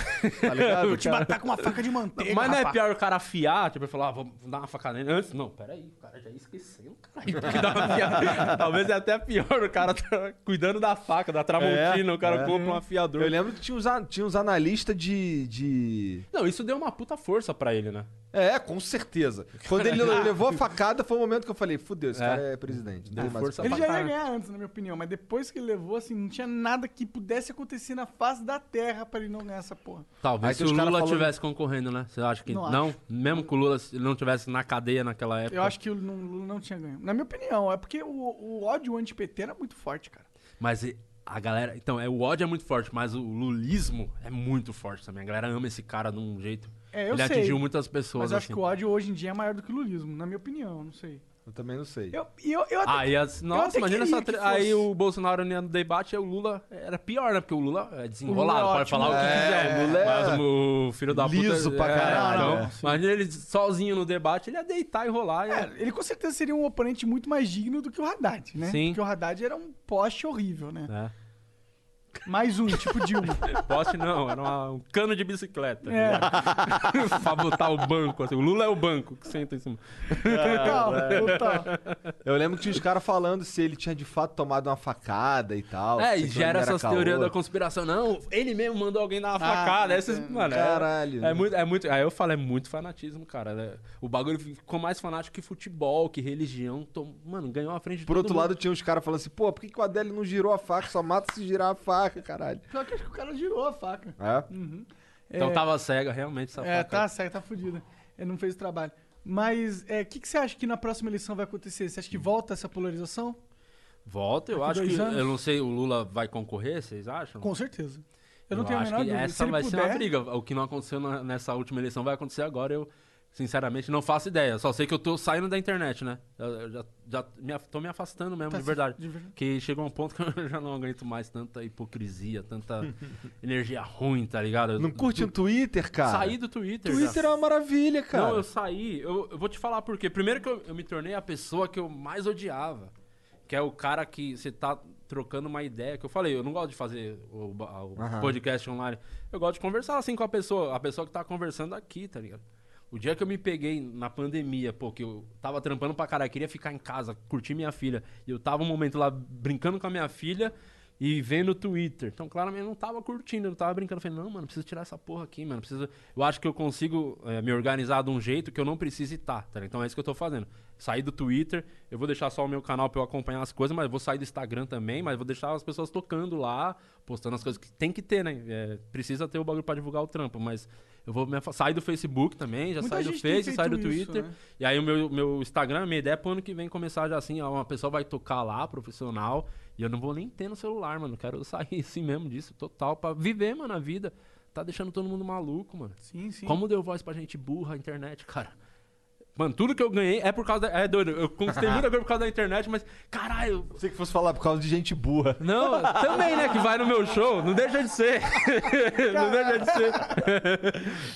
S2: Tá ligado?
S3: Vou te matar com uma faca de manteiga.
S4: Mas não é pior o cara afiar, tipo, falar, ah, vou dar uma facada nele antes? Não, peraí, o cara já ia esquecendo, caralho. Talvez é até pior o cara tá cuidando da faca, da tramontina, o cara
S2: é.
S4: compra um afiador.
S2: Eu lembro que tinha uns, tinha uns analistas de, de.
S4: Não, isso deu uma puta força pra ele, né?
S2: É, com certeza. Quando ele levou a facada, foi o momento que eu falei: fudeu, esse
S4: É.
S2: cara é presidente. Não tem mais
S4: força
S3: Ele
S4: pra
S3: já ia ganhar antes, na minha opinião, mas depois que ele levou, assim, não tinha nada que pudesse acontecer na face da terra pra ele não ganhar essa porra.
S4: Talvez se o Lula
S2: falando-
S4: tivesse concorrendo, né? Você acha que
S3: Não
S4: não?
S3: acho.
S4: Mesmo que o Lula não tivesse na cadeia naquela época.
S3: Eu acho que o Lula não, tinha ganho. Na minha opinião, é porque o, o ódio anti-PT era muito forte, cara.
S4: Mas a galera. Então, é, o ódio é muito forte, mas o lulismo é muito forte também. A galera ama esse cara de um jeito.
S3: É, eu
S4: ele
S3: sei.
S4: atingiu muitas pessoas.
S3: Mas eu acho
S4: assim.
S3: que o ódio hoje em dia é maior do que o lulismo, na minha opinião, não sei.
S2: Eu também não sei.
S3: Eu, e eu, eu até,
S4: Aí, as,
S3: eu
S4: nossa,
S3: até
S4: imagina essa.
S3: que
S4: tre-. Aí o Bolsonaro ia no debate e o Lula era pior, né? Porque o Lula é desenrolado,
S3: Lula é
S4: pode falar o que
S2: É,
S4: quiser.
S2: o Lula é
S4: Mas o filho da puta.
S2: liso pra
S4: é,
S2: caralho,
S4: então,
S2: né?
S4: Imagina ele sozinho no debate, ele ia deitar e rolar.
S3: É, ele com certeza seria um oponente muito mais digno do que o Haddad, né?
S4: Sim.
S3: Porque o Haddad era um poste horrível, né?
S4: É.
S3: Mais um, tipo Dilma.
S4: Poste não, era uma- um cano de bicicleta.
S3: É.
S4: pra botar o banco. Assim. O Lula é o banco que senta em cima.
S3: Total, total.
S2: Eu lembro que tinha os caras falando se ele tinha de fato tomado uma facada e tal.
S4: É, e gera essas teorias da conspiração. Não, ele mesmo mandou alguém dar uma
S3: Ah,
S4: facada. Essas,
S3: é.
S4: mano, é-
S2: Caralho.
S4: É, muito, é muito. Aí eu falo, é muito fanatismo, cara. né? O bagulho ficou mais fanático que futebol, que religião. Tom- Mano, ganhou a frente de
S2: Por
S4: todo
S2: outro
S4: mundo.
S2: lado, tinha uns caras falando assim, pô, por que, que o Adélio não girou a faca? Só mata se girar a faca, caralho.
S3: Pior que acho que o cara girou a faca.
S2: É?
S4: Então
S3: É.
S4: tava cega, realmente, essa
S3: É,
S4: faca.
S3: tá certo, tá fudido. Ele não fez o trabalho. Mas o que, que você acha que na próxima eleição vai acontecer? Você acha que volta essa polarização?
S4: Volta, eu
S3: Daqui
S4: acho que.
S3: anos?
S4: Eu não sei, o Lula vai concorrer, vocês acham?
S3: Com certeza. Eu não tenho a menor
S4: que
S3: dúvida.
S4: essa
S3: Se
S4: vai ser
S3: puder,
S4: uma briga. O que não aconteceu na- nessa última eleição vai acontecer agora. Eu Sinceramente, não faço ideia. Só sei que eu tô saindo da internet, né? Eu, eu já, já me, tô me afastando mesmo,
S3: Tá
S4: de verdade.
S3: de verdade.
S4: Que chegou um ponto que eu já não aguento mais tanta hipocrisia, tanta energia ruim, tá ligado?
S2: Não curte o Twitter, cara?
S4: Saí do Twitter.
S2: Twitter
S4: já.
S2: é uma maravilha, cara.
S4: Não, eu saí. Eu, eu vou te falar por quê. Primeiro que eu, eu me tornei a pessoa que eu mais odiava. Que é o cara que você tá trocando uma ideia. Que eu falei, eu não gosto de fazer o, o
S2: Aham.
S4: podcast online. Eu gosto de conversar assim com a pessoa. A pessoa que tá conversando aqui, tá ligado? O dia que eu me peguei na pandemia, pô, que eu tava trampando pra caralho, queria ficar em casa, curtir minha filha. E eu tava um momento lá brincando com a minha filha e vendo o Twitter. Então, claramente, eu não tava curtindo, eu não tava brincando. Eu falei, não, mano, preciso tirar essa porra aqui, mano. Preciso... Eu acho que eu consigo eh, me organizar de um jeito que eu não precise estar, tá? ligado? Então é isso que eu tô fazendo. Sair do Twitter, eu vou deixar só o meu canal pra eu acompanhar as coisas, mas vou sair do Instagram também, mas vou deixar as pessoas tocando lá, postando as coisas que tem que ter, né? É, precisa ter o bagulho pra divulgar o trampo, mas eu vou sair do Facebook também, já
S3: Muita
S4: saí do Face, saí do
S3: feito isso,
S4: Twitter.
S3: né?
S4: E aí o meu, meu Instagram, minha ideia é pro ano que vem começar já assim, ó, uma pessoa vai tocar lá, profissional, e eu não vou nem ter no celular, mano. Quero sair assim mesmo disso, total, pra viver, mano, a vida. Tá deixando todo mundo maluco, mano.
S3: Sim, sim.
S4: Como deu voz pra gente burra a internet, cara? Mano, tudo que eu ganhei é por causa da. É doido, eu conquistei muita coisa por causa da internet, mas, caralho.
S2: Sei que fosse falar por causa de gente burra.
S4: Não, também, né? Que vai no meu show. Não deixa de ser. não deixa de ser.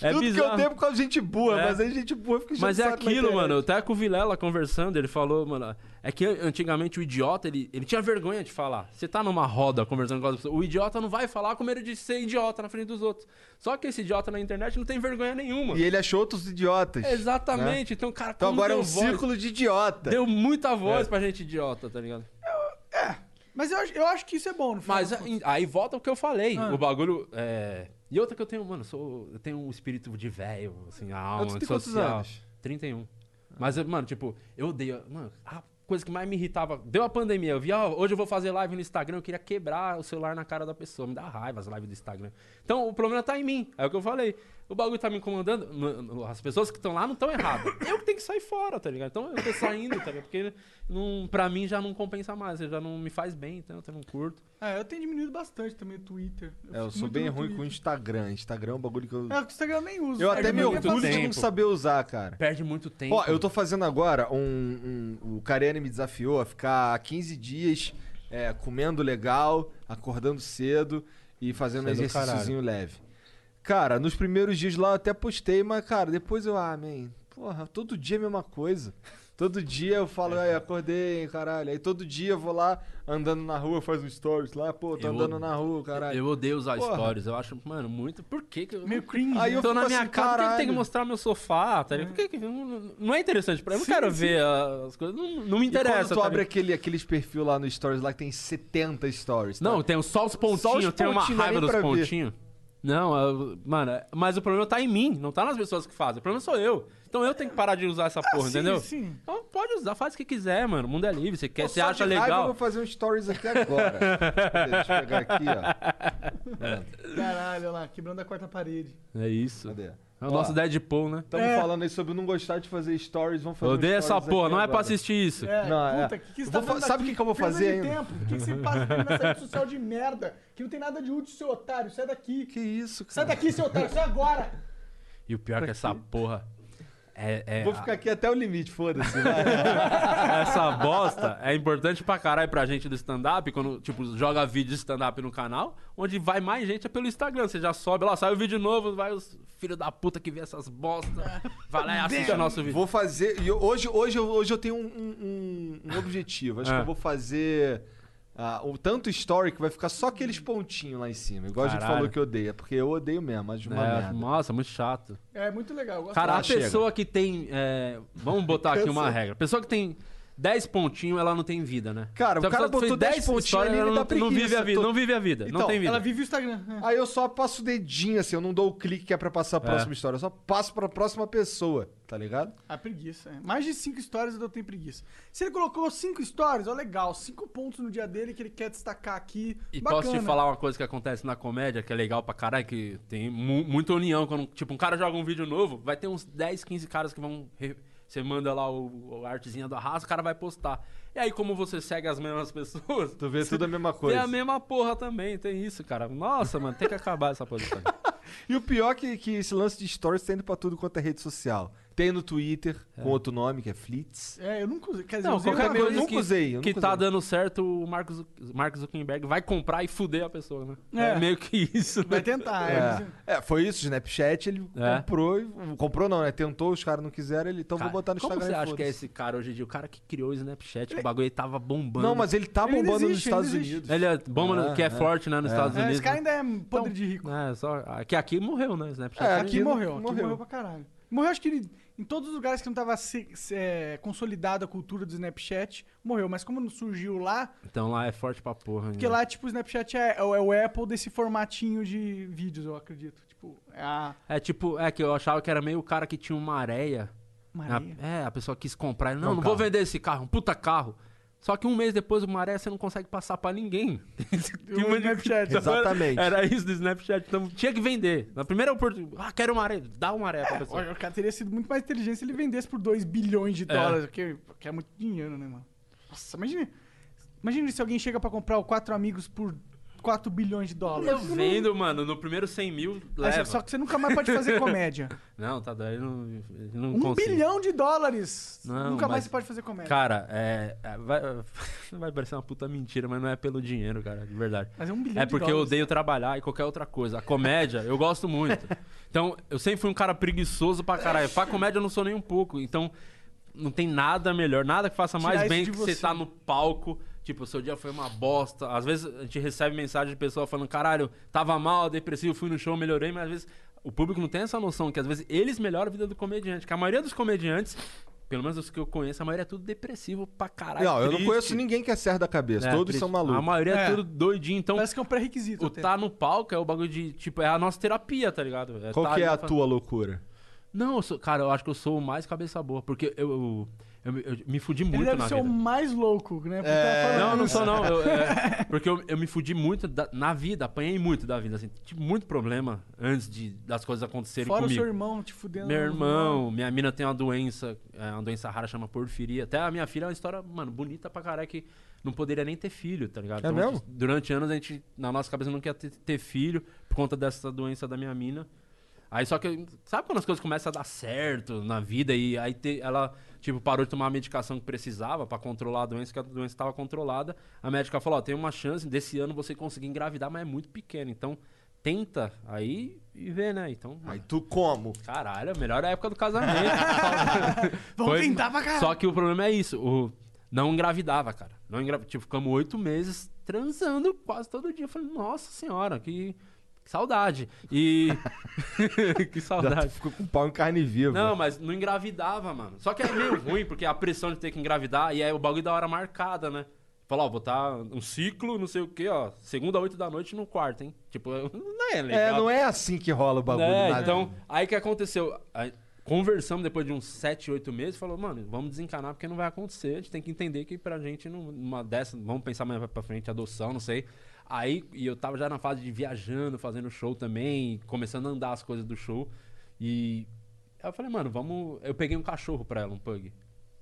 S4: É
S2: Tudo que eu
S4: bizarro.
S2: tenho é por causa de gente burra,
S4: É.
S2: mas aí gente burra fica
S4: Mas é aquilo, mano. Até com o Vilela conversando, ele falou, mano. É que antigamente o idiota, ele, ele tinha vergonha de falar. Você tá numa roda conversando com as pessoas. O idiota não vai falar com medo de ser idiota na frente dos outros. Só que esse idiota na internet não tem vergonha nenhuma.
S2: E ele achou outros idiotas.
S4: Exatamente. Então, cara,
S2: Então agora é um
S4: voz-
S2: círculo de idiota.
S4: Deu muita voz
S2: É.
S4: pra gente idiota, tá ligado?
S3: Mas eu, acho- eu acho que isso é bom, no final
S4: Mas aí volta o que eu falei.
S3: Ah.
S4: O bagulho. É... E outra que eu tenho, mano, eu sou, eu tenho um espírito de velho, assim, a alma
S2: tu tem quantos
S4: social.
S2: anos?
S4: 31. Mas, eu- mano, tipo, eu odeio. Mano, a coisa que mais me irritava. Deu a pandemia. Eu vi, ó, hoje eu vou fazer live no Instagram. Eu queria quebrar o celular na cara da pessoa. Me dá raiva as lives do Instagram. Então, o problema tá em mim. É o que eu falei. O bagulho tá me incomodando. As pessoas que estão lá não estão erradas. Eu que tenho que sair fora, tá ligado? Então eu tô saindo, tá ligado? Porque não, pra mim já não compensa mais. Já não me faz bem, então eu não curto.
S3: É, eu tenho diminuído bastante também o Twitter.
S2: É, eu sou bem ruim com o
S3: Twitter.
S2: Instagram. Instagram é um bagulho que eu.
S3: É, o Instagram eu nem uso.
S2: Eu até me orgulho de não saber usar, cara.
S4: Perde muito tempo.
S2: Ó, eu tô fazendo agora um. um o Kariane me desafiou a ficar 15 dias é, comendo legal, acordando cedo e fazendo um exercíciozinho leve. Cara, nos primeiros dias lá eu até postei, mas, cara, depois eu, ah, man, porra, todo dia é a mesma coisa. Todo dia eu falo, ai, acordei, caralho. Aí todo dia eu vou lá andando na rua, faz um stories lá, pô, tô
S4: Eu
S2: andando
S4: od-
S2: na rua, caralho.
S4: Eu odeio usar
S2: Porra.
S4: stories. Eu acho, mano, muito. Por que que eu.
S3: Meio cringe.
S2: Aí
S3: né?
S2: eu
S4: tô na minha
S2: assim,
S4: casa, por que que tem que mostrar meu sofá, tá ligado? Por que que- não, não é interessante pra mim. Eu não
S3: Sim,
S4: quero
S3: sim.
S4: ver as coisas. Não, não me
S2: E
S4: interessa.
S2: quando tu
S4: tá
S2: abre aquele, aqueles perfil lá no stories lá que tem 70 stories, tá?
S4: Não, tem só os pontinhos, eu tenho uma
S2: pontinhos, não é
S4: raiva dos
S2: pra ver.
S4: Não, eu- mano, mas o problema tá em mim, não tá nas pessoas que fazem. O problema sou eu. Então eu tenho que parar de usar essa porra,
S3: sim,
S4: entendeu?
S3: sim.
S4: Então pode usar, faz o que quiser, mano. O mundo é livre, você quer,
S2: Pô,
S4: você acha
S2: de raiva
S4: legal.
S2: eu vou fazer um stories aqui agora. Deixa eu pegar aqui, ó.
S3: Caralho, olha lá, quebrando a quarta parede.
S4: É isso.
S2: Cadê?
S4: É o nosso. Deadpool, né?
S2: Estamos
S3: É.
S2: falando aí sobre não gostar de fazer stories, vamos fazer
S4: Eu odeio essa porra, não é
S2: agora.
S4: pra assistir isso.
S3: É,
S2: Não, é.
S3: puta, que que você tá
S2: fa-
S3: fazendo
S2: sabe o que que eu vou fazer ainda?
S3: tempo. Por que, que você passa nessa rede social de merda? Que não tem nada de útil, seu otário. Sai daqui.
S2: Que isso, cara?
S3: Sai daqui, seu otário. Sai agora.
S4: E o pior é que essa porra. É, é-
S2: Vou ficar aqui até o limite, foda-se.
S4: Essa bosta é importante pra caralho pra gente do stand-up, quando, tipo, joga vídeo de stand-up no canal, onde vai mais gente é pelo Instagram. Você já sobe lá, sai o vídeo novo, vai os filhos da puta que vê essas bostas, vai lá e assiste o nosso vídeo.
S2: vou fazer. e hoje, hoje, eu- hoje eu tenho um, um- um objetivo. Acho
S4: Ah.
S2: que eu vou fazer. Ah, o tanto story que vai ficar só aqueles pontinhos lá em cima. Igual a gente
S4: Caralho.
S2: falou que odeia, porque eu odeio mesmo, acho uma
S4: É,
S2: merda.
S4: nossa, muito chato.
S3: É muito legal. eu gosto
S4: Cara,
S2: Ah,
S4: a
S2: chega.
S4: pessoa que tem. é, vamos botar aqui uma regra. Pessoa que tem 10 pontinhos, ela não tem vida, né?
S2: Cara, o
S4: a
S2: cara botou 10 pontinhos
S4: histórias,
S2: ali,
S4: não,
S2: dá
S4: não vive
S2: preguiça,
S4: a vida.
S2: tô-
S4: Não vive a vida.
S2: Então,
S4: não tem vida.
S3: Ela vive o Instagram. É.
S2: Aí eu só passo o dedinho assim, eu não dou o clique que é pra passar a próxima história, eu só passo pra próxima pessoa, tá ligado?
S3: A preguiça. É. Mais de cinco stories eu tenho preguiça. Se ele colocou cinco stories, ó, legal. Cinco pontos no dia dele que ele quer destacar aqui.
S4: E
S3: bacana.
S4: posso te falar uma coisa que acontece na comédia, que é legal pra caralho, que tem mu- muita união. Quando, tipo, um cara joga um vídeo novo, vai ter uns 10, 15 caras que vão. re- Você manda lá o, o artezinha do arraso, o cara vai postar. E aí, como você segue as mesmas pessoas,
S2: Tu vê tudo a mesma coisa.
S4: a mesma porra também, tem isso, cara. Nossa, mano, tem que acabar essa posição.
S2: E o pior é que, que esse lance de stories tá indo pra tudo quanto é rede social. Tem no Twitter, com outro nome, que é Flits.
S3: É, eu nunca usei. Quer dizer, eu
S4: Não,
S3: usei
S4: qualquer
S2: eu
S4: coisa
S2: nunca
S4: que,
S2: usei, eu
S4: que tá
S2: usei.
S4: dando certo, o Mark Zuckerberg vai comprar e fuder a pessoa, né?
S3: É.
S4: É, meio que isso, né?
S3: Vai tentar.
S2: É.
S3: É.
S2: É, foi isso, o Snapchat, ele
S4: É.
S2: comprou, e- comprou não, né? Tentou, os caras não quiseram, ele, então
S4: Cara,
S2: vou botar no
S4: como
S2: Instagram.
S4: você
S2: e
S4: acha que é esse cara hoje em dia? O cara que criou o Snapchat, o bagulho tava bombando.
S2: Não, mas ele tá
S3: Ele
S2: bombando nos
S3: existe,
S2: Estados
S3: ainda existe.
S2: Unidos.
S4: Ele é bomba,
S2: É,
S4: que é,
S2: é.
S4: forte, né, nos
S2: É.
S4: Estados
S3: É,
S4: Unidos.
S3: esse cara
S4: né?
S3: ainda é podre de rico.
S4: É, só... Que aqui morreu, né? o Snapchat.
S2: É, Aqui,
S3: morreu, aqui
S2: morreu.
S3: morreu pra caralho. Morreu, acho que ele, em todos os lugares que não tava se- se- é, consolidada a cultura do Snapchat, morreu. Mas como não surgiu lá,
S4: Então lá é forte pra porra.
S3: porque
S4: né?
S3: lá, tipo, o Snapchat é, é o é o Apple desse formatinho de vídeos, eu acredito. Tipo, é a
S4: É tipo, é que eu achava que era meio o cara que tinha uma areia.
S3: Maria.
S4: A- é, a pessoa quis comprar. Ele, não,
S2: É um
S4: não
S2: carro.
S4: vou vender esse carro, um puta carro. Só que um mês depois, o maré você não consegue passar pra ninguém.
S3: O Snapchat.
S2: Exatamente.
S4: Era isso do Snapchat. Então tinha que vender. Na primeira oportunidade, ah, quero uma maré, dá uma maré pra pessoa.
S3: Olha, o cara teria sido muito mais inteligente se ele vendesse por 2 bilhões de dólares, que, que é muito dinheiro, né, mano? Nossa, imagina. Imagina se alguém chega pra comprar o Quatro Amigos por 4 bilhões de dólares.
S4: Eu vendo, mano, no primeiro 100 mil, leva.
S3: só que você nunca mais pode fazer comédia.
S4: Não, tá daí, não, não
S3: Um
S4: consigo.
S3: bilhão de dólares!
S4: Não,
S3: nunca mais
S4: mas-
S3: você pode fazer comédia.
S4: Cara, é, é, vai, vai parecer uma puta mentira, mas não é pelo dinheiro, cara, de verdade.
S3: Mas é um bilhão
S4: É
S3: de
S4: porque eu odeio trabalhar e qualquer outra coisa. A comédia, eu gosto muito. Então, eu sempre fui um cara preguiçoso pra caralho. Pra comédia eu não sou nem um pouco. Então, não tem nada melhor, nada que faça
S3: Tirar
S4: mais
S3: isso
S4: bem que você
S3: você.
S4: tá no palco. Tipo, o seu dia foi uma bosta. Às vezes a gente recebe mensagem de pessoa falando, caralho, tava mal, depressivo, fui no show, melhorei, mas às vezes o público não tem essa noção que às vezes eles melhoram a vida do comediante. Que a maioria dos comediantes, pelo menos os que eu conheço, a maioria é tudo depressivo pra caralho.
S2: Não, eu não
S4: triste.
S2: conheço ninguém que é certo da cabeça.
S4: É,
S2: Todos
S4: triste.
S2: são
S4: A
S2: malucos.
S4: maioria é,
S3: É.
S4: tudo doidinho. Então,
S3: Parece que é um pré-requisito.
S4: o
S3: até.
S4: tá no palco é o bagulho de. Tipo, é a nossa terapia, tá ligado?
S2: Qual
S4: tá
S2: que é a
S4: fa-
S2: tua loucura?
S4: Não, eu sou- cara, eu acho que eu sou o mais cabeça boa. Porque eu, eu, eu me- eu me fudi
S3: Ele
S4: muito
S3: deve
S4: na
S3: ser
S4: vida.
S3: o mais louco, né?
S2: É,
S4: Não, não sou não. Eu- é, porque eu, eu me fudi muito da- na vida, apanhei muito da vida. Assim, tive muito problema antes de, das coisas acontecerem
S3: Fora o
S4: comigo.
S3: seu irmão te fudendo.
S4: Meu irmão, minha mina tem uma doença, é, uma doença rara, chama porfiria. Até a minha filha é uma história, mano, bonita pra caralho, que não poderia nem ter filho, tá ligado?
S2: É mesmo?
S4: Durante anos a gente, na nossa cabeça, não quer ter, ter filho por conta dessa doença da minha mina. Aí só que, sabe quando as coisas começam a dar certo na vida e aí te- ela, tipo, parou de tomar a medicação que precisava pra controlar a doença, que a doença estava controlada. A médica falou, ó, tem uma chance desse ano você conseguir engravidar, mas é muito pequeno. Então, tenta aí e vê, né? Então,
S2: Aí tu como?
S4: Caralho, a melhor época do casamento.
S3: Vamos
S4: Foi-
S3: tentar pra caralho.
S4: Só que o problema é isso. O... Não engravidava, cara. Não engra... Tipo, ficamos oito meses transando quase todo dia. Eu falei, nossa senhora, que saudade. E. que saudade.
S2: ficou com pau em carne viva.
S4: Não, mas não engravidava, mano. Só que é meio ruim, porque a pressão de ter que engravidar e é o bagulho da hora marcada, né? Falou, ó, botar um ciclo, não sei o quê, ó. Segunda, oito da noite no quarto, hein? Tipo, não é legal.
S2: É, não é assim que rola o bagulho.
S4: É,
S2: nada.
S4: então, aí que aconteceu? Aí, conversamos depois de uns 7, 8 meses, falou, mano, vamos desencanar porque não vai acontecer. A gente tem que entender que pra gente, num- numa dessa, vamos pensar mais pra frente, adoção, não sei. Aí, e eu tava já na fase de viajando, fazendo show também, começando a andar as coisas do show. E aí eu falei, mano, vamos. Eu peguei um cachorro pra ela, um pug.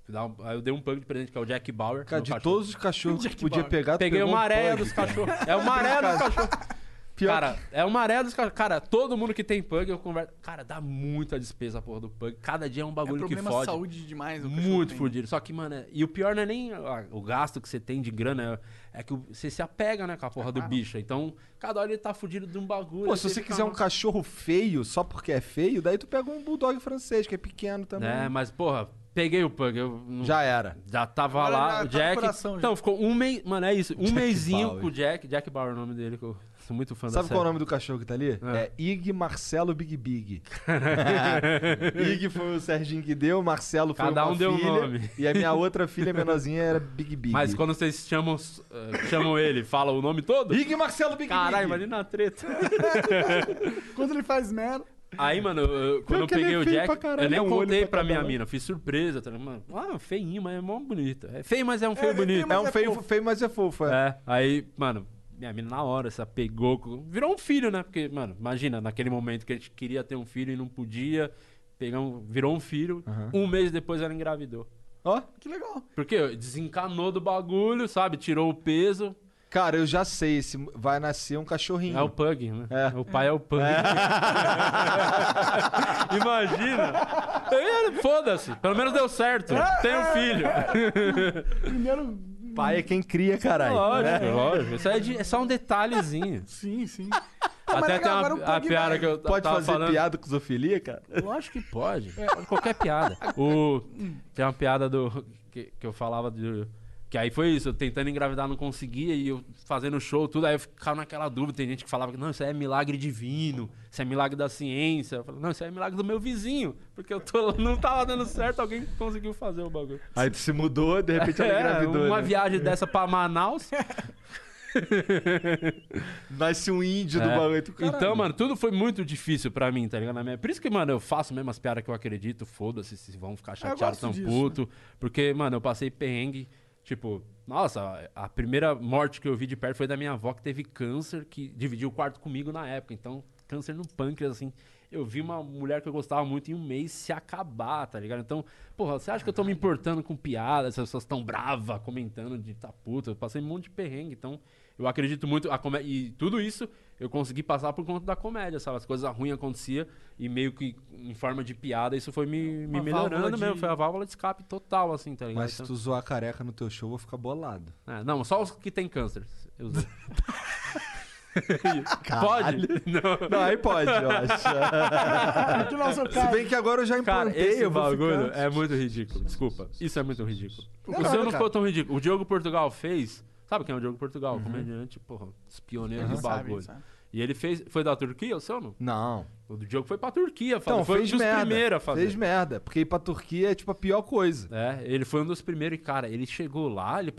S4: Um- Aí eu dei um pug de presente, que é o Jack Bauer.
S2: Cara, de
S4: cachorro.
S2: todos os cachorros que podia
S3: Bauer.
S2: pegar, tu
S4: Peguei
S2: pegou
S4: uma
S2: um
S4: areia
S2: pug,
S4: dos cachorros. É uma areia dos cachorros.
S2: Pior
S4: cara, é uma areia dos cachorros. Cara, todo mundo que tem pug, eu converso. Cara, dá muita despesa a porra do pug. Cada dia é um
S3: É
S4: bagulho que
S3: problema
S4: fode.
S3: saúde demais. o
S4: Muito
S3: tem.
S4: fudido. Só que, mano, é- e o pior não é nem o gasto que você tem de grana, é, é que você se apega, né, com a porra do bicho. Então, cada hora ele tá fudido de um bagulho.
S2: Pô, se você
S4: fica
S2: quiser um cachorro feio, só porque é feio, daí tu pega um bulldog francês, que é pequeno também.
S4: É, mas, porra, peguei o pug. Eu não-
S2: Já era.
S4: Já tava
S3: Agora
S4: lá,
S3: já
S4: o
S3: tá
S4: Jack.
S3: coração, já.
S4: então, ficou um mês. Mano, é isso. Um
S2: Jack
S4: mêsinho
S2: Bauer.
S4: com o Jack. Jack Bauer é o nome dele, que eu sou muito fã da
S2: Sabe qual é o nome do cachorro que tá ali?
S4: É.
S2: É, Ig Marcelo Big Big. Ig foi o Serginho que deu, Marcelo foi
S4: Cada um deu um
S2: filha,
S4: nome.
S2: E a minha outra filha menorzinha era Big Big.
S4: Mas quando vocês chamam, eh, chamam ele, fala o nome todo?
S2: Ig Marcelo Big
S4: Caralho,
S2: Big.
S4: imagina a treta.
S3: Quando ele faz merda.
S4: Aí, mano, eu- quando eu peguei
S2: é
S4: o Jack,
S2: pra caralho,
S4: eu nem
S2: é um
S4: contei
S2: pra
S4: pra minha mina, fiz surpresa, tá? Mano, ah, feinho, mas é mó bonito. É feio, mas é um feio
S3: É,
S4: bonito.
S2: É um
S3: é
S2: feio,
S3: fofo.
S2: feio, mas é fofo. É.
S4: É, aí, mano, minha mina na hora, se apegou, virou um filho, né? Porque, mano, imagina, naquele momento que a gente queria ter um filho e não podia, pegar um, virou um filho, um mês depois ela engravidou.
S2: Ó,
S3: Que legal.
S4: Porque desencanou do bagulho, sabe? Tirou o peso.
S2: cara, eu já sei, esse vai nascer um cachorrinho.
S4: É o Pug, né?
S2: É.
S4: O pai é o Pug. Imagina! E, Foda-se, pelo menos deu certo. Tenho um filho.
S3: Primeiro.
S2: Pai é quem cria, caralho.
S4: Lógico, lógico. Isso é, de- é só um detalhezinho.
S3: Sim, sim.
S4: Até tem uma
S3: um
S4: a piada
S3: mais.
S4: que eu
S2: Pode
S4: tava
S2: fazer
S4: falando.
S2: piada com zoofilia, cara?
S4: Lógico que pode. Pode Qualquer piada. O, tem uma piada do que, que eu falava de. Que aí foi isso, eu tentando engravidar não conseguia e eu fazendo show, tudo, aí eu ficava naquela dúvida. Tem gente que falava que não, isso aí é milagre divino, isso é milagre da ciência. Eu falei, não, isso aí é milagre do meu vizinho, porque eu tô, não tava dando certo, alguém conseguiu fazer o bagulho.
S2: Aí tu se mudou, de repente ela
S4: É,
S2: engravidou.
S4: uma
S2: né?
S4: viagem dessa pra Manaus.
S2: Nasce um índio do
S4: É.
S2: bagulho. Tu, caralho.
S4: Então, mano, tudo foi muito difícil pra mim, tá ligado? Na minha- Por isso que, mano, eu faço mesmo as piadas que eu acredito, foda-se se vão ficar chateados, tão
S3: disso,
S4: puto. Porque, mano, eu passei perrengue, tipo, nossa, a primeira morte que eu vi de perto foi da minha avó que teve câncer, que dividiu o quarto comigo na época. Então, câncer no pâncreas, assim. Eu vi uma mulher que eu gostava muito em um mês se acabar, tá ligado? Então, porra, você acha que eu tô me importando com piadas, as pessoas tão bravas comentando de tá puta? Eu passei um monte de perrengue, então eu acredito muito. A E tudo isso eu consegui passar por conta da comédia, sabe? As coisas ruins aconteciam e meio que em forma de piada isso foi me, me melhorando
S3: de-
S4: mesmo. Foi a válvula de escape total, assim, tá ligado?
S2: Mas se tu zoar careca no teu show, eu vou ficar bolado.
S4: É, não, só os que tem câncer. Eu uso. Pode? Não.
S2: Não, aí pode, eu acho. Se bem que agora eu já
S4: Cara,
S2: implantei,
S4: esse
S2: eu vou
S4: bagulho
S2: ficar...
S4: é muito ridículo. Desculpa. Isso é muito ridículo.
S2: Não,
S4: o seu não
S2: cara.
S4: ficou tão ridículo. O Diogo Portugal fez. Sabe quem é o Diogo Portugal? Comediante, porra, os pioneiros do
S3: Uhum. Sabe,
S4: bagulho.
S3: sabe.
S4: E ele fez. Foi da Turquia o seu não?
S2: Não.
S4: O do Diogo foi pra Turquia,
S2: Então,
S4: foi
S2: fez
S4: um dos
S2: merda.
S4: primeiros a fazer.
S2: Fez merda. Porque ir pra Turquia é tipo a pior coisa.
S4: É, ele foi um dos primeiros e, cara, ele chegou lá, ele.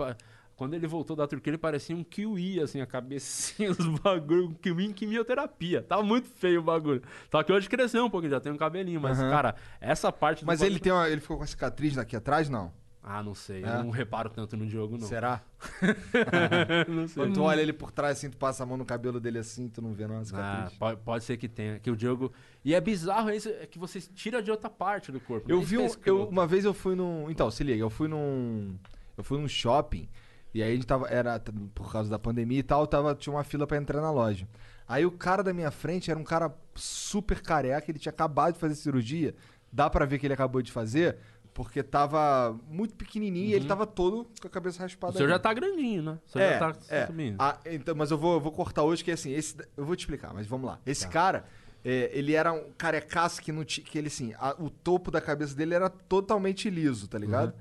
S4: Quando ele voltou da Turquia, ele parecia um kiwi, assim, a cabecinha, os bagulho, um kiwi em quimioterapia. Tava muito feio o bagulho. Só que hoje cresceu um pouco, já tem um cabelinho, mas,
S2: Aham.
S4: cara, essa parte do
S2: Mas
S4: bagulho-
S2: ele, tem uma, ele ficou com a cicatriz aqui atrás, não?
S4: Ah, não sei.
S2: É?
S4: Eu não reparo tanto no Diogo, não.
S2: Será?
S4: não sei.
S2: Quando tu olha ele por trás assim, tu passa a mão no cabelo dele assim, tu não vê não a
S4: Ah,
S2: cicatriz.
S4: pode, pode ser que tenha. Que o Diogo. E é bizarro isso, é que vocês tiram de outra parte do corpo.
S2: Eu vi um,
S4: pensa que
S2: eu, uma vez eu fui num, então, se liga, eu fui num eu fui num shopping e aí a gente tava era por causa da pandemia e tal, tava tinha uma fila pra entrar na loja. Aí o cara da minha frente era um cara super careca, ele tinha acabado de fazer cirurgia. Dá pra ver que ele acabou de fazer, porque tava muito pequenininho e ele tava todo com a cabeça raspada.
S4: O
S2: ali.
S4: já tá grandinho, né? O senhor
S2: É,
S4: já tá
S2: é.
S4: subindo.
S2: Ah, então, mas eu vou, eu vou cortar hoje, que assim, esse, eu vou te explicar, mas vamos lá. Esse
S4: Tá.
S2: cara, é, ele era um carecaço que não tinha. Que ele, assim, a- o topo da cabeça dele era totalmente liso, tá ligado?
S4: Uhum.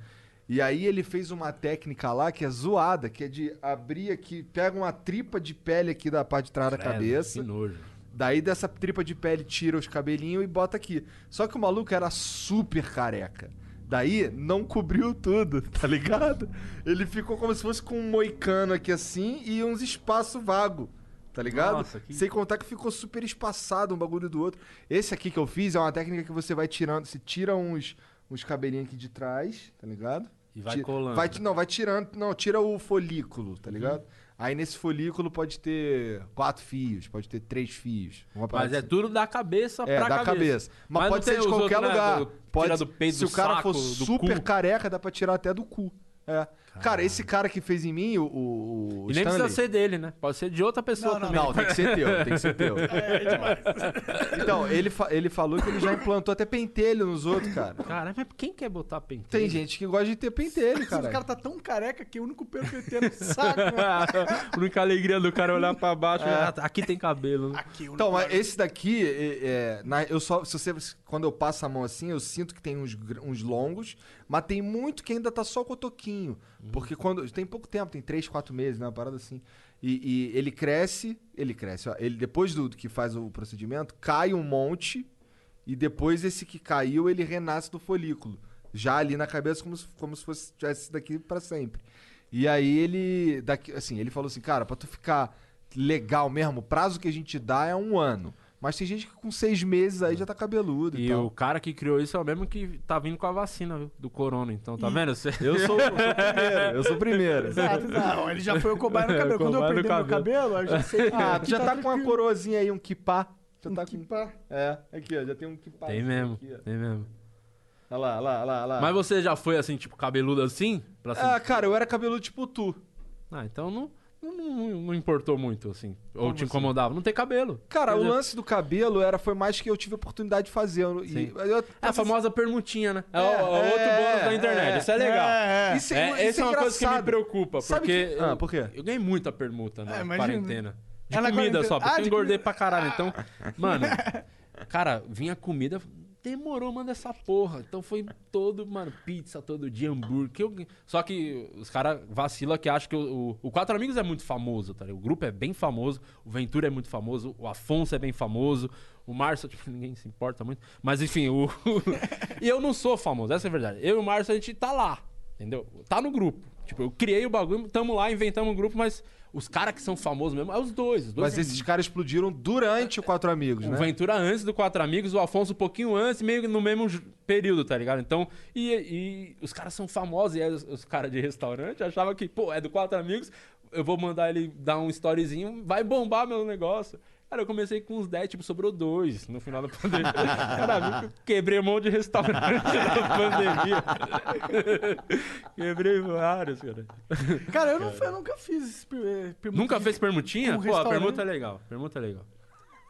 S2: E aí ele fez uma técnica lá que é zoada, que é de abrir aqui, pega uma tripa de pele aqui da parte de trás da cabeça.
S4: Que nojo.
S2: Daí dessa tripa de pele tira os cabelinhos e bota aqui. Só que o maluco era super careca. Daí não cobriu tudo, tá ligado? Ele ficou como se fosse com um moicano aqui assim e uns espaços vago, tá ligado?
S4: Nossa, que-
S2: Sem contar que ficou super espaçado um bagulho do outro. Esse aqui que eu fiz é uma técnica que você vai tirando, você tira uns, uns cabelinhos aqui de trás, tá ligado?
S4: E vai
S2: Ti-
S4: colando.
S2: Vai, não, vai tirando, não, tira o folículo, tá ligado?
S4: Uhum.
S2: Aí nesse folículo pode ter quatro fios, pode ter três fios.
S4: Mas é
S2: assim.
S4: tudo da cabeça
S2: É,
S4: pra
S2: da
S4: cabeça.
S2: cabeça. Mas,
S4: não
S2: pode ser de qualquer
S4: outros, né,
S2: lugar.
S4: do-
S2: pode,
S4: do peito,
S2: se o cara
S4: saco,
S2: for super
S4: cu.
S2: careca, dá pra tirar até do cu. É. Cara, esse cara que fez em mim, o, o, o
S4: E nem
S2: Stanley-
S4: precisa ser dele, né? Pode ser de outra pessoa
S3: Não, não,
S4: também.
S2: Não, tem que ser teu, tem que ser teu.
S3: É demais.
S2: Então, ele, fa- ele falou que ele já implantou até pentelho nos outros, cara.
S4: Cara, mas quem quer botar pentelho?
S2: Tem gente que gosta de ter pentelho,
S3: O
S2: cara.
S3: cara tá tão careca que o único pelo que ele tem é no saco.
S4: A única alegria do cara é olhar pra baixo ah, aqui tem cabelo. né?
S3: Aqui, o
S2: Então, mas esse daqui, é, é, na- eu só, se você, quando eu passo a mão assim, eu sinto que tem uns, uns longos, mas tem muito que ainda tá só cotoquinho. Porque quando, tem pouco tempo, tem 3, 4 meses, né, uma parada assim. E, e ele cresce, ele cresce, ó, ele depois do que faz o procedimento, cai um monte e depois esse que caiu, ele renasce do folículo. Já ali na cabeça, como se, como se fosse tivesse daqui pra sempre. E aí ele, daqui, assim, ele falou assim, cara, pra tu ficar legal mesmo, o prazo que a gente dá é um ano. Mas tem gente que com seis meses aí já tá cabeludo e,
S4: E
S2: tal.
S4: o cara que criou isso é o mesmo que tá vindo com a vacina, viu? Do corona. Então, tá vendo? Você...
S2: Eu sou, eu sou o primeiro, eu sou o primeiro.
S3: Exato, exato. Ele já foi o cobaia no cabelo. Quando eu perder meu cabelo, eu já sei
S2: Ah, tu já tá com uma coroazinha aí, um kipá. Já
S3: Um
S2: tá com...
S3: kipá.
S2: É, aqui, ó, já tem um kipá.
S4: Tem mesmo,
S2: Aqui,
S4: tem mesmo.
S2: Olha lá, olha lá, olha lá, olha lá.
S4: Mas você já foi assim, tipo, cabeludo assim? Pra
S2: Ah, cara, eu era cabeludo tipo tu.
S4: Ah, então não, não, não- não importou muito, assim. Ou
S2: Como
S4: te
S2: assim?
S4: incomodava. Não tem cabelo.
S2: Cara, o lance do cabelo era, foi mais que eu tive a oportunidade de fazer. eu- E,
S4: Sim.
S2: eu-
S4: É a famosa permutinha, né? É, o-
S2: É,
S4: é outro
S2: é,
S4: bônus da internet.
S2: é,
S4: Isso é legal.
S3: é, é.
S2: Isso
S4: É,
S2: isso
S4: essa é uma coisa que me
S2: engraçado.
S4: preocupa,
S2: Sabe
S4: porque
S2: que- Ah,
S4: eu,
S2: por quê?
S4: eu ganhei muita permuta na
S3: É, imagina.
S4: quarentena. De
S3: É na
S4: comida
S3: quarentena.
S4: só, porque
S3: Ah,
S4: eu
S3: de
S4: engordei
S3: comida.
S4: pra caralho. Então, mano, cara, vinha comida, demorou, mano, essa porra. Então foi todo, mano, pizza todo dia, hambúrguer. eu- Só que os caras vacilam que acham que o, o, o Quatro Amigos é muito famoso, tá ligado? O grupo é bem famoso, o Ventura é muito famoso, o Afonso é bem famoso, o Márcio, tipo, ninguém se importa muito. Mas enfim, o. e eu não sou famoso, essa é a verdade. Eu e o Márcio, a gente tá lá, entendeu? Tá no grupo. Tipo, eu criei o bagulho, tamo lá, inventamos um grupo, mas os caras que são famosos mesmo, é os dois. Os dois
S2: Mas esses caras explodiram durante o Quatro Amigos,
S4: o
S2: né?
S4: Ventura antes do Quatro Amigos, o Afonso um pouquinho antes, meio no mesmo período, tá ligado? Então, e, e os caras são famosos, e aí os, os caras de restaurante achavam que, pô, é do Quatro Amigos, eu vou mandar ele dar um storyzinho, vai bombar meu negócio. Cara, eu comecei com uns 10, tipo, sobrou dois no final da pandemia. Cara, eu quebrei um monte de restaurante na pandemia. quebrei vários, cara.
S3: Cara, eu, não, eu nunca fiz eh, permuta
S4: Nunca fez permutinha? Pô, a permuta é legal. Permuta é legal.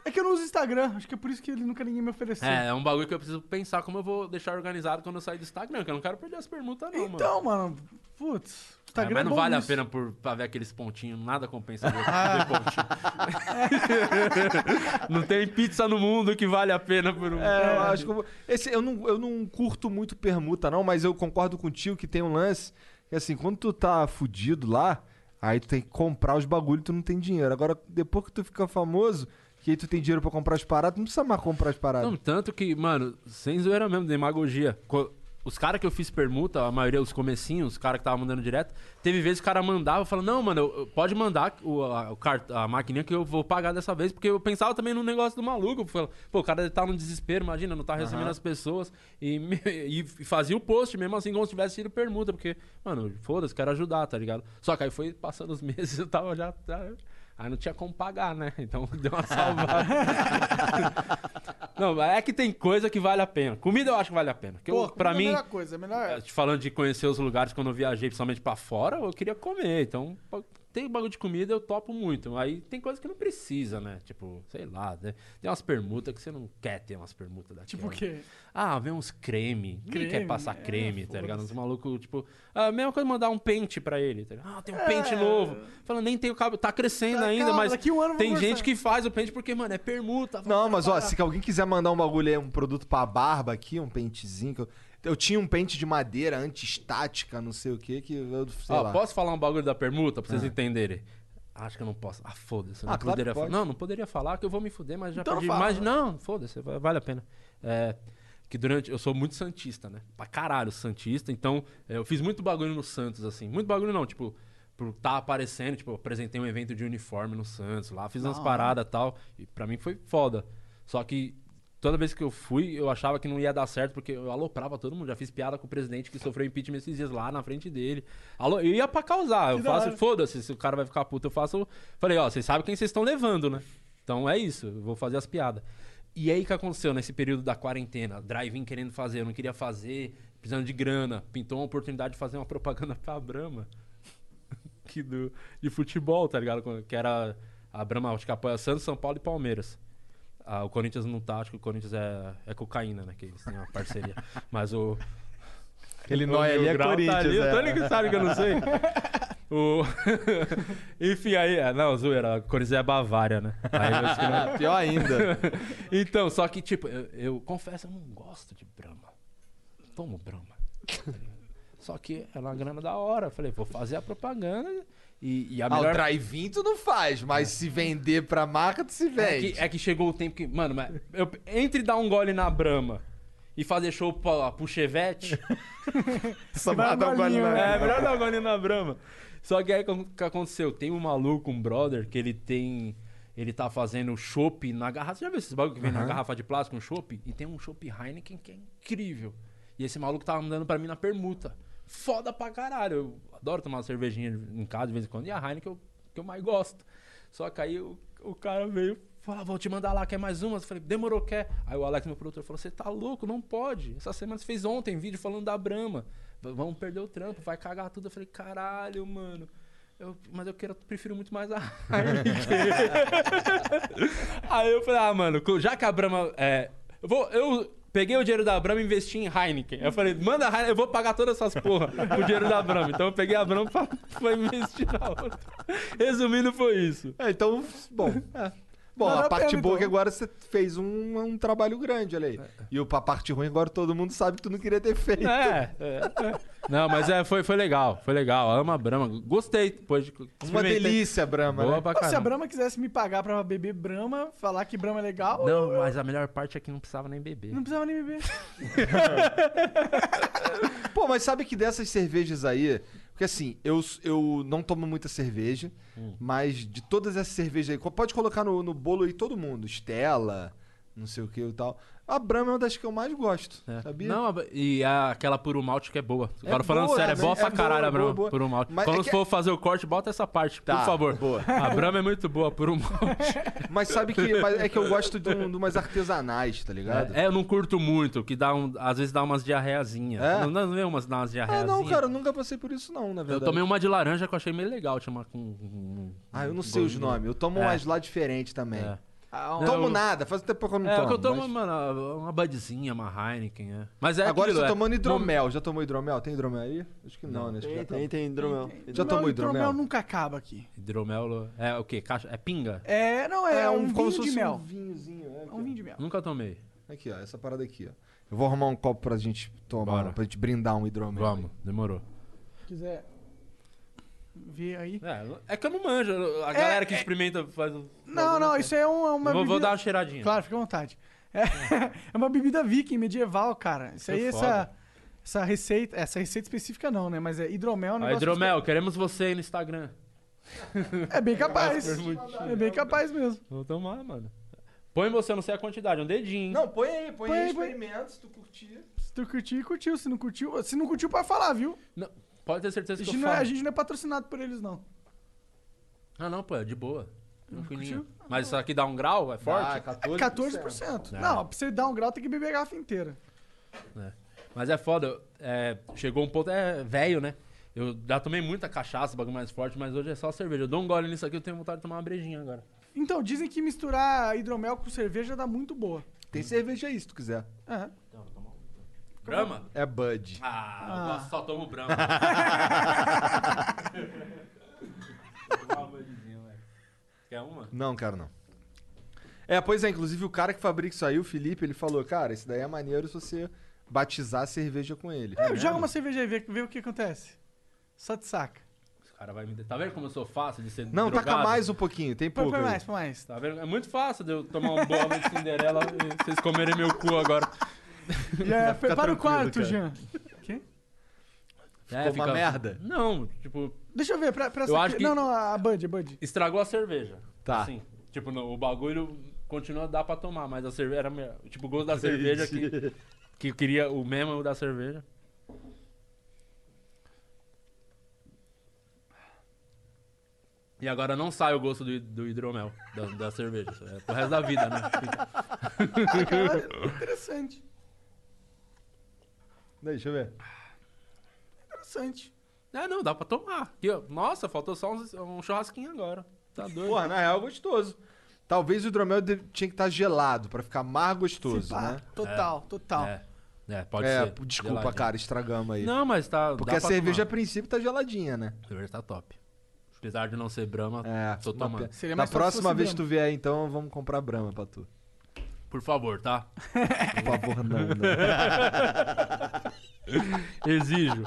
S3: É que eu não uso Instagram, acho que é por isso que ele nunca ninguém me ofereceu.
S4: É, é um bagulho que eu preciso pensar como eu vou deixar organizado quando eu sair do Instagram, que eu não quero perder as permutas, não, mano.
S3: Então, mano, putz,
S4: É,
S3: Instagram
S4: mas não
S3: é bom
S4: vale a
S3: nisso.
S4: pena por, pra ver aqueles pontinhos, nada compensa ver, ver pontinho. não tem pizza no mundo que vale a pena por um.
S2: É, eu acho que eu, esse, eu, não, eu não curto muito permuta, não, mas eu concordo contigo que tem um lance que assim, quando tu tá fudido lá, aí tu tem que comprar os bagulhos e tu não tem dinheiro. Agora, depois que tu fica famoso, que aí tu tem dinheiro pra comprar as paradas, não precisa mais comprar as paradas.
S4: Não, tanto que, mano, sem zoeira mesmo, demagogia. Os caras que eu fiz permuta, a maioria, os comecinhos, os caras que estavam mandando direto, teve vezes que o cara mandava, falando, não, mano, eu- eu- pode mandar o, a, o a maquininha que eu vou pagar dessa vez, porque eu pensava também no negócio do maluco. falava, Pô, o cara tá no desespero, imagina, não tá recebendo as pessoas. E, e fazia o post mesmo assim, como se tivesse sido permuta, porque, mano, foda-se, quero ajudar, tá ligado? Só que aí foi passando os meses, eu tava já. já- Aí não tinha como pagar, né? Então deu uma salvada. Não, é que tem coisa que vale a pena. Comida eu acho que vale a pena. Que eu,
S3: Pô,
S4: pra
S3: comida é
S4: mim,
S3: a melhor coisa, a melhor...
S4: te falando de conhecer os lugares quando eu viajei, principalmente pra fora, eu queria comer. Então, tem bagulho de comida, eu topo muito. Aí tem coisa que não precisa, né? Tipo, sei lá, né? tem umas permutas que você não quer ter umas permutas daqui.
S3: Tipo o quê?
S4: Ah, vem uns creme.
S3: Creme,
S4: quer passar
S3: é,
S4: creme, tá ligado? Uns malucos, tipo. A mesma coisa mandar um pente pra ele. Tá ligado? ah, tem um
S3: É.
S4: pente novo. Falando, nem tem o cabelo. Tá crescendo
S3: Tá,
S4: ainda,
S3: calma,
S4: mas
S3: daqui um ano
S4: tem gente que faz o pente porque, mano, é permuta.
S2: Não, mas ó,
S3: preparar.
S2: se alguém quiser mandar um bagulho aí, um produto pra barba aqui, um pentezinho. que eu, eu tinha um pente de madeira anti-estática, não sei o que, que eu sei
S4: Ó,
S2: lá.
S4: posso falar um bagulho da permuta pra vocês entenderem? Acho que eu não posso. Ah, foda-se. eu Não
S2: Ah, claro
S4: poderia
S2: que pode.
S4: falar. Não, não poderia falar que eu vou me fuder, mas já
S3: Então não
S4: perdi
S3: fala.
S4: mais. Não, foda-se, va- vale a pena. É, que durante. Eu sou muito Santista, né? Pra caralho, Santista. Então, é, eu fiz muito bagulho no Santos, assim. Muito bagulho não, tipo. Por tá aparecendo, tipo, eu apresentei um evento de uniforme no Santos lá, fiz umas paradas e tal. E pra mim foi foda. Só que toda vez que eu fui, eu achava que não ia dar certo, porque eu aloprava todo mundo. Já fiz piada com o presidente que sofreu impeachment esses dias lá na frente dele. Alô, eu ia pra causar. Eu faço, foda-se, se o cara vai ficar puto, eu faço. Falei, ó, vocês sabem quem vocês estão levando, né? Então é isso, eu vou fazer as piadas. E aí que aconteceu nesse período da quarentena? Drive-in querendo fazer, eu não queria fazer, precisando de grana. Pintou uma oportunidade de fazer uma propaganda pra Brahma. que do, de futebol, tá ligado? Que era a Brahma, acho que apoia Santos, São Paulo e Palmeiras. Ah, o Corinthians não tá, acho que o Corinthians é, é cocaína, né? Que eles têm uma parceria. Mas o.
S2: Aquele nóia ali é
S4: Grau tá
S2: Corinthians,
S4: ali,
S2: é.
S4: Tô ligado, sabe que eu não sei. O... Enfim, aí. é, Não, zoeira. O Corinthians é a Bavária, né? Aí eu acho que não-
S2: Pior ainda.
S4: então, só que, tipo, eu, eu confesso, eu não gosto de Brahma. Tomo Brahma. só que era uma grana da hora. Eu falei, vou fazer a propaganda e, e a
S2: Ah,
S4: melhor...
S2: o drive-in tu não faz, mas se vender pra marca, tu se
S4: É
S2: vende.
S4: que, é que chegou o tempo que, mano, mas eu, entre dar um gole na Brahma e fazer show pra, pro Chevette,
S2: Só
S3: Dá
S2: manda um
S3: golinho,
S2: gole na-
S4: é melhor dar um gole na Brahma. Só que aí o que aconteceu? Tem um maluco, um brother, que ele tem. Ele tá fazendo chopp na garrafa. Você já viu esses bagulho que vem na garrafa de plástico, um chopp? E tem um chopp Heineken que é incrível. E esse maluco tava mandando pra mim na permuta. Foda pra caralho. Eu adoro tomar uma cervejinha em casa de vez em quando. E a Heineken que eu, que eu mais gosto. Só que aí o, o cara veio falou, "Ah, vou te mandar lá, quer mais uma? Eu falei, demorou, quer? Aí o Alex, meu produtor, falou, você tá louco? Não pode. Essa semana você fez ontem vídeo falando da Brahma. Vamos perder o trampo, vai cagar tudo. Eu falei, caralho, mano. Eu, mas eu quero, prefiro muito mais a Heineken. Aí eu falei, ah, mano, já que a Brahma. É, eu, vou, eu peguei o dinheiro da Brahma e investi em Heineken. Eu falei, manda a Heineken, eu vou pagar todas essas porra com o dinheiro da Brahma. Então eu peguei a Brahma pra, pra investir na outra. Resumindo, foi isso.
S2: É, então, bom. É. Bom, a parte
S3: pena,
S2: boa é que agora você fez um, um trabalho grande, olha aí. E o- a parte ruim agora todo mundo sabe que tu não queria ter feito.
S4: É, é, é. Não, mas é, foi, foi legal, foi legal. Ama a Brahma. Gostei depois de.
S2: Uma delícia, Brahma.
S4: Boa
S2: né?
S4: pra
S3: Se a. Brahma quisesse me pagar pra beber Brahma, falar que Brahma é legal,
S4: Não,
S3: eu-
S4: mas a melhor parte é que não precisava nem beber.
S3: não precisava nem beber.
S2: Pô, mas sabe que dessas cervejas aí. Porque assim, eu, eu não tomo muita cerveja,
S4: Hum.
S2: mas de todas essas cervejas aí, pode colocar no, no bolo aí todo mundo. Stella, não sei o que e tal. A Brahma é uma das que eu mais gosto,
S4: É.
S2: sabia?
S4: Não, a- e a- aquela puro malte que é boa. Agora falando
S2: boa,
S4: sério, é
S2: né?
S4: boa
S2: É
S4: pra
S2: boa,
S4: caralho a
S2: boa,
S4: Brahma,
S2: boa.
S4: puro malte.
S2: Mas
S4: Quando
S2: é
S4: for fazer o corte, bota essa parte,
S2: Tá,
S4: por favor.
S2: boa.
S4: A Brahma é muito boa, puro malte.
S2: Mas sabe que é que eu gosto de, um, de umas artesanais, tá ligado?
S4: É, eu não curto muito, que dá um, às vezes dá umas diarreiazinhas.
S2: É?
S4: Não, não vê umas, dá umas
S2: Ah,
S4: diarreiazinhas?
S2: não, cara, eu nunca passei por isso não, na
S4: Eu
S2: verdade.
S4: tomei uma de laranja que eu achei meio legal, chama com... um-
S2: Ah, eu não sei os nomes. Eu tomo
S4: É.
S2: umas lá diferentes também.
S4: É.
S3: Ah,
S2: Não tomo
S4: Eu-
S2: nada, faz tempo que eu não
S4: É, o
S2: tomo.
S4: que eu tomo,
S2: mas-
S4: mano, uma Budzinha, uma Heineken, é. Mas é
S2: Agora
S4: aquilo,
S2: eu tô
S4: é-
S2: tomando hidromel. Já tomou hidromel? Tem hidromel aí? Acho que não, né? Acho que já
S10: Tem, tem,
S2: tá-
S10: tem hidromel.
S2: Já tomou
S3: Meu
S2: hidromel?
S3: nunca acaba aqui.
S4: Hidromel é o quê? Caixa, é pinga?
S3: É, não, é, um,
S2: como
S3: vinho
S2: se
S3: de mel.
S2: um vinhozinho. É,
S3: É
S2: aqui,
S3: um vinho de mel.
S4: Nunca tomei.
S2: Aqui, ó, essa parada aqui, ó. Eu vou arrumar um copo pra gente tomar,
S4: Bora.
S2: pra gente brindar um hidromel.
S4: Vamos, demorou.
S3: Se quiser ver aí.
S4: É, é que eu não manjo. A galera que experimenta faz o.
S3: Não, não, isso é é uma
S4: Eu vou, vou
S3: bebida-
S4: dar uma cheiradinha.
S3: Claro, fica à vontade. É, é uma bebida viking medieval, cara. Isso aí,
S4: Que
S3: essa, essa receita. Essa receita específica não, né? Mas é hidromel. é negócio
S4: hidromel, queremos você aí no Instagram.
S3: que- É bem capaz. É bem capaz mesmo.
S4: Vou tomar, mano. Põe você, eu não sei a quantidade, um dedinho.
S2: Não, põe aí, põe,
S3: Põe
S2: aí,
S3: aí, põe.
S2: experimenta, se tu curtir.
S3: Se tu curtir, curtiu. Se não curtiu, se não curtiu, pode falar, viu?
S4: Não, pode ter
S3: A
S4: certeza que
S3: gente,
S4: eu
S3: não é,
S4: falo.
S3: a gente não é patrocinado por eles, não.
S4: Ah, não, pô, é de boa. Tranquilinho.
S3: curtiu?
S4: Mas isso aqui dá um grau? É forte?
S2: Ah, 14%.
S3: 14%.
S4: É.
S3: Não, pra você dar um grau tem que beber a garrafa inteira.
S4: Mas é foda. é, chegou um ponto, é velho, né? Eu já tomei muita cachaça, bagulho mais forte, mas hoje é só cerveja. Eu dou um gole nisso aqui, eu tenho vontade de tomar uma brejinha agora.
S3: Então, dizem que misturar hidromel com cerveja dá muito boa.
S2: Tem cerveja aí, se tu quiser.
S3: É.
S4: Brahma?
S2: É Bud.
S4: Ah,
S3: Ah.
S4: só tomo Brahma. Uma Budzinha, velho. Quer uma?
S2: Não, cara, não. É, pois é, inclusive o cara que fabrica isso aí, o Felipe, ele falou, cara, isso daí é maneiro se você batizar a cerveja com ele.
S3: É, joga uma cerveja aí, vê, vê o que acontece. Só te saca.
S4: Os cara vai me... Tá vendo como eu sou fácil de ser
S2: Não, taca
S4: drogado?
S2: mais um pouquinho, tem pouco
S3: põe mais, põe mais.
S4: Tá vendo? É muito fácil de eu tomar um bolo de Cinderela e vocês comerem meu cu agora.
S3: É,
S2: fica
S3: para o quarto,
S2: cara.
S3: Jean. Quê?
S4: É,
S2: uma merda?
S4: Não, tipo,
S3: Deixa eu ver, pra, pra
S4: Eu
S3: essa
S4: acho que-
S3: Não, não, a Bud, a Bud.
S4: estragou a cerveja.
S2: Tá.
S4: Assim, tipo, no- o bagulho continua a dar pra tomar, mas a cerveja era melhor. Tipo, o gosto da cerveja que, que eu queria o mesmo da cerveja. E agora não sai o gosto do, do hidromel, da, da cerveja. É pro resto da vida, né?
S3: Cara, interessante.
S2: Deixa eu ver.
S3: Interessante.
S4: É, não, dá pra tomar. Aqui, ó. Nossa, faltou só um, um churrasquinho agora. Tá doido.
S2: Porra, na real é gostoso. Talvez o hidromel de- tinha que estar gelado pra ficar mais gostoso,
S3: pá,
S2: né?
S3: Total, total.
S4: É, é, pode
S2: é,
S4: ser.
S2: desculpa,
S4: geladinho.
S2: cara, estragamos aí.
S4: Não, mas tá.
S2: Porque
S4: dá
S2: a
S4: pra
S2: cerveja, a
S4: tomar.
S2: princípio, tá geladinha, né?
S4: A cerveja tá top. Apesar de não ser Brahma,
S2: É,
S4: tô
S2: uma
S4: tomando.
S2: pena.
S3: Seria
S2: Na
S3: mais fácil se
S2: próxima
S3: fosse
S2: vez que tu vier, então, vamos comprar Brahma pra tu.
S4: Por favor, tá?
S2: Por favor, não, não.
S4: Exijo.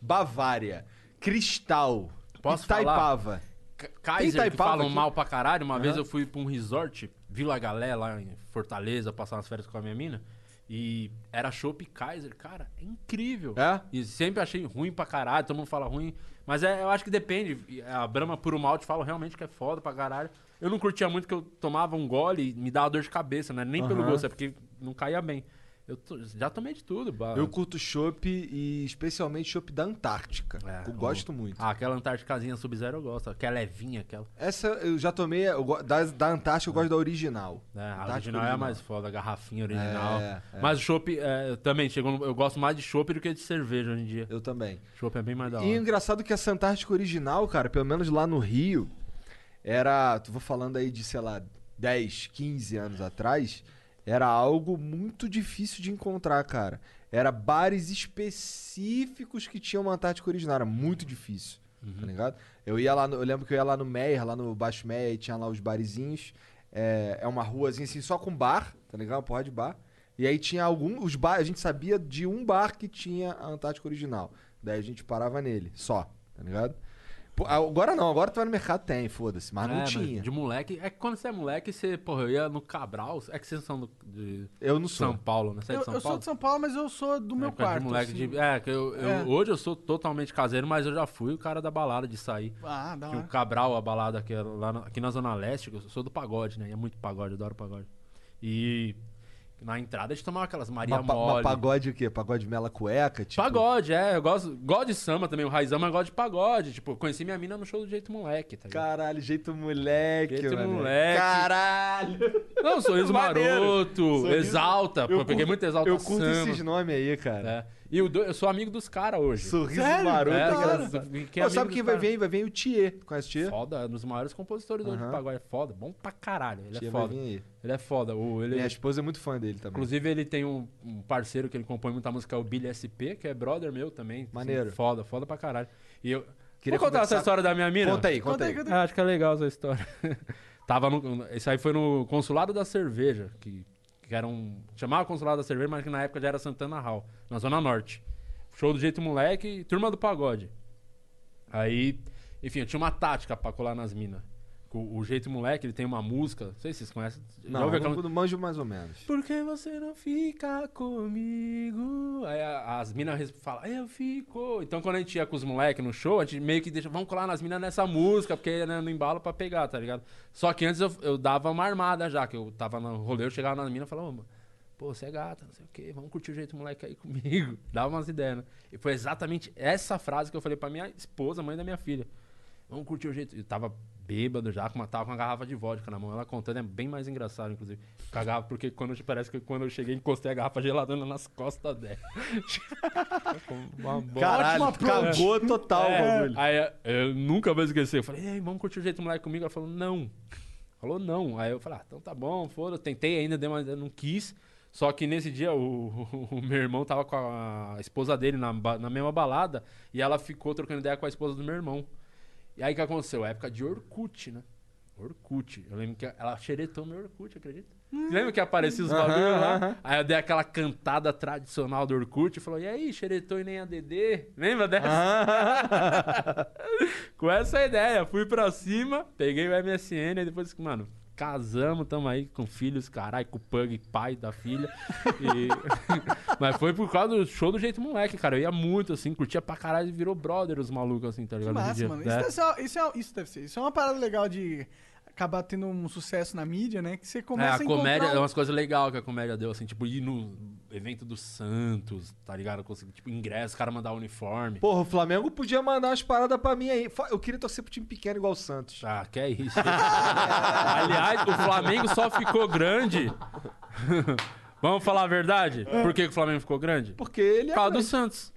S2: Bavária. Cristal.
S4: Posso
S2: Itaipava.
S4: K- Kaiser, que
S2: Itaipava
S4: falam
S2: aqui?
S4: mal pra caralho. Uma vez
S2: Aham.
S4: eu fui pra um resort, Vila Galé, lá em Fortaleza, passar umas férias com a minha mina. E era chopp Kaiser. Cara, é incrível.
S2: É?
S4: E sempre achei ruim pra caralho, todo mundo fala ruim. Mas é, eu acho que depende. A Brahma Puro Malte fala realmente que é foda pra caralho. Eu não curtia muito que eu tomava um gole e me dava dor de cabeça, né? Nem pelo
S2: Aham.
S4: gosto, é porque não caía bem. Eu to- já tomei de tudo. ba-
S2: Eu curto chopp e especialmente chopp da Antártica.
S4: É,
S2: eu
S4: o-
S2: gosto muito.
S4: Ah, aquela Antárticazinha Sub-Zero eu gosto. Aquela levinha, aquela.
S2: Essa eu já tomei, eu go- da, da Antártica eu gosto da original.
S4: É, a
S2: Antártica
S4: original é a mais foda, a garrafinha original.
S2: É, é.
S4: Mas o chopp, é, também, chegou, no- eu gosto mais de chopp do que de cerveja hoje em dia.
S2: Eu também.
S4: Chopp é bem mais da hora.
S2: E o engraçado que essa Antártica original, cara, pelo menos lá no Rio, era. Tu vou falando aí de, sei lá, 10, 15 anos atrás, era algo muito difícil de encontrar, cara. Era bares específicos que tinham uma Antártica original. Era muito difícil, tá ligado? Eu ia lá, no- eu lembro que eu ia lá no Meyer, lá no Baixo Meyer, e tinha lá os barizinhos. É, é uma ruazinha assim, só com bar, tá ligado? Uma porra de bar. E aí tinha algum. Os bar, a gente sabia de um bar que tinha a Antártica original. Daí a gente parava nele, só, tá ligado? Pô, agora não, agora tu vai no mercado, tem, foda-se, mas não
S4: É,
S2: tinha.
S4: de moleque. É que quando você é moleque, você, porra, eu ia no Cabral. É que vocês são do, de
S2: Eu não sou.
S4: São Paulo, né? Você é
S3: Eu,
S4: de São
S3: eu sou
S4: Paulo?
S3: de São Paulo, mas eu sou do meu
S4: É,
S3: quarto.
S4: De moleque
S3: assim.
S4: de, é, que eu, eu-
S3: É.
S4: hoje eu sou totalmente caseiro, mas eu já fui o cara da balada de sair.
S3: Ah, da
S4: Que o. Cabral, a balada que é lá na- aqui na Zona Leste, eu sou do pagode, né? E é muito pagode, eu adoro pagode. E na entrada a gente tomava aquelas Maria
S2: mas
S4: Mole.
S2: pagode o quê? Pagode mela cueca? Tipo,
S4: Pagode, é. Eu gosto, gosto de samba também, o Raizão, mas gosto de pagode. Tipo, conheci minha mina no show do Jeito Moleque, tá?
S2: Caralho, jeito moleque,
S4: Jeito
S2: mano.
S4: moleque.
S2: Caralho.
S4: Não, sorriso maroto,
S2: Sorriso-
S4: exalta. pô,
S2: Eu
S4: peguei
S2: curto-
S4: muito exalta
S2: Eu curto
S4: samba.
S2: esses nomes aí, cara.
S4: É. E o do- eu sou amigo dos caras hoje.
S2: Sorriso
S3: Sério?
S2: maroto.
S4: É,
S2: é
S4: cara,
S2: Pô, sabe quem vai vir? Vai vir o Thier. Conhece o Thier?
S4: Foda, é um dos maiores compositores do
S2: Aham.
S4: pagode. É foda, bom pra caralho. Ele
S2: Thier
S4: é
S2: vai
S4: foda.
S2: vir aí.
S4: Ele é foda. O, ele,
S2: Minha esposa é muito fã dele também.
S4: Inclusive, ele tem um, um parceiro que ele compõe muita música, é o Billy SP, que é brother meu também. assim,
S2: Maneiro.
S4: foda, foda pra caralho. E eu.
S2: Queria
S4: Vou contar
S2: conversar-
S4: essa história da minha mina?
S2: Conta aí, conta,
S3: Conta aí,
S2: aí.
S3: conta aí.
S4: Ah, acho que é legal essa história. Tava no. Isso aí foi no Consulado da Cerveja, que, que era um. Chamava Consulado da Cerveja, mas que na época já era Santana Hall, na Zona Norte. Show do jeito moleque e turma do pagode. Aí, enfim, eu tinha uma tática pra colar nas minas. O, o jeito moleque, ele tem uma música. Não sei se vocês conhecem. Já
S2: Não,
S4: ouviu
S2: eu
S4: aquela-
S2: não, não manjo mais ou menos.
S4: por que você não fica comigo? Aí a- as minas falam, eu fico. Então quando a gente ia com os moleques no show, a gente meio que deixa, vamos colar nas minas nessa música, porque né, no embalo pra pegar, tá ligado? Só que antes eu, eu dava uma armada já, que eu tava no rolê, eu chegava nas minas e falava, "Ô, pô, você é gata, não sei o quê, vamos curtir o jeito moleque aí comigo. Dava umas ideias, né? E foi exatamente essa frase que eu falei pra minha esposa, mãe da minha filha. Vamos curtir o jeito. Eu tava bêbado já, com uma, tava com uma garrafa de vodka na mão. Ela contando, é bem mais engraçado, inclusive. Com a garrafa, porque quando, parece que quando eu cheguei, encostei a garrafa geladona nas costas dela. uma bola.
S2: Caralho, cagou total o
S4: É,
S2: bagulho.
S4: aí eu- nunca vou esquecer. Eu falei, Ei, vamos curtir o jeito moleque comigo? Ela falou, não. Falou, não. Aí eu falei, ah, então tá bom, foda. Tentei ainda, dei uma, não quis. Só que nesse dia o, o meu irmão tava com a esposa dele na, na mesma balada e ela ficou trocando ideia com a esposa do meu irmão. E aí o que aconteceu? Época de Orkut, né? Orkut. Eu lembro que ela xeretou meu Orkut, acredita? Você lembra que aparecia os bagulho lá? Aí eu dei aquela cantada tradicional do Orkut e falou: E aí, xeretou e nem a DD? Lembra dessa? com essa ideia, fui pra cima, peguei o MSN e depois, mano, casamos, tamo aí com filhos, caralho, com o Pug, pai da filha. E- Mas foi por causa do show do jeito moleque, cara. Eu ia muito, assim, curtia pra caralho e virou brother os malucos, assim, tá
S3: Que
S4: ligado? Em
S3: massa, mano.
S4: É.
S3: Isso, deve ser, isso, é, isso deve ser. Isso é uma parada legal de acabar tendo um sucesso na mídia, né? Que você
S4: É,
S3: começa
S4: a comédia
S3: encontrar
S4: é
S3: um-
S4: umas coisas legais que a comédia deu, assim, tipo, ir no evento do Santos, tá ligado? Conseguir, tipo, ingresso, o cara mandar uniforme.
S2: Porra, o Flamengo podia mandar umas paradas pra mim aí. Eu queria torcer pro time pequeno igual o Santos.
S4: Ah, que é isso. Aliás, o Flamengo só ficou grande. Vamos falar a verdade? Por que, que o Flamengo ficou grande?
S2: Porque ele
S4: Por
S2: é.
S4: causa do. Santos.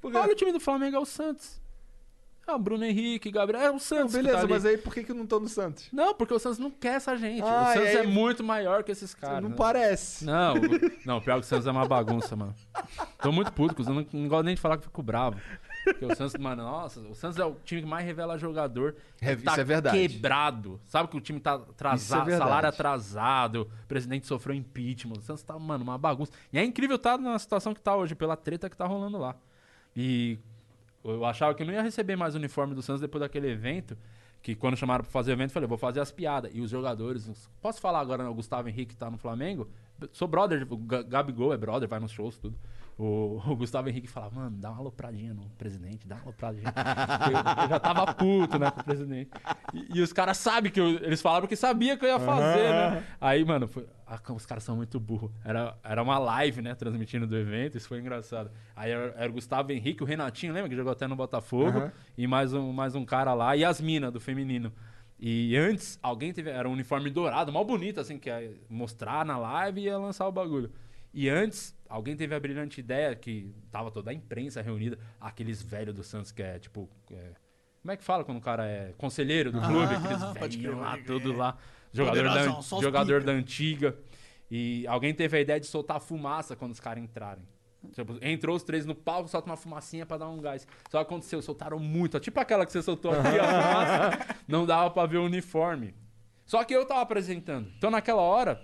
S2: Por quê?
S4: Olha o time do Flamengo, é o Santos. É o Bruno Henrique, Gabriel, é o Santos. que
S2: Beleza,
S4: tá
S2: mas aí por que, que eu não tô no Santos?
S4: Não, porque o Santos não quer essa gente.
S2: Ah,
S4: o Santos
S2: aí-
S4: é muito maior que esses caras.
S2: não
S4: né?
S2: parece.
S4: Não, não, pior que o Santos é uma bagunça, mano. Tô muito puto, Santos, não, não gosto nem de falar que fico bravo. Porque o Santos, mano, nossa, o Santos é o time que mais revela jogador.
S2: É,
S4: tá
S2: isso é verdade.
S4: quebrado. Sabe que o time tá
S2: é
S4: atrasado,
S2: verdade.
S4: salário atrasado, o presidente sofreu impeachment. O Santos tá, mano, uma bagunça. E é incrível estar na situação que tá hoje, pela treta que tá rolando lá. E eu achava que não ia receber mais o uniforme do Santos depois daquele evento. Que quando chamaram pra fazer o evento, eu falei, vou fazer as piadas. E os jogadores. Posso falar agora, né, o Gustavo Henrique que tá no Flamengo? Sou brother, o Ga- Gabigol é brother, vai nos shows, tudo. O, o Gustavo Henrique falava, mano, dá uma alopradinha no presidente, dá uma alopradinha. eu, eu já tava puto, né, com o presidente. E, e os caras sabem que eu, eles falaram porque sabia que eu ia fazer, né? Aí, mano, foi- os caras são muito burros. Era, era uma live, né, transmitindo do evento, isso foi engraçado. Aí era, era o Gustavo Henrique, o Renatinho, lembra que jogou até no Botafogo?
S2: Aham.
S4: E mais um, mais um cara lá, e as minas do feminino. E antes, alguém teve. Era um uniforme dourado, mal bonito, assim, que ia mostrar na live e ia lançar o bagulho. E antes, alguém teve a brilhante ideia que tava toda a imprensa reunida, aqueles velhos do Santos que é tipo. é, como é que fala quando o cara é conselheiro do clube? aqueles
S3: aham, pode
S4: velhinhos
S3: crer,
S4: lá, tudo lá. Jogador, da, jogador da antiga. E alguém teve a ideia de soltar fumaça quando os caras entrarem. Tipo, entrou os três no palco, solta uma fumacinha pra dar um gás. Só que aconteceu, soltaram muito. Tipo aquela que você soltou aqui, a fumaça. Não dava pra ver o uniforme. Só que eu tava apresentando. Então naquela hora,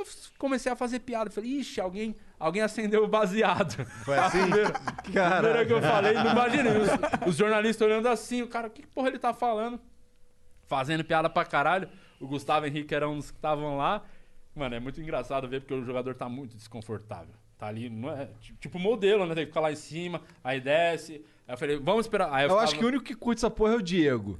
S4: eu comecei a fazer piada. Falei, ixi, alguém, alguém acendeu o baseado.
S2: Foi assim?
S4: Primeira que eu falei, não imagina. Os, os jornalistas olhando assim, o cara, que porra ele tá falando? Fazendo piada pra caralho. O Gustavo Henrique era um dos que estavam lá. Mano, é muito engraçado ver porque o jogador tá muito desconfortável. Tá ali, não é? ti- Tipo modelo, né? Tem que ficar lá em cima, aí desce. Aí eu falei, vamos esperar. Aí
S2: Eu
S4: ficava-
S2: acho que o único que curte essa porra é o Diego.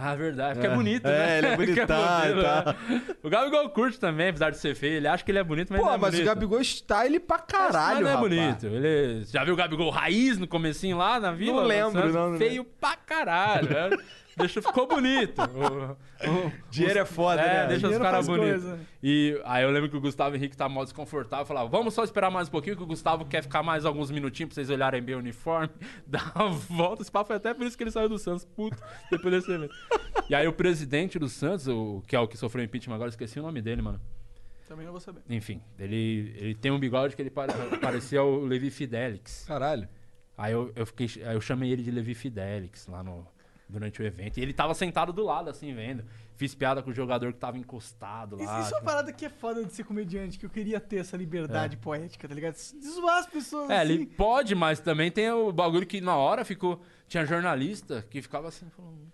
S4: Ah, verdade. Porque é,
S2: É.
S4: bonito,
S2: É,
S4: né?
S2: ele é
S4: Porque
S2: bonitão
S4: modelo,
S2: e tal.
S4: né? O Gabigol curte também, apesar de ser feio. Ele acha que ele é bonito, mas
S2: Pô,
S4: ele não é
S2: mas
S4: bonito.
S2: o Gabigol está ele pra caralho,
S4: Mas não é bonito. Ele... Já viu o Gabigol raiz no comecinho lá na vila?
S2: Não lembro, não, não
S4: Feio pra caralho. né? Deixa, ficou bonito. O- o-
S2: Dinheiro é foda,
S4: é,
S2: né?
S4: deixa os caras bonitos.
S3: coisa.
S4: E aí eu lembro que o Gustavo Henrique tá mó desconfortável. Falava, vamos só esperar mais um pouquinho, que o Gustavo quer ficar mais alguns minutinhos pra vocês olharem bem o uniforme. Dá uma volta. Esse papo foi até por isso que ele saiu do Santos, puto, depois desse evento. E aí o presidente do Santos, o, que é o que sofreu impeachment agora, esqueci o nome dele, mano.
S3: Também não vou saber.
S4: Enfim, ele, ele tem um bigode que ele pare- parecia o Levi Fidelix.
S2: Caralho.
S4: Aí eu, eu, fiquei, aí eu chamei ele de Levi Fidelix lá no, durante o evento. E ele tava sentado do lado, assim, vendo. Fiz piada com o jogador que tava encostado lá.
S3: isso é uma
S4: tipo-
S3: parada que é foda de ser comediante, que eu queria ter essa liberdade poética, tá ligado? De zoar as pessoas
S4: É,
S3: assim.
S4: ele pode, mas também tem o bagulho que na hora ficou. Tinha jornalista que ficava assim, falando.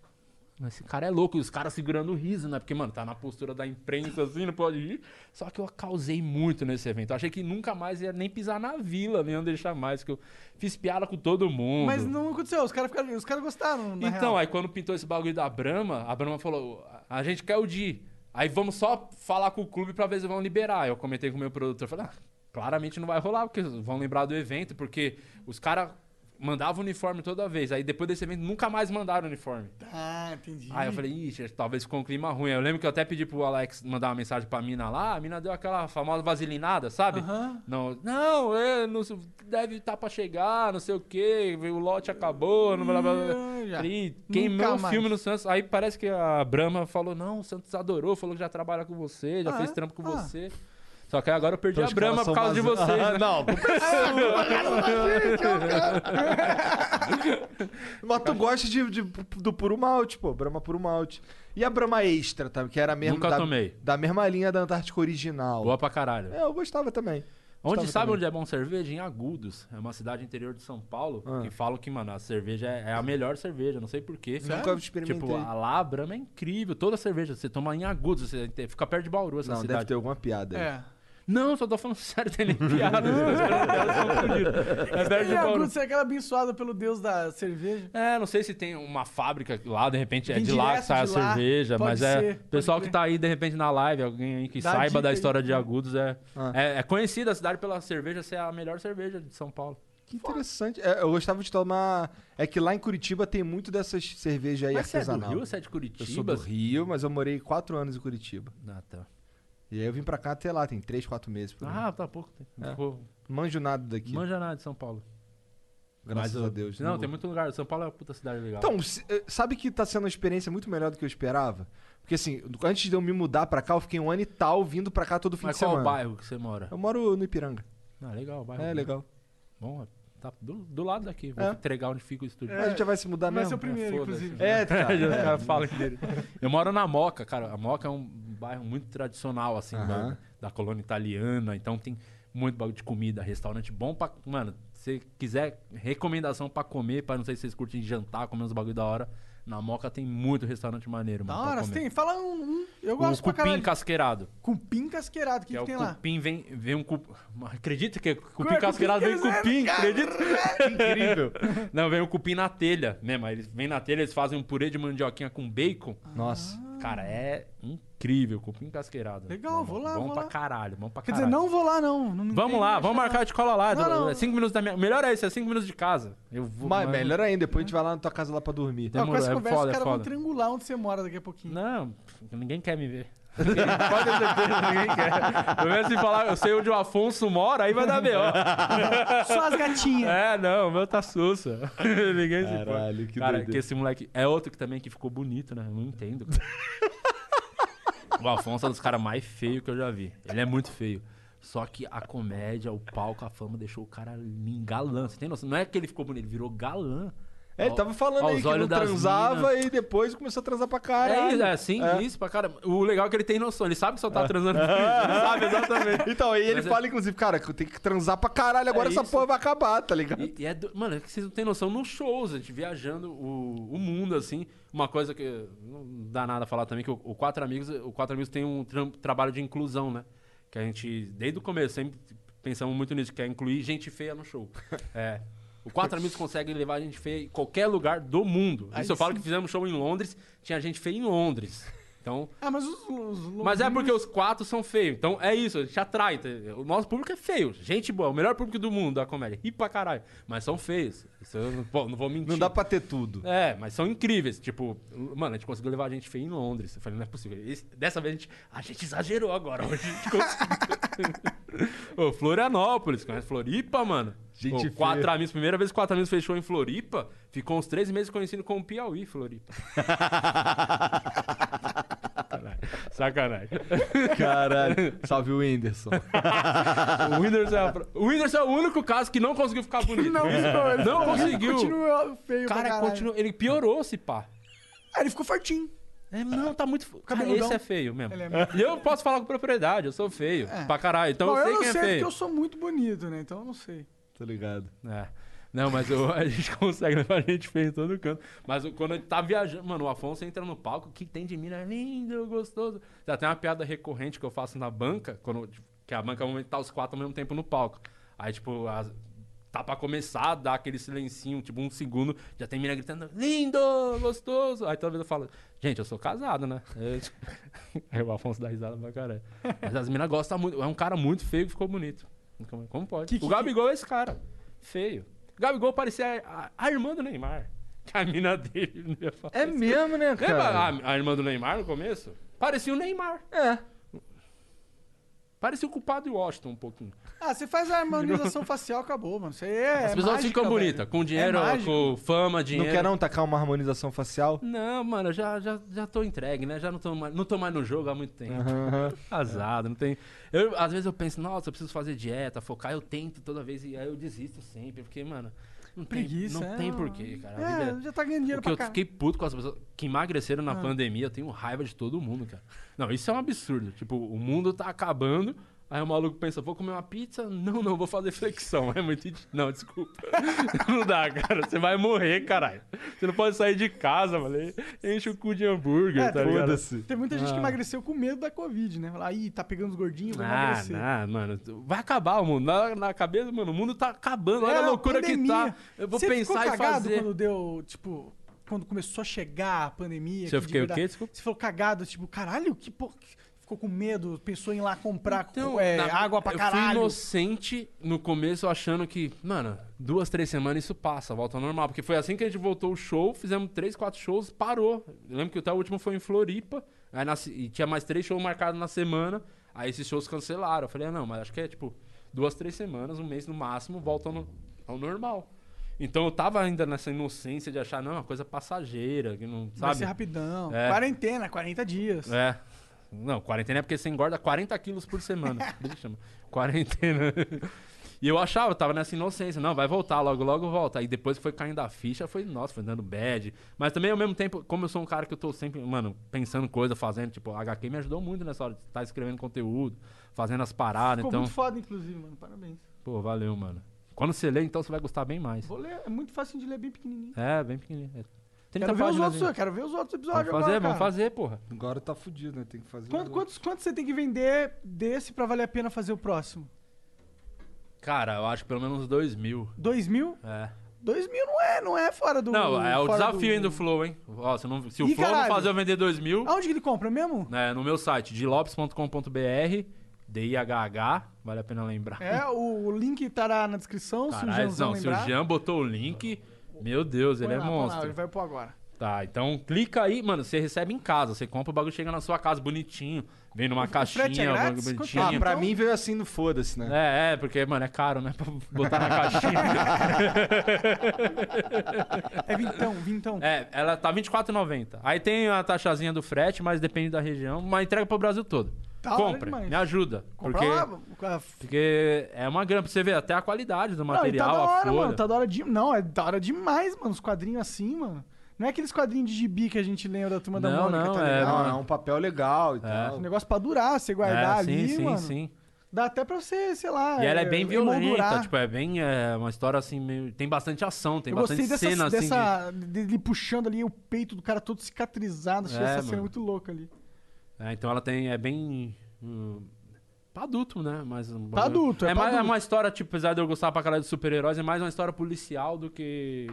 S4: "Mas Esse cara é louco, e os caras segurando o riso, né? Porque, mano, tá na postura da imprensa assim, não pode ir. Só que eu causei muito nesse evento. Eu achei que nunca mais ia nem pisar na vila, nem deixar mais, que eu fiz piada com todo mundo.
S3: Mas não aconteceu, os caras ficaram- os caras gostaram,
S4: Então,
S3: real.
S4: aí quando pintou esse bagulho da Brahma, a Brahma falou: a gente quer o Di. Aí vamos só falar com o clube pra ver se vão liberar. Eu comentei com o meu produtor, falei, ah, claramente não vai rolar, porque vão lembrar do evento, porque os caras mandavam uniforme toda vez. Aí depois desse evento nunca mais mandaram uniforme.
S3: Ah, entendi.
S4: Aí eu falei, ixi, talvez ficou um clima ruim. Eu lembro que eu até pedi pro Alex mandar uma mensagem pra mina lá, a mina deu aquela famosa vaselinada, sabe?
S3: Aham.
S4: Não, não, é, não, deve estar pra chegar, não sei o quê, o lote acabou, não blá blá blá.
S3: Nunca
S4: queimou o filme no Santos. Aí parece que a Brahma falou, não, o Santos adorou, falou que já trabalha com você, já
S3: Ah,
S4: fez
S3: é?
S4: trampo com
S3: Ah.
S4: você. Só que aí agora eu perdi
S2: Então
S4: a Brahma
S2: caras
S4: por causa de vocês,
S2: Ah,
S4: né?
S2: Não, Mas tu gosta de, de- do puro malte, pô. Brahma puro malte. E a Brahma Extra, tá? que era a mesma,
S4: Nunca
S2: da,
S4: tomei.
S2: da mesma linha da Antártica original.
S4: Boa pra caralho.
S2: É, eu gostava também.
S4: Onde
S2: Gostava
S4: sabe
S2: também.
S4: onde é bom cerveja? Em Agudos. É uma cidade interior de São Paulo.
S2: Ah.
S4: Que falam que, mano, a cerveja é, é a melhor cerveja. Não sei porquê.
S2: Nunca experimentei.
S4: Tipo, a lá, a Brahma é incrível. Toda cerveja. Você toma em Agudos. Você fica perto de Bauru, essa
S2: Não, deve
S4: cidade.
S2: ter alguma piada aí.
S3: É.
S4: Não, só tô falando sério. Tem nem piada. As piadas são fodidas. É perto de
S3: E a
S4: Bauru.
S3: Guto, você é aquela abençoada pelo deus da cerveja.
S4: É, não sei se tem uma fábrica lá, de repente é de lá que sai a cerveja, mas
S3: ser,
S4: é. Pessoal que tá aí, de repente, na live, alguém aí que
S3: Dá
S4: saiba da
S3: aí.
S4: história de Agudos, é,
S2: Ah.
S4: é, é conhecida a cidade pela cerveja ser a melhor cerveja de São Paulo.
S2: Que interessante. É, eu gostava de tomar. É que lá em Curitiba tem muito dessas cervejas aí
S4: Mas você é do
S2: artesanal.
S4: Rio, você é de
S2: eu
S4: Curitiba?
S2: sou do Rio, mas eu morei quatro anos em Curitiba.
S4: Ah, tá.
S2: E aí eu vim pra cá até lá, tem três, quatro meses. Por aí.
S4: Ah, tá pouco tempo.
S2: É.
S4: Ficou-
S2: Manjo nada daqui.
S4: Manja nada de São Paulo.
S2: graças
S4: Mas
S2: a
S4: eu-
S2: Deus.
S4: Não,
S2: vou-
S4: tem muito lugar. São Paulo é uma puta cidade legal.
S2: Então, eh, sabe que tá sendo uma experiência muito melhor do que eu esperava? Porque assim, antes de eu me mudar pra cá, eu fiquei um ano e tal vindo pra cá todo fim
S4: Mas
S2: de
S4: qual
S2: semana.
S4: bairro que você mora?
S2: Eu moro no Ipiranga.
S4: Ah, legal, bairro.
S2: É, legal.
S4: Bom, tá do, do lado daqui. Vou
S2: É.
S4: entregar onde fica o estúdio.
S2: A gente já vai se mudar
S3: Vai
S2: mesmo?
S3: ser o primeiro, inclusive.
S2: É, cara.
S4: Já os
S2: é.
S4: caras falam dele. Eu moro na Moca, cara. A Moca é um bairro muito tradicional, assim,
S2: Aham.
S4: da, da colônia italiana. Então tem muito bagulho de comida, restaurante bom pra. Mano, se quiser recomendação pra comer, pra não sei se vocês curtem jantar, comer uns bagulho da hora, Na Moca tem muito restaurante maneiro,
S3: Da
S4: mano. pra
S3: hora,
S4: comer.
S3: tem? Fala um. um- eu gosto
S4: o
S3: pra
S4: cupim
S3: caralho.
S4: casqueirado.
S3: Cupim casqueirado. O que,
S4: Que
S3: que,
S4: é o
S3: tem lá?
S4: cupim, vem, vem um cupim. Acredita que é cupim
S3: Ué,
S4: casqueirado vem
S3: cupim
S4: Acredita? Incrível. Não, vem um cupim na telha mesmo. Eles vêm na telha, eles fazem um purê de mandioquinha com bacon.
S2: Nossa.
S4: Cara, é incrível. Cupim casqueirado.
S3: Legal,
S4: Bom,
S3: vou lá,
S4: Bom
S3: vou
S4: pra
S3: lá.
S4: caralho, bom pra
S3: Quer
S4: caralho.
S3: dizer, não vou lá, não. não
S4: Vamos lá, vamos marcar de cola lá.
S3: Não, não.
S4: É cinco minutos da minha. Melhor é isso, é cinco minutos de casa. Eu vou.
S2: Mas,
S4: mano,
S2: melhor ainda, depois a gente vai lá na tua casa lá pra dormir.
S3: Não, com
S4: Demorou,
S3: essa
S4: é
S3: conversa,
S4: foda,
S3: os
S4: é
S3: caras vão
S4: foda.
S3: triangular onde você mora daqui a pouquinho.
S4: Não, ninguém quer me ver. Pode ter certeza, ninguém quer. Pelo menos se falar, eu sei onde o Afonso mora, aí vai dar B.O.
S3: Só as gatinhas.
S4: É, não, o meu tá sussa. ninguém se importa.
S2: Caralho, que
S4: Cara,
S2: doideira.
S4: que esse moleque é outro que também que ficou bonito, né? Eu não entendo. o Afonso é um dos caras mais feios que eu já vi. Ele é muito feio. Só que a comédia, o palco, a fama deixou o cara lindo, galã. Você tem noção? Não é que ele ficou bonito, ele virou galã.
S2: É, ele tava falando aí que não
S4: das
S2: transava e depois começou a transar pra
S4: É,
S2: caralho.
S4: isso, é assim,
S2: É.
S4: isso pra cara. O legal é que ele tem noção, ele sabe que só tá transando com isso, ele sabe exatamente.
S2: Então, aí ele
S4: Mas é-
S2: fala, inclusive, cara, que eu tenho que transar pra caralho, agora
S4: É
S2: essa
S4: isso.
S2: porra vai acabar, tá ligado?
S4: E, e é do- mano, é que vocês não têm noção nos shows, a gente viajando o, o mundo, assim. Uma coisa que não dá nada a falar também, que o, o Quatro Amigos, o Quatro Amigos tem um trabalho de inclusão, né? Que a gente, desde o começo, sempre pensamos muito nisso, que é incluir gente feia no show. É. O Quatro Amigos consegue levar gente feia em qualquer lugar do mundo. Isso eu falo que fizemos show em Londres, tinha gente feia em Londres. Então,
S3: Ah, mas os. os
S4: mas é porque os quatro são feios. Então é isso, a gente atrai. entendeu? O nosso público é feio. Gente boa, o melhor público do mundo da comédia. Ri pra caralho. Mas são feios. Isso eu não, pô, não vou mentir.
S2: Não dá pra ter tudo.
S4: É, mas são incríveis. Tipo, mano, a gente conseguiu levar a gente feia em Londres. Eu falei, não é possível. Esse- dessa vez a gente, a gente exagerou agora. Hoje a gente conseguiu. Ô, Florianópolis, conhece Floripa, mano?
S2: Gente
S4: Ô,
S2: feia.
S4: quatro amigos, primeira vez que quatro amigos fechou em Floripa, ficou uns três meses conhecido como Piauí, Floripa. Caralho, Sacanagem.
S2: Caralho. Salve o Whindersson.
S4: O Whindersson, é o Whindersson é o único caso que não conseguiu ficar bonito.
S3: Não, não, ele
S4: Não conseguiu.
S3: Continua feio
S4: Cara, continua, ele piorou esse pá.
S3: Ah, ele ficou fortinho.
S4: É, não, tá muito. Cara,
S3: Cabeludão.
S4: esse é feio mesmo.
S3: É muito-
S4: E eu posso falar com propriedade, eu sou feio.
S3: É.
S4: Pra caralho. Então
S3: Bom,
S4: eu sei
S3: não
S4: quem é
S3: sei
S4: feio.
S3: porque eu sou muito bonito, né? Então eu não sei.
S2: Tá ligado?
S4: É. Não, mas eu- a gente consegue levar a gente feio em todo canto. Mas o- quando a gente tá viajando, mano, o Afonso entra no palco, o que tem de mina é lindo, gostoso. Já tem uma piada recorrente que eu faço na banca, quando, tipo, que a banca normalmente tá os quatro ao mesmo tempo no palco. Aí, tipo, tá pra começar, dá aquele silencinho, tipo, um segundo, já tem mina gritando, lindo, gostoso. Aí toda vez eu falo, gente, eu sou casado, né? Aí o Afonso dá risada pra caralho. Mas as minas gostam muito. É um cara muito feio que ficou bonito. Como, como pode?
S3: Que- que-
S4: o Gabigol é esse cara. Feio. O Gabigol parecia a, a irmã do Neymar. Que a mina dele não ia falar.
S2: É mesmo, né,
S4: Lembra
S2: cara?
S4: a, a irmã do Neymar no começo? Parecia o Neymar.
S2: É.
S4: Parecia o culpado de Washington um pouquinho.
S3: Ah, você faz a harmonização facial, acabou, mano. Isso aí é.
S4: As pessoas
S3: mágica,
S4: ficam bonitas. Com dinheiro,
S3: É
S4: com fama, dinheiro.
S2: Não quer não tacar uma harmonização facial?
S4: Não, mano, eu já, já, já tô entregue, né? Já não tô, mais, não tô mais no jogo há muito tempo. Casado, não tem. Eu, às vezes eu penso, nossa, eu preciso fazer dieta, focar, eu tento toda vez e aí eu desisto sempre, porque, mano, não tem,
S3: Preguiça.
S4: não
S3: é,
S4: tem porquê, cara. A
S3: É,
S4: vida é-
S3: já tá ganhando dinheiro
S4: Porque eu
S3: cá.
S4: fiquei puto com as pessoas que emagreceram na
S3: Ah.
S4: pandemia, eu tenho raiva de todo mundo, cara. Não, isso é um absurdo. Tipo, o mundo tá acabando, aí o maluco pensa, vou comer uma pizza? Não, não, vou fazer flexão. É muito. Não, desculpa. não dá, cara. Você vai morrer, caralho. Você não pode sair de casa, mano. Enche o cu de hambúrguer,
S3: É,
S4: tá ligado?
S2: Foda-se.
S3: Tem muita gente que
S4: Ah.
S3: emagreceu com medo da Covid, né? Falar, ih, tá pegando os gordinhos, vou
S4: Ah,
S3: emagrecer.
S4: não, mano. Vai acabar o mundo. Na, na cabeça, mano, o mundo tá acabando. Olha
S3: É,
S4: a loucura que
S3: pandemia.
S4: tá. Eu vou
S3: Você
S4: pensar
S3: ficou
S4: e
S3: cagado
S4: fazer.
S3: quando deu, tipo, quando começou a chegar a pandemia? Que de
S4: fiquei o quê? Desculpa.
S3: Você falou cagado, tipo, caralho, que porra. Ficou com medo, pensou em ir lá comprar
S4: Então,
S3: é,
S4: na-
S3: água pra
S4: eu
S3: caralho.
S4: fui inocente no começo, achando que, mano, duas, três semanas isso passa, volta ao normal. Porque foi assim que a gente voltou o show, fizemos três, quatro shows, parou. Eu lembro que até o último foi em Floripa, aí na e tinha mais três shows marcados na semana, aí esses shows cancelaram. Eu falei, ah, não, mas acho que é tipo duas, três semanas, um mês no máximo, volta ao, ao normal. Então eu tava ainda nessa inocência de achar, não, é uma coisa passageira, que não,
S3: Vai
S4: sabe?
S3: ser rapidão.
S4: É.
S3: Quarentena, 40 dias.
S4: É. Não, quarentena é porque você engorda 40 quilos por semana. Que chama. Quarentena. E eu achava, eu tava nessa inocência. Não, vai voltar, logo, logo volta. Aí depois que foi caindo a ficha, foi, nossa, foi dando bad. Mas também, ao mesmo tempo, como eu sou um cara que eu tô sempre, mano, pensando coisa, fazendo, tipo, a HQ me ajudou muito nessa hora de estar escrevendo conteúdo, fazendo as paradas.
S3: Ficou
S4: então,
S3: muito foda, inclusive, mano. Parabéns.
S4: pô, valeu, mano. Quando você lê, então você vai gostar bem mais.
S3: Vou ler, é muito fácil de ler, bem pequenininho.
S4: É, bem pequenininho. É. 30
S3: Quero ver, os
S4: páginas.
S3: outros, eu quero ver os outros episódios
S4: Vamos fazer,
S3: agora,
S4: vamos
S3: cara.
S4: fazer, porra.
S2: Agora tá fudido, né? Tem que fazer.
S3: Quanto,
S2: os
S3: quantos, quantos você tem que vender desse pra valer a pena fazer o próximo?
S4: Cara, eu acho que pelo menos uns 2 mil.
S3: Dois mil?
S4: É.
S3: Dois mil não é, não é fora do...
S4: Não, é o
S3: fora
S4: desafio
S3: do-
S4: hein, do Flow, hein? Ó, se, não- se o
S3: Ih,
S4: Flow
S3: caralho.
S4: não fazer eu vender 2 mil,
S3: Aonde que ele compra mesmo?
S4: né, no meu site, dilopes.com.br, D-I-H-H, vale a pena lembrar.
S3: É, o, o link estará na descrição, se o
S4: Caralho,
S3: Janzão
S4: não, se o. Jean botou o link, meu Deus, ele é
S3: lá, lá,
S4: monstro.
S3: ele vai pôr agora.
S4: Tá, então clica aí, mano, você recebe em casa, você compra o bagulho, chega na sua casa bonitinho, vem numa
S3: é
S4: caixinha, um
S3: grátis?
S4: bagulho bonitinho.
S2: Ah, pra
S3: Então-
S2: mim veio assim no foda-se, né?
S4: É, é, porque, mano, é caro, né? Pra botar na caixinha.
S3: É vintão, vintão.
S4: é, ela tá R$24,90. Aí tem a taxazinha do frete, mas depende da região, mas entrega pro Brasil todo.
S3: Da
S4: Compre, me ajuda. Porque,
S3: lá.
S4: porque é uma grana pra você ver até a qualidade do
S3: Não, e
S4: material,
S3: tá da hora,
S4: a folha.
S3: mano. Tá da hora de... Não, é da hora demais, mano. Os quadrinhos assim, mano. Não é aqueles quadrinhos de gibi que a gente lembra da Turma da
S4: Não,
S3: Mônica,
S4: não,
S3: tá
S4: é,
S3: ligado?
S2: Não, é um papel legal e tal.
S3: Um negócio pra durar, você guardar
S4: é,
S3: ali,
S4: sim, sim,
S3: mano.
S4: sim.
S3: Dá até pra você, sei lá...
S4: E ela é bem violenta, tipo, é bem é, uma história assim, meio... tem bastante ação, tem
S3: Eu
S4: bastante
S3: dessa,
S4: cena assim. de-
S3: dessa dele puxando ali o peito do cara todo cicatrizado. Achei
S4: É,
S3: essa cena
S4: mano.
S3: muito louca ali.
S4: É, então ela tem. É bem. hum, pra adulto, né? Mas
S3: Pra
S4: bagulho-
S3: adulto, é
S4: é
S3: pra
S4: mais é
S3: adulto.
S4: uma história, tipo, apesar de eu gostar pra caralho de super-heróis, é mais uma história policial do que.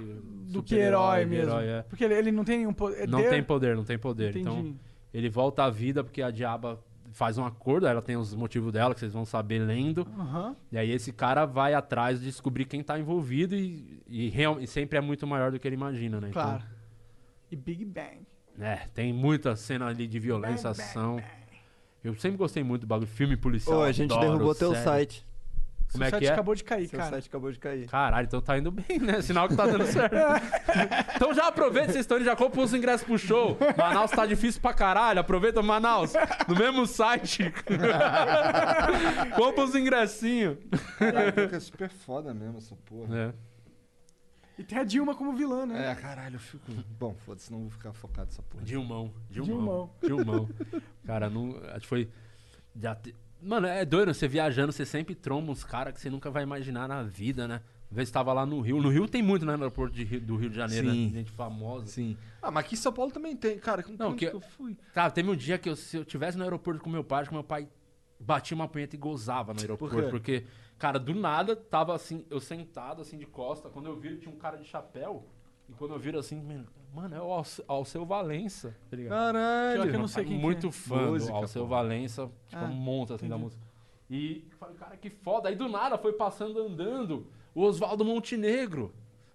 S3: Do que herói
S4: de
S3: mesmo.
S4: herói, é.
S3: Porque ele, ele não tem nenhum poder.
S4: Não tem poder, não tem poder.
S3: Entendi.
S4: Então, ele volta à vida porque a diaba faz um acordo, ela tem os motivos dela, que vocês vão saber lendo.
S3: Aham.
S4: E aí esse cara vai atrás de descobrir quem tá envolvido e, e, real- e sempre é muito maior do que ele imagina, né? Então,
S3: Claro. E Big Bang.
S4: É, tem muita cena ali de violência, ação. Eu sempre gostei muito do bagulho, filme policial.
S10: Ô, a gente
S4: adoro,
S10: derrubou teu
S4: série.
S10: site.
S4: Como
S3: Seu
S4: é
S3: site
S4: que é?
S3: acabou de cair,
S10: Seu
S3: cara.
S10: site acabou de cair.
S4: Caralho, então tá indo bem, né? Sinal que tá dando certo. então já aproveita, vocês estão indo, já compra os ingressos pro show. Manaus tá difícil pra caralho, aproveita Manaus. No mesmo site. compra os ingressinhos.
S2: Caraca, é super foda mesmo essa porra.
S4: É.
S3: E tem a Dilma como vilã, né?
S2: É, caralho, eu fico. Bom, foda-se, não vou ficar focado nessa porra.
S4: Dilmão,
S3: Dilmão.
S4: Dilmão. Dilmão. Cara, não, acho que foi. Já te- Mano, é doido, você viajando, você sempre tromba uns caras que você nunca vai imaginar na vida, né? Uma vez tava lá no Rio. No Rio tem muito, né? No aeroporto de Rio- do Rio de Janeiro,
S2: Sim.
S4: né? Gente famosa.
S2: Sim. Ah, mas aqui em São Paulo também tem. Cara, como
S4: Não, que-
S2: que eu fui?
S4: Cara, teve um dia que eu, se eu tivesse no aeroporto com meu pai, acho que meu pai batia uma punheta e gozava no aeroporto.
S2: quê?
S4: porque, cara, do nada, tava assim, eu sentado assim de costa. Quando eu vi, tinha um cara de chapéu. E quando eu viro assim, mano, é o Alce- Alceu Valença, tá ligado?
S2: Caralho.
S3: Que eu não sei quem que
S4: Muito
S3: é.
S4: fã
S2: Música,
S4: do Alceu
S2: pô.
S4: Valença, tipo,
S3: Ah,
S4: um monte assim da
S3: entendi.
S4: música. E falei, cara, que foda. Aí do nada foi passando andando o Oswaldo Montenegro.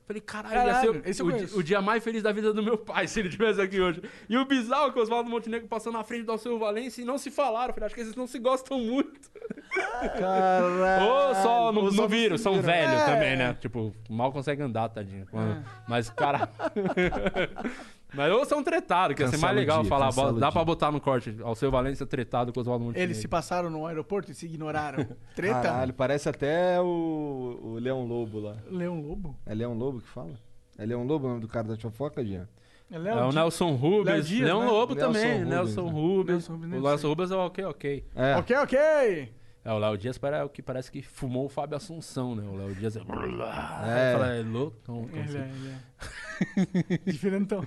S4: Falei, caralho, ia
S3: Caralho,
S4: ser
S3: esse eu
S4: o, o dia mais feliz da vida do meu pai se ele estivesse aqui hoje. E o bizarro é que o Oswaldo Montenegro passou na frente do Alceu Valença e não se falaram. Falei, acho que eles não se gostam muito.
S2: Caralho.
S4: Ou só não, não viram, são velhos
S3: É.
S4: também, né? Tipo, mal consegue andar, tadinho. Quando- Mas, cara. Mas ou são tretados, que ia ser mais
S2: o
S4: legal
S2: dia,
S4: falar.
S2: o
S4: Dá
S2: dia.
S4: pra botar no corte. Alceu Valença tretado com o Oswaldo Montenegro.
S3: Eles se passaram no aeroporto e se ignoraram. Treta?
S2: Caralho, parece até o, o Leão Lobo lá.
S3: Leão Lobo?
S2: É Leão Lobo que fala? É Leão Lobo o nome do cara da fofoca, Jean?
S3: É
S4: É
S3: Léo
S4: o
S3: Di-
S4: Nelson Rubens,
S3: Léo Dias,
S4: Leão
S3: né?
S4: Lobo
S2: Nelson
S4: também,
S2: Rubens,
S4: Nelson
S2: né?
S4: Rubens.
S3: Nelson Rubens,
S4: o Nelson. Rubens é o ok, ok.
S2: É.
S3: Ok, ok.
S4: É, o Léo Dias é o que parece que fumou o Fábio Assunção, né? O Léo Dias é.
S2: É.
S4: Fala, é louco. Então, então,
S3: Ele
S4: assim.
S3: é, ele é. Diferentão.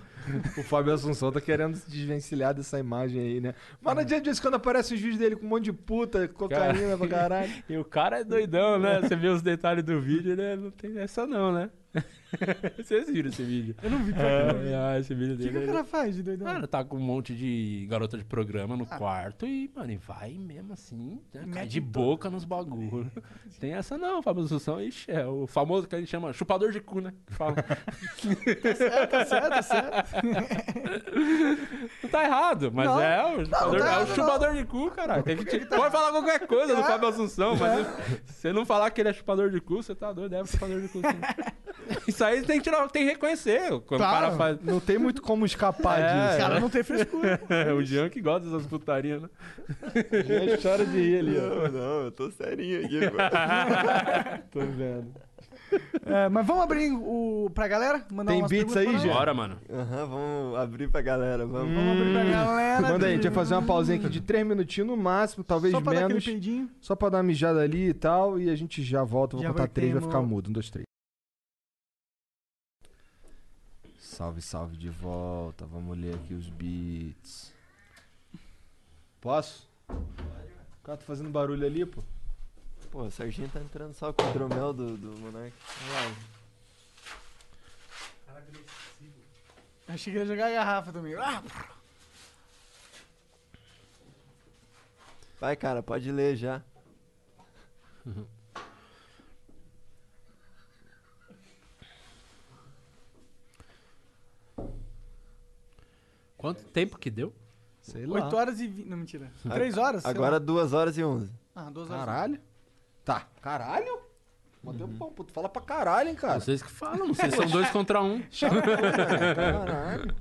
S2: O Fábio Assunção tá querendo se desvencilhar dessa imagem aí, né? Mas não adianta disso quando aparece os vídeos dele com um monte de puta, cocaína pra caralho.
S4: E o cara é doidão, né? Você vê os detalhes do vídeo, né? Não tem essa não, né? Vocês viram esse vídeo?
S3: Eu não vi.
S4: É, ah, esse vídeo
S3: O que,
S4: dele.
S3: que o
S4: ele-
S3: cara faz de doidão?
S4: Mano, tá com um monte de garota de programa no quarto e, mano, e vai mesmo assim, né? cai de boca nos bagulhos. Tem essa não, Fábio Assunção, ixi, é o famoso que a gente chama chupador de cu, né? Que fala.
S3: tá certo, tá certo.
S4: Não tá errado, mas
S3: Não,
S4: é o chupador,
S3: tá
S4: é o chupador de cu, caralho. Tem que te- Pode falar qualquer coisa do Fábio Assunção, mas se você não falar que ele é chupador de cu, você tá doido, é chupador de cu. sim. Isso aí tem que, tirar, tem que reconhecer. Quando
S3: Claro.
S4: o cara faz.
S2: Não tem muito como escapar
S4: É,
S2: disso.
S3: O cara não tem frescura.
S4: o Jean que gosta dessas putarias, né?
S2: Jean chora de rir ali, ó.
S10: Não, não, eu tô serinho aqui agora.
S2: Tô vendo.
S3: É, mas vamos abrir o, pra galera? Mandar
S2: Tem
S3: umas
S2: beats
S3: perguntas
S2: aí,
S3: pra nós?
S4: Bora, mano.
S10: Aham, vamos abrir pra galera, vamos.
S3: Vamos abrir pra galera.
S2: Manda aí, a gente vai fazer uma pausinha aqui de 3 minutinhos no máximo, talvez
S3: Só pra dar aquele
S2: menos.
S3: peidinho.
S2: Só pra dar uma mijada ali e tal, e a gente já volta. Vou
S3: Já
S2: contar três, vai ficar mudo. Um, dois, três. Salve, salve de volta. Vamos ler aqui os beats. Posso? O cara tá fazendo barulho ali, pô.
S10: Pô, o Serginho tá entrando só com o hidromel do, do Monark.
S3: Achei que ia jogar a garrafa também. Ah!
S10: Vai, cara, pode ler já.
S4: Quanto tempo que deu?
S2: Sei lá.
S3: 8 horas e 20. Não, mentira.
S10: A-
S3: 3 horas? sei
S10: Agora
S3: lá.
S10: 2 horas e 11.
S3: Ah, 2 horas.
S2: Caralho. Tá. Caralho? Mó tempão, pô. Tu fala pra caralho, hein, cara.
S4: Vocês que falam, vocês são dois contra um.
S2: Caralho.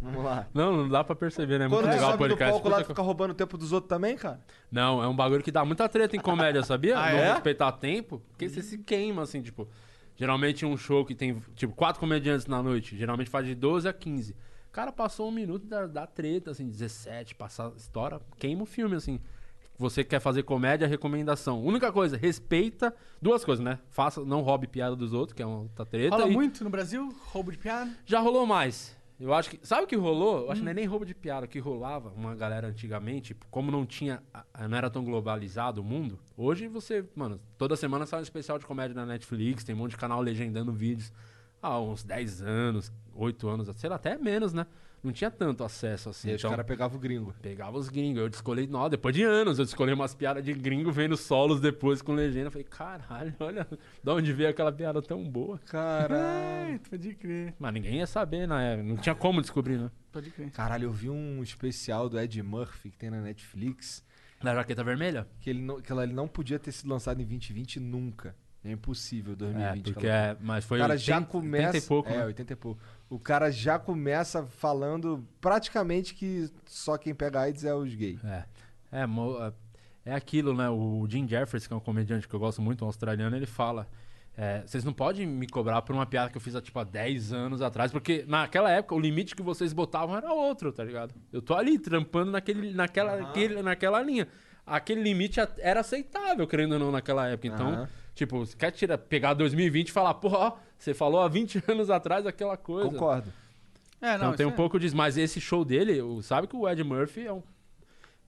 S2: Vamos lá.
S4: Não, não dá pra perceber, né? É muito
S2: Quando
S4: legal o podcast.
S2: palco lá, fica roubando o tempo dos outros também, cara?
S4: Não, é um bagulho que dá muita treta em comédia, sabia?
S2: Ah,
S4: não
S2: é?
S4: respeitar tempo, porque você se queima, assim, tipo. Geralmente um show que tem, tipo, quatro comediantes na noite, geralmente faz de 12 a 15. O cara passou um minuto da, da treta, assim, 17, passar, estoura, queima o filme, assim. Você quer fazer comédia, recomendação. Única coisa, respeita duas coisas, né? Faça, não roube piada dos outros, que é uma outra treta.
S3: Fala
S4: e-
S3: muito no Brasil, roubo de piada.
S4: já rolou mais. Eu acho que. Sabe o que rolou? Eu acho que não é nem roubo de piada. O que rolava, uma galera antigamente, como não tinha. Não era tão globalizado o mundo. Hoje você, mano, toda semana sai um especial de comédia na Netflix, tem um monte de canal legendando vídeos. Há uns 10 anos, 8 anos, sei lá, até menos, né? Não tinha tanto acesso assim.
S2: E aí os
S4: então,
S2: caras pegavam o gringo.
S4: Pegava os gringos. Eu descolei, não, depois de anos, eu descolei umas piadas de gringo vendo solos depois com legenda. Eu Falei, caralho, olha de onde veio aquela piada tão boa.
S2: Caralho.
S3: É, pode crer,
S4: Mas ninguém ia saber, né? Não tinha como descobrir, né?
S3: pode crer.
S2: Caralho, eu vi um especial do Ed Murphy que tem na Netflix.
S4: Da jaqueta vermelha?
S2: Que ele não, que ela ele não podia ter sido lançado em 2020 nunca. É impossível
S4: É,
S2: 2020.
S4: porque
S2: aquela
S4: é, mas foi
S2: O cara já
S4: 80
S2: começa.
S4: 80 e pouco,
S2: é,
S4: né?
S2: 80 e pouco. O cara já começa falando praticamente que só quem pega AIDS é os gays.
S4: É. É, é- é aquilo, né? O Jim Jeffers, que é um comediante que eu gosto muito, um australiano, ele fala. é, vocês não podem me cobrar por uma piada que eu fiz há, tipo, há 10 anos atrás, porque naquela época o limite que vocês botavam era outro, tá ligado? Eu tô ali trampando naquele, naquela, aquele- naquela linha. Aquele limite era aceitável, querendo ou não, naquela época. Então,
S2: Aham.
S4: Tipo, você quer tirar, pegar 2020 e falar, ó, você falou há 20 anos atrás aquela coisa.
S2: Concordo.
S3: É,
S4: Então
S3: não,
S4: tem um
S3: é-
S4: pouco disso. Mas esse show dele, o- sabe que o Ed Murphy é um.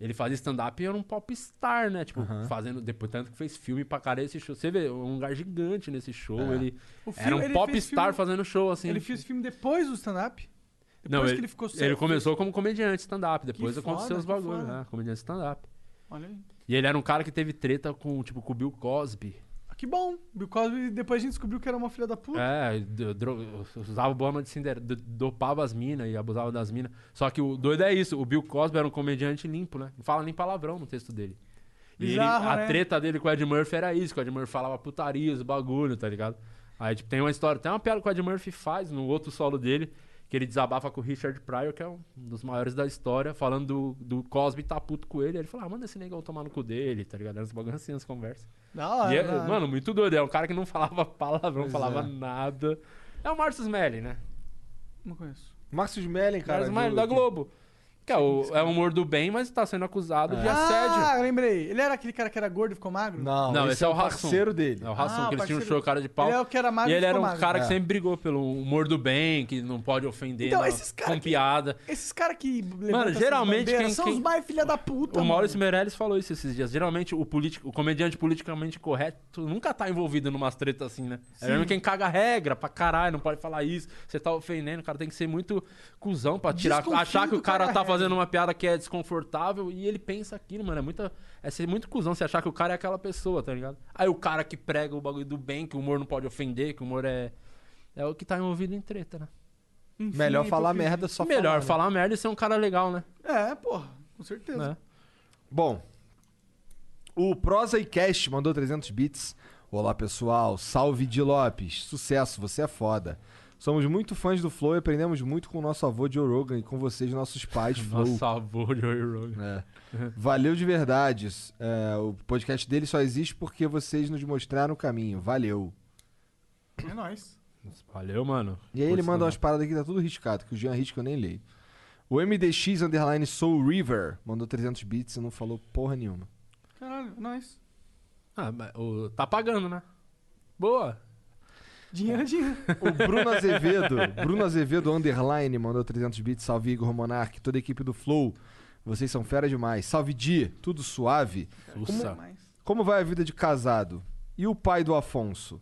S4: Ele fazia stand-up e era um popstar, né? Tipo,
S2: Aham.
S4: fazendo. Depois, tanto que fez filme pra caralho esse show. Você vê, um lugar gigante nesse show.
S2: É.
S4: Ele
S3: O
S4: era um
S3: filme- ele
S4: popstar
S3: filme-
S4: fazendo show, assim.
S3: Ele fez filme depois do stand-up? Depois
S4: Não,
S3: que
S4: ele,
S3: ele ficou
S4: ele
S3: sério,
S4: começou como comediante stand-up. Depois
S3: Que
S4: aconteceu
S3: foda,
S4: os bagulhos, né? Comediante stand-up.
S3: Olha aí.
S4: E ele era um cara que teve treta com, tipo, com o Bill Cosby.
S3: Que bom. Bill Cosby, depois a gente descobriu que era uma filha da puta.
S4: É, dro- usava bomba de Cinderela, do- dopava as minas e abusava das minas. Só que o doido é isso, o Bill Cosby era um comediante limpo, né? Não fala nem palavrão no texto dele. E ele-
S3: Bizarro,
S4: a
S3: né?
S4: treta dele com o Ed Murphy era isso, que o Ed Murphy falava putaria, os bagulho, tá ligado? Aí, tipo, tem uma história, tem uma piada que o Ed Murphy faz no outro solo dele, que ele desabafa com o Richard Pryor, que é um dos maiores da história, falando do, do Cosby tá puto com ele. Ele fala, ah, manda esse negão tomar no cu dele, tá ligado? Era uns bagulho assim, as conversas.
S3: Da hora,
S4: E é-
S3: da hora.
S4: mano, muito doido. É um cara que não falava palavrão, não falava
S2: é.
S4: nada. É o Marcus Melly, né?
S3: Não conheço.
S2: Márcio Smelling, cara.
S4: Marcus Melly,
S2: do-
S4: da Globo. Que é o, é o humor do bem, mas tá sendo acusado de assédio.
S3: Ah, eu lembrei. Ele era aquele cara que era gordo e ficou magro?
S2: Não,
S4: Não, esse, é o Hassum.
S2: parceiro dele.
S4: É o Hassum,
S3: Ah,
S4: que eles tinham um
S3: parceiro.
S4: show cara de pau.
S3: Ele é o que era magro
S4: e
S3: e
S4: ele era
S3: ficou
S4: um
S3: magro.
S4: cara que
S2: É.
S4: sempre brigou pelo humor do bem, que não pode ofender
S3: Então,
S4: na-
S3: esses caras
S4: com
S3: que-
S4: piada.
S3: Esses caras que levantam essas
S4: geralmente
S3: bandeiras
S4: quem-
S3: são
S4: quem-
S3: os mais filha da puta,
S4: O Maurício. Meirelles falou isso esses dias. Geralmente o, político, o comediante politicamente correto nunca tá envolvido numas tretas assim, né? É mesmo quem caga regra pra caralho, não pode falar isso. Você tá ofendendo, o cara tem que ser muito cuzão pra tirar.
S3: Desconfio
S4: Achar que o cara
S3: caga
S4: tá
S3: regra.
S4: fazendo uma piada que é desconfortável e ele pensa aquilo, mano. É, muita, é ser muito cuzão você achar que o cara é aquela pessoa, tá ligado? Aí o cara que prega o bagulho do bem, que o humor não pode ofender, que o humor é. É o que tá envolvido em treta, né?
S3: Enfim,
S2: Melhor falar merda só
S4: Melhor
S2: falar, né?
S4: falar merda e ser um cara legal, né?
S3: É, porra, com certeza.
S4: Né?
S2: Bom, o Prosa e Cast mandou 300 bits. Olá, pessoal. Salve de Lopes. Sucesso, você é foda. Somos muito fãs do Flow e aprendemos muito com o nosso avô Joe Rogan e com vocês, nossos pais, Flow.
S4: Nossa, avô Joey Rogan.
S2: É. Valeu de verdade. É, o podcast dele só existe porque vocês nos mostraram o caminho. Valeu.
S3: É nóis.
S4: Valeu, mano.
S2: E aí ele
S4: Putz,
S2: manda
S4: não.
S2: umas paradas aqui, tá tudo riscado, que o Jean risca eu nem leio. O MDX Underline Soul River mandou 300 bits e não falou porra nenhuma.
S3: Caralho, é nóis.
S4: Ah, mas o- tá pagando, né? Boa.
S3: Dinheiro é dinheiro.
S2: O Bruno Azevedo, Bruno Azevedo Underline, mandou 300 bits. Salve Igor Monark, toda a equipe do Flow. Vocês são fera demais. Salve Di, tudo suave.
S4: Sussa.
S2: Como vai a vida de casado? E o pai do Afonso? O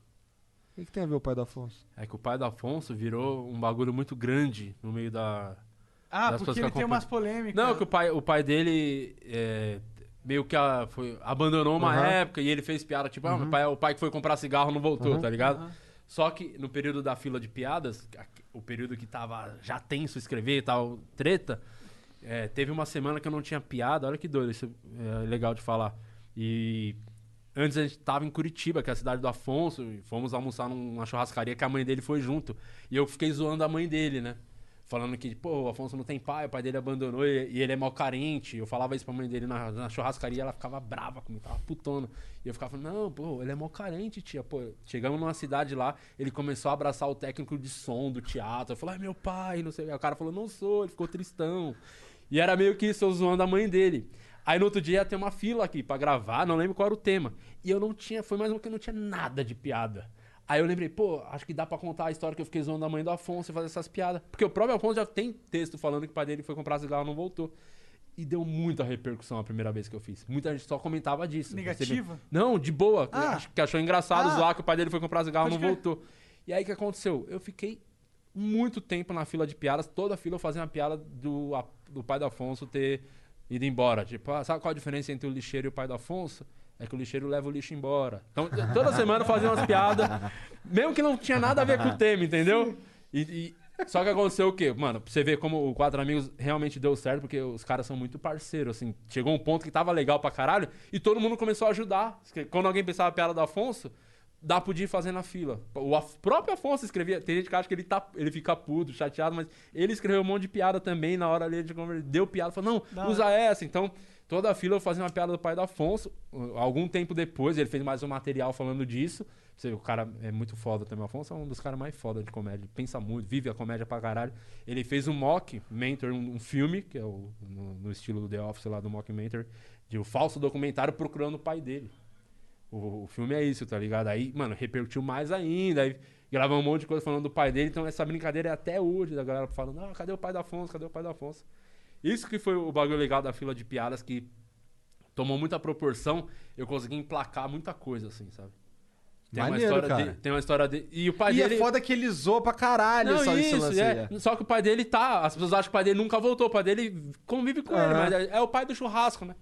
S2: que, que tem a ver o pai do Afonso?
S4: É que o pai do Afonso virou um bagulho muito grande no meio da.
S3: Ah,
S4: das
S3: porque
S4: que
S3: ele tem umas polêmicas.
S4: Não, que o pai, o pai dele é, meio que a- foi- abandonou uma
S2: Aham.
S4: época e ele fez piada, tipo, ah, meu pai, o pai que foi comprar cigarro não voltou,
S2: Uhum.
S4: tá ligado? Só que no período da fila de piadas, o período que tava já tenso escrever e tal, treta, é, teve uma semana que eu não tinha piada, olha que doido, isso é legal de falar. E antes a gente tava em Curitiba, que é a cidade do Afonso, e fomos almoçar numa churrascaria que a mãe dele foi junto. E eu fiquei zoando a mãe dele, né? Falando que, pô, o Afonso não tem pai, o pai dele abandonou e, ele é mal carente. Eu falava isso pra mãe dele na, na churrascaria, ela ficava brava comigo, tava putona. E eu ficava falando, não, pô, ele é mal carente, tia. Pô, chegamos numa cidade lá, ele começou a abraçar o técnico de som do teatro. Eu falei, é meu pai, não sei. Aí o cara falou, não sou, ele ficou tristão. E era meio que isso, eu zoando a mãe dele. Aí no outro dia ia ter uma fila aqui pra gravar, não lembro qual era o tema. E eu não tinha, foi mais uma que eu não tinha nada de piada. Aí eu lembrei, pô, acho que dá pra contar a história que eu fiquei zoando a mãe do Afonso e fazer essas piadas. Porque o próprio Afonso já tem texto falando que o pai dele foi comprar cigarro e não voltou. E deu muita repercussão a primeira vez que eu fiz. Muita gente só comentava disso.
S3: Negativa?
S4: Não, de boa. que
S3: Ah.
S4: Que achou engraçado
S3: Ah.
S4: zoar que o pai dele foi comprar cigarro e não voltou. E aí o que aconteceu? Eu fiquei muito tempo na fila de piadas. Toda fila eu fazia uma piada do, a- do pai do Afonso ter ido embora. Tipo, ah, sabe qual a diferença entre o lixeiro e o pai do Afonso? É que o lixeiro leva o lixo embora. Então, toda semana eu fazia umas piadas, mesmo que não tinha nada a ver com o tema, entendeu? E, e- só que aconteceu o quê? Mano, pra você ver como o Quatro Amigos realmente deu certo, porque os caras são muito parceiros, assim. Chegou um ponto que tava legal pra caralho e todo mundo começou a ajudar. Quando alguém pensava a piada do Afonso, dá podia ir fazer na fila. O Af- próprio Afonso escrevia. Tem gente que acha que ele, tá, ele fica puto, chateado, mas ele escreveu um monte de piada também na hora ali de conversa. Deu piada, falou,
S3: Da
S4: não, usa essa. Então, toda a fila eu fazia uma piada do pai do Afonso. Algum tempo depois, ele fez mais um material falando disso. O cara é muito foda também. O Afonso é um dos caras mais foda de comédia. Ele pensa muito, vive a comédia pra caralho. Ele fez um mock, Mentor, um, um filme, que é o, no, no estilo do The Office lá do Mock Mentor, de um falso documentário procurando o pai dele. O, o filme é isso, tá ligado? Aí, mano, repercutiu mais ainda. Aí gravou um monte de coisa falando do pai dele. Então essa brincadeira é até hoje, da galera falando, ah, cadê o pai do Afonso? Cadê o pai do Afonso? Isso que foi o bagulho legal da fila de piadas que tomou muita proporção. Eu consegui emplacar muita coisa, assim, sabe? Tem
S2: Maneiro,
S4: uma história
S2: cara.
S4: de- tem uma história de e o pai
S2: e
S4: dele
S2: é foda que ele zoa pra caralho
S4: não,
S2: só esse
S4: isso,
S2: lance aí,
S4: é. Só que o pai dele tá. As pessoas acham que o pai dele nunca voltou. O pai dele convive com ele, mas é, é o pai do churrasco, né?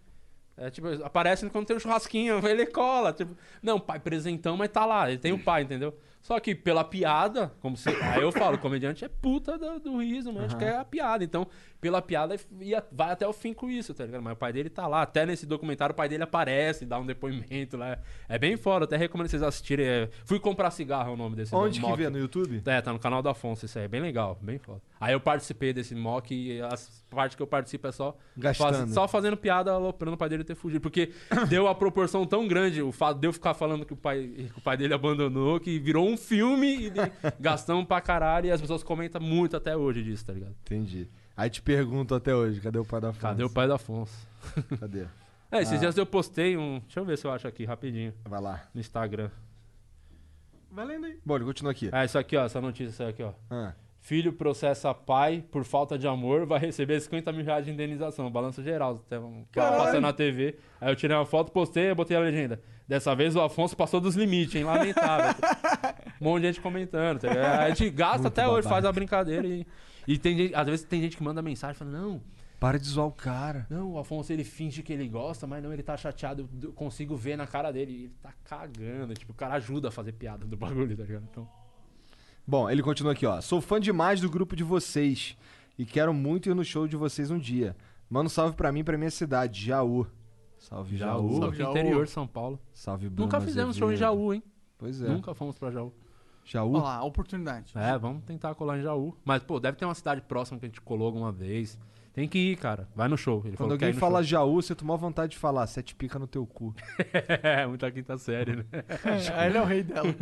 S4: É tipo, aparece quando tem um churrasquinho, ele cola. Tipo, não, pai presentão, mas tá lá, ele tem o pai, entendeu? Só que pela piada, como se. Aí eu falo, comediante é puta do, do riso, mano. Acho que é a piada. Então, pela piada, ia, vai até o fim com isso, tá ligado? Mas o pai dele tá lá. Até nesse documentário, o pai dele aparece, dá um depoimento lá. É bem foda, até recomendo vocês assistirem. é, Fui comprar cigarro é o nome desse
S2: Onde que
S4: mock.
S2: vê? No YouTube?
S4: É, tá no canal do Afonso, isso aí é bem legal, bem foda. Aí eu participei desse mock e as partes que eu participo é só,
S2: Gastando.
S4: faz- só fazendo piada, aloprando o pai dele ter fugido. Porque deu a proporção tão grande, o fato de eu ficar falando que o pai, que o pai dele abandonou, que virou um filme e de- gastamos pra caralho e as pessoas comentam muito até hoje disso, tá ligado?
S2: Entendi. Aí te pergunto até hoje, cadê o pai da Afonso?
S4: Cadê o pai do Afonso?
S2: Cadê?
S4: É, esses
S2: Ah.
S4: dias eu postei um. Deixa eu ver se eu acho aqui rapidinho.
S2: Vai lá.
S4: No Instagram.
S3: Vai lendo aí.
S2: Bom, ele continua aqui.
S4: Ah, isso aqui, ó, essa notícia isso aqui, ó.
S2: Ah.
S4: Filho processa pai por falta de amor, vai receber 50 mil reais de indenização. Balanço geral. Passando na TV. Aí eu tirei uma foto, postei e botei a legenda. Dessa vez o Afonso passou dos limites, hein? Lamentável. um monte de gente comentando. Tá ligado? A gente gasta
S2: Muito
S4: até hoje, faz a brincadeira. E, e tem gente, às vezes tem gente que manda mensagem falando, não,
S2: Para de zoar o cara.
S4: não, o Afonso ele finge que ele gosta, mas não, ele tá chateado. Eu consigo ver na cara dele. e Ele tá cagando. Tipo, o cara ajuda a fazer piada do bagulho, tá ligado? Então.
S2: Bom, ele continua aqui, ó. Sou fã demais do grupo de vocês e quero muito ir no show de vocês um dia. Manda um salve pra mim e pra minha cidade, Jaú. Salve, Jaú.
S4: Jaú,
S3: Salve, Jaú.
S4: interior de São Paulo.
S2: Salve, Bruno
S4: Nunca fizemos show em
S2: Azevedo.
S4: Jaú, hein?
S2: Pois é.
S4: Nunca fomos pra Jaú.
S2: Jaú?
S3: Olha lá, a oportunidade.
S4: É, vamos tentar colar em Jaú. Mas, pô, deve ter uma cidade próxima que a gente colou alguma vez. Tem que ir, cara. Vai no show. Ele
S2: Quando alguém fala
S4: show.
S2: Jaú, você tomou vontade de falar, sete pica no teu cu.
S4: é, muita quinta série, né?
S3: É, ele é o rei dela.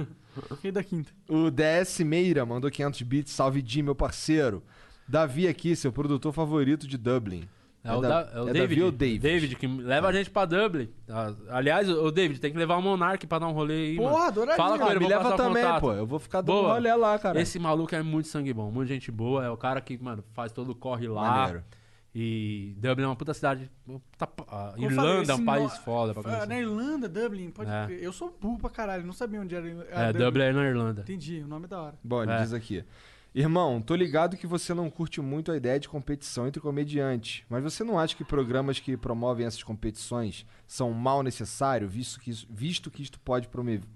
S3: rei da quinta.
S2: O DS Meira mandou 500 bits. Salve, Di, meu parceiro. Davi aqui, seu produtor favorito de Dublin.
S4: É, o,
S2: da-
S4: da- é o
S2: é
S4: David,
S2: Davi ou David?
S4: David, que leva a gente pra Dublin. Ah, Aliás, o David tem que levar o Monark pra dar um rolê aí.
S3: Porra,
S4: mano.
S3: adoraria.
S4: Fala com
S2: Ah,
S4: ele,
S2: me leva também,
S4: contato.
S2: pô. Eu vou ficar dando
S4: Boa.
S2: rolê lá, cara.
S4: Esse maluco é muito sangue bom, muito gente boa. É o cara que, mano, faz todo o corre lá.
S2: Maneiro.
S4: E Dublin é uma puta cidade. puta a
S3: Como eu
S4: Irlanda
S3: falei,
S4: é um país
S3: no-
S4: foda pra
S3: Ah,
S4: conhecer.
S3: Na Irlanda, Dublin, pode
S4: É.
S3: Eu sou burro pra caralho, não sabia onde era.
S4: É, Dublin é na Irlanda.
S3: Entendi, o nome é da hora.
S2: Bom, ele
S4: É.
S2: diz aqui. Irmão, tô ligado que você não curte muito a ideia de competição entre comediantes, mas você não acha que programas que promovem essas competições são mal necessário, visto que, visto que isto pode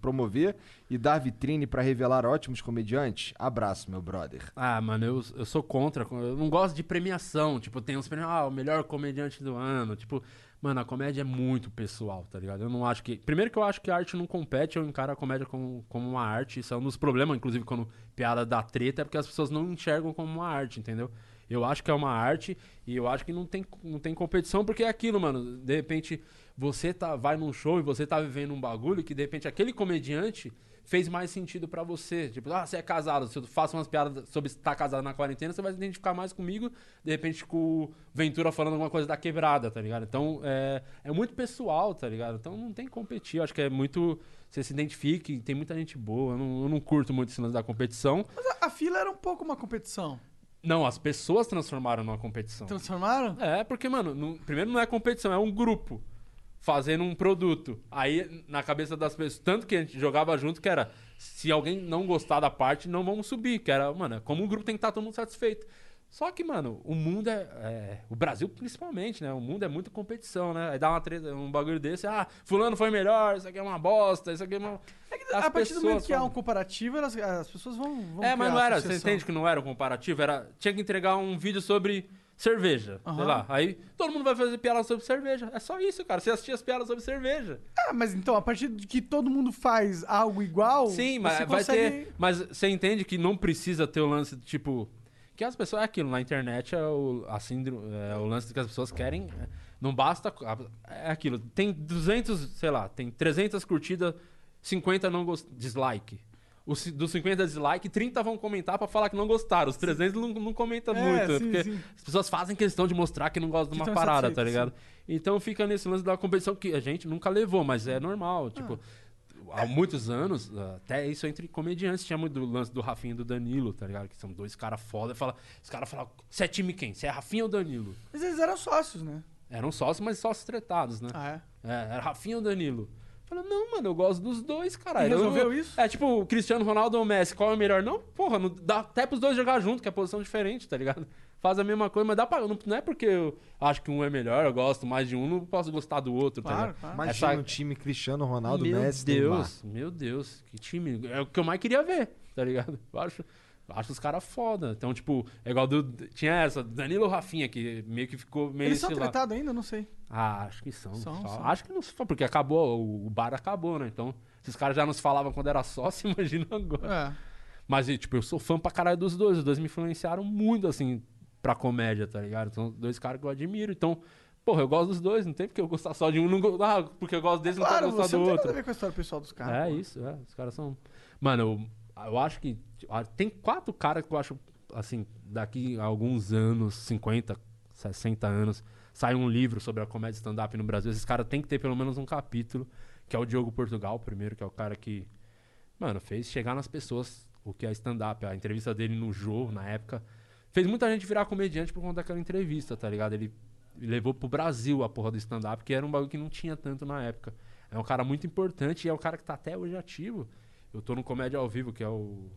S2: promover e dar vitrine pra revelar ótimos comediantes? Abraço, meu brother.
S4: Ah, mano, eu, eu sou contra. Eu não gosto de premiação. Tipo, tem uns prêmios, ah, o melhor comediante do ano. Tipo, mano, a comédia é muito pessoal, tá ligado? Eu não acho que. Primeiro que eu acho que a arte não compete, eu encaro a comédia como, como uma arte. Isso é um dos problemas, inclusive, quando piada dá treta, é porque as pessoas não enxergam como uma arte, entendeu? Eu acho que é uma arte e eu acho que não tem, não tem competição, porque é aquilo, mano. De repente, você tá, vai num show e você tá vivendo um bagulho que, de repente, aquele comediante fez mais sentido pra você. Tipo, ah, você é casado, se eu faço umas piadas sobre estar casado na quarentena, você vai se identificar mais comigo, de repente com o Ventura falando alguma coisa da quebrada, tá ligado? Então, é, é muito pessoal, tá ligado? Então não tem que competir, eu acho que é muito... Você se identifique, tem muita gente boa, eu não, eu não curto muito esse lance da competição.
S3: Mas a, a fila era um pouco uma competição.
S4: Não, as pessoas transformaram numa competição.
S3: Transformaram?
S4: É, porque, mano, não- primeiro não é competição, é um grupo fazendo um produto. Aí, na cabeça das pessoas, tanto que a gente jogava junto, que era, se alguém não gostar da parte, não vamos subir. Que era, mano, como o grupo tem que estar todo mundo satisfeito. Só que, mano, o mundo é, é- O Brasil, principalmente, né? O mundo é muito competição, né? Aí dá uma treta, um bagulho desse, ah, fulano foi melhor, isso aqui é uma bosta, isso aqui é uma. As
S3: a partir do momento que há
S4: falam-
S3: um comparativo, elas- as pessoas vão. vão
S4: é, mas não era. Você entende que não era um comparativo? Era, tinha que entregar um vídeo sobre cerveja. Sei
S3: Aham.
S4: lá. Aí todo mundo vai fazer piada sobre cerveja. É só isso, cara. Você assistia as piadas sobre cerveja.
S3: Ah, mas então, a partir de que todo mundo faz algo igual.
S4: Sim, mas vai
S3: consegue...
S4: ter. Mas você entende que não precisa ter o lance do tipo. Que as pessoas. É aquilo, na internet é o, a síndrome, é o lance que as pessoas querem. é, Não basta. É aquilo. Tem 200, sei lá, tem 300 curtidas, 50 não gost, dislike. Os, dos 50 dislike, 30 vão comentar pra falar que não gostaram. Os 300 não, não comentam
S3: É,
S4: muito.
S3: sim,
S4: porque
S3: sim.
S4: as pessoas fazem questão de mostrar que não gostam de uma parada, tá
S3: satisfeitos,
S4: ligado? Então fica nesse lance da competição que a gente nunca levou, mas é normal. Tipo, há muitos anos, até isso entre comediantes, tinha muito do lance do Rafinha e do Danilo, tá ligado? Que são dois caras foda. Fala, os caras falam, você é time quem? Você é Rafinha ou Danilo?
S3: Mas eles eram sócios, né?
S4: Eram sócios, mas sócios tretados, né?
S3: Ah, é?
S4: É, era Rafinha ou Danilo? Falei, não, mano, eu gosto dos dois, caralho.
S3: E resolveu
S4: Eu-
S3: isso?
S4: É tipo, o Cristiano Ronaldo ou o Messi, qual é o melhor? Não, porra, não dá até pros dois jogar junto, que é posição diferente, tá ligado? Faz a mesma coisa, mas dá pra. Não, não é porque eu acho que um é melhor, eu gosto mais de um, não posso gostar do outro, tá
S3: Claro,
S4: ligado?
S3: claro.
S2: Imagina
S4: Essa-
S2: um time Cristiano Ronaldo,
S4: meu
S2: Messi, Neymar.
S4: Deus, meu Deus, que time. É o que eu mais queria ver, tá ligado? Eu acho, acho os caras foda. Então, tipo, é igual do. Tinha essa, Danilo Rafinha, que meio que ficou meio.
S3: Eles são tretados ainda? Não sei.
S4: Ah, acho que são.
S3: São, são.
S4: Acho que não se porque acabou, o o bar acabou, né? Então, se os caras já não se falavam quando era sócio, imagina agora.
S3: É.
S4: Mas, tipo, eu sou fã pra caralho dos dois. Os dois me influenciaram muito, assim, pra comédia, tá ligado? São dois caras que eu admiro. Então, porra, eu gosto dos dois. Não tem porque eu gostar só de um, não ah, porque eu gosto desse,
S3: Claro,
S4: não
S3: você
S4: gostar
S3: não
S4: do
S3: tem
S4: outro.
S3: nada a ver com a história pessoal dos caras.
S4: É
S3: pô.
S4: isso, é. Os caras são. Mano, eu, eu acho que. Ah, Tem quatro caras que eu acho, assim, daqui a alguns anos, 50, 60 anos, sai um livro sobre a comédia stand-up no Brasil. Esses caras têm que ter pelo menos um capítulo, que é o Diogo Portugal, primeiro, que é o cara que, mano, fez chegar nas pessoas o que é stand-up. A entrevista dele no Jô, na época, fez muita gente virar comediante por conta daquela entrevista, tá ligado? Ele levou pro Brasil a porra do stand-up, que era um bagulho que não tinha tanto na época. É um cara muito importante e é um cara que tá até hoje ativo. Eu tô no Comédia ao Vivo, que é o.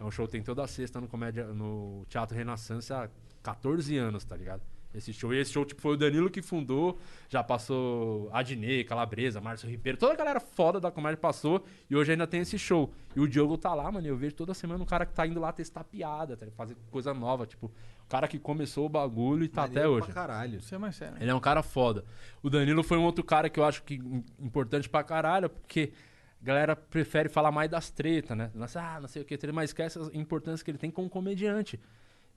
S4: É um show que tem toda sexta no, comédia, no Teatro Renascença há 14 anos, tá ligado? Esse show. E esse show, tipo, foi o Danilo que fundou. Já passou Adnei, Calabresa, Márcio Ribeiro. Toda a galera foda da comédia passou. E hoje ainda tem esse show. E o Diogo tá lá, mano. e Eu vejo toda semana um cara que tá indo lá testar piada, tá fazer coisa nova. Tipo, o cara que começou o bagulho e tá até
S2: Maneiro
S4: hoje.
S2: pra caralho.
S3: Isso é mais sério.
S4: Ele é um cara foda. O Danilo foi um outro cara que eu acho que im- importante pra caralho, porque galera prefere falar mais das tretas, né? Ah, não sei o que, mas esquece a importância que ele tem como comediante.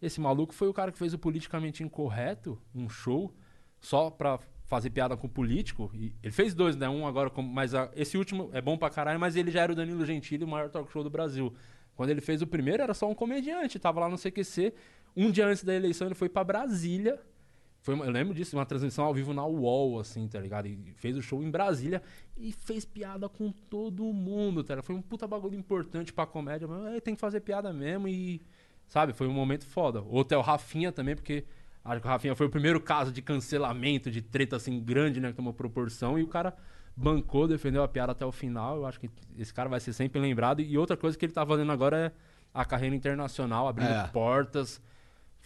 S4: Esse maluco foi o cara que fez o politicamente incorreto, um show, só pra fazer piada com o político. E ele fez dois, né? Um agora, mas a- esse último é bom pra caralho, mas ele já era o Danilo Gentili, o maior talk show do Brasil. Quando ele fez o primeiro, era só um comediante, tava lá no CQC. Um dia antes da eleição, ele foi pra Brasília Foi uma- eu lembro disso, uma transmissão ao vivo na UOL, assim, tá ligado? E fez o show em Brasília e fez piada com todo mundo, tá ligado? Foi um puta bagulho importante pra comédia, mas é, tem que fazer piada mesmo e. Sabe? Foi um momento foda. Outro é o Rafinha também, porque acho que o Rafinha foi o primeiro caso de cancelamento, de treta assim grande, né? Que tomou proporção, e o cara bancou, defendeu a piada até o final. Eu acho que esse cara vai ser sempre lembrado. E outra coisa que ele tá fazendo agora é a carreira internacional, abrindo
S2: É.
S4: portas.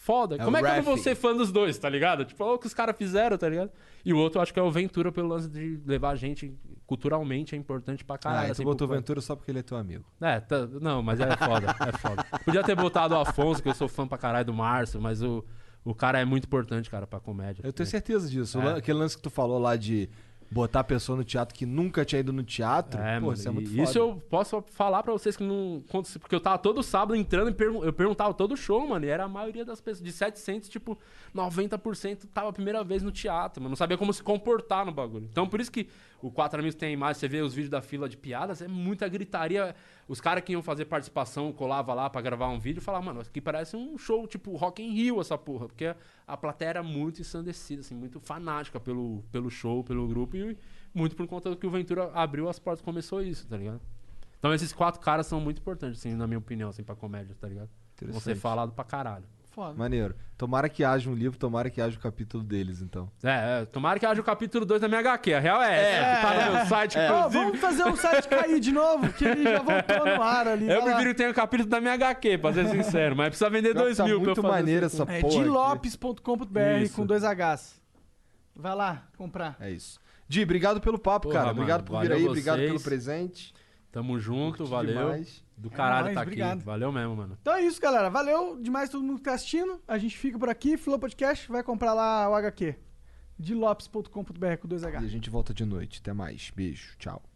S4: Foda.
S2: É
S4: Como é que eu não vou ser fã dos dois, tá ligado? Tipo, olha o que os caras fizeram, tá ligado? E o outro, eu acho que é o Ventura pelo lance de levar a gente culturalmente, é importante pra caralho.
S2: Ah, então
S4: assim,
S2: botou Ventura só porque ele é teu amigo.
S4: é, tá- não, mas é foda, é foda. Podia ter botado o Afonso, que eu sou fã pra caralho do Márcio, mas o, o cara é muito importante, cara, pra comédia.
S2: Eu tenho certeza disso.
S4: É.
S2: Aquele lance que tu falou lá de botar a pessoa no teatro que nunca tinha ido no teatro,
S4: É,
S2: pô,
S4: mano,
S2: isso é muito foda.
S4: isso eu posso falar pra vocês que não. quando- Porque eu tava todo sábado entrando e pergun- eu perguntava todo show, mano. E era a maioria das pessoas. De 700, tipo, 90% tava a primeira vez no teatro, mano. Não sabia como se comportar no bagulho. Então por isso que o Quatro Amigos tem a imagem, você vê os vídeos da fila de piadas, é muita gritaria. Os caras que iam fazer participação, colava lá pra gravar um vídeo e falavam, mano, aqui parece um show, tipo, Rock in Rio, essa porra. Porque a plateia era muito ensandecida, assim, muito fanática pelo, pelo show, pelo grupo. E muito por conta do que o Ventura abriu as portas começou isso, tá ligado? Então esses quatro caras são muito importantes, assim, na minha opinião, assim, pra comédia, tá ligado? Vão ser falado pra caralho.
S3: Foda.
S2: Maneiro. Tomara que haja um livro, tomara que haja o capítulo deles, então.
S4: É, é, tomara que haja o capítulo 2 da minha HQ. A real é essa, que tá no meu site,
S3: Ó,
S4: inclusive.
S3: vamos fazer o site cair de novo, que ele já voltou no ar ali.
S4: Eu prefiro que tenha o capítulo da minha HQ, pra ser sincero, mas precisa vender
S2: Pior que
S4: 2
S2: tá
S4: mil pra eu
S2: muito
S4: fazer
S2: maneiro essa
S3: É
S2: porra. aqui.
S3: dilopes.com.br com dois Hs. Vai lá comprar.
S2: É isso. Di, obrigado pelo papo,
S4: Porra,
S2: cara.
S4: mano,
S2: Obrigado por vir aí, obrigado
S4: vocês.
S2: pelo presente.
S4: Tamo junto,
S2: Curti
S4: valeu.
S2: demais.
S4: Do caralho
S3: nóis,
S4: tá
S3: obrigado.
S4: aqui. Valeu mesmo, mano.
S3: Então é isso, galera. Valeu demais todo mundo que tá assistindo. A gente fica por aqui. Flow Podcast vai comprar lá o HQ. dilopes.com.br com dois
S2: E
S3: H.
S2: a gente volta de noite. Até mais. Beijo. Tchau.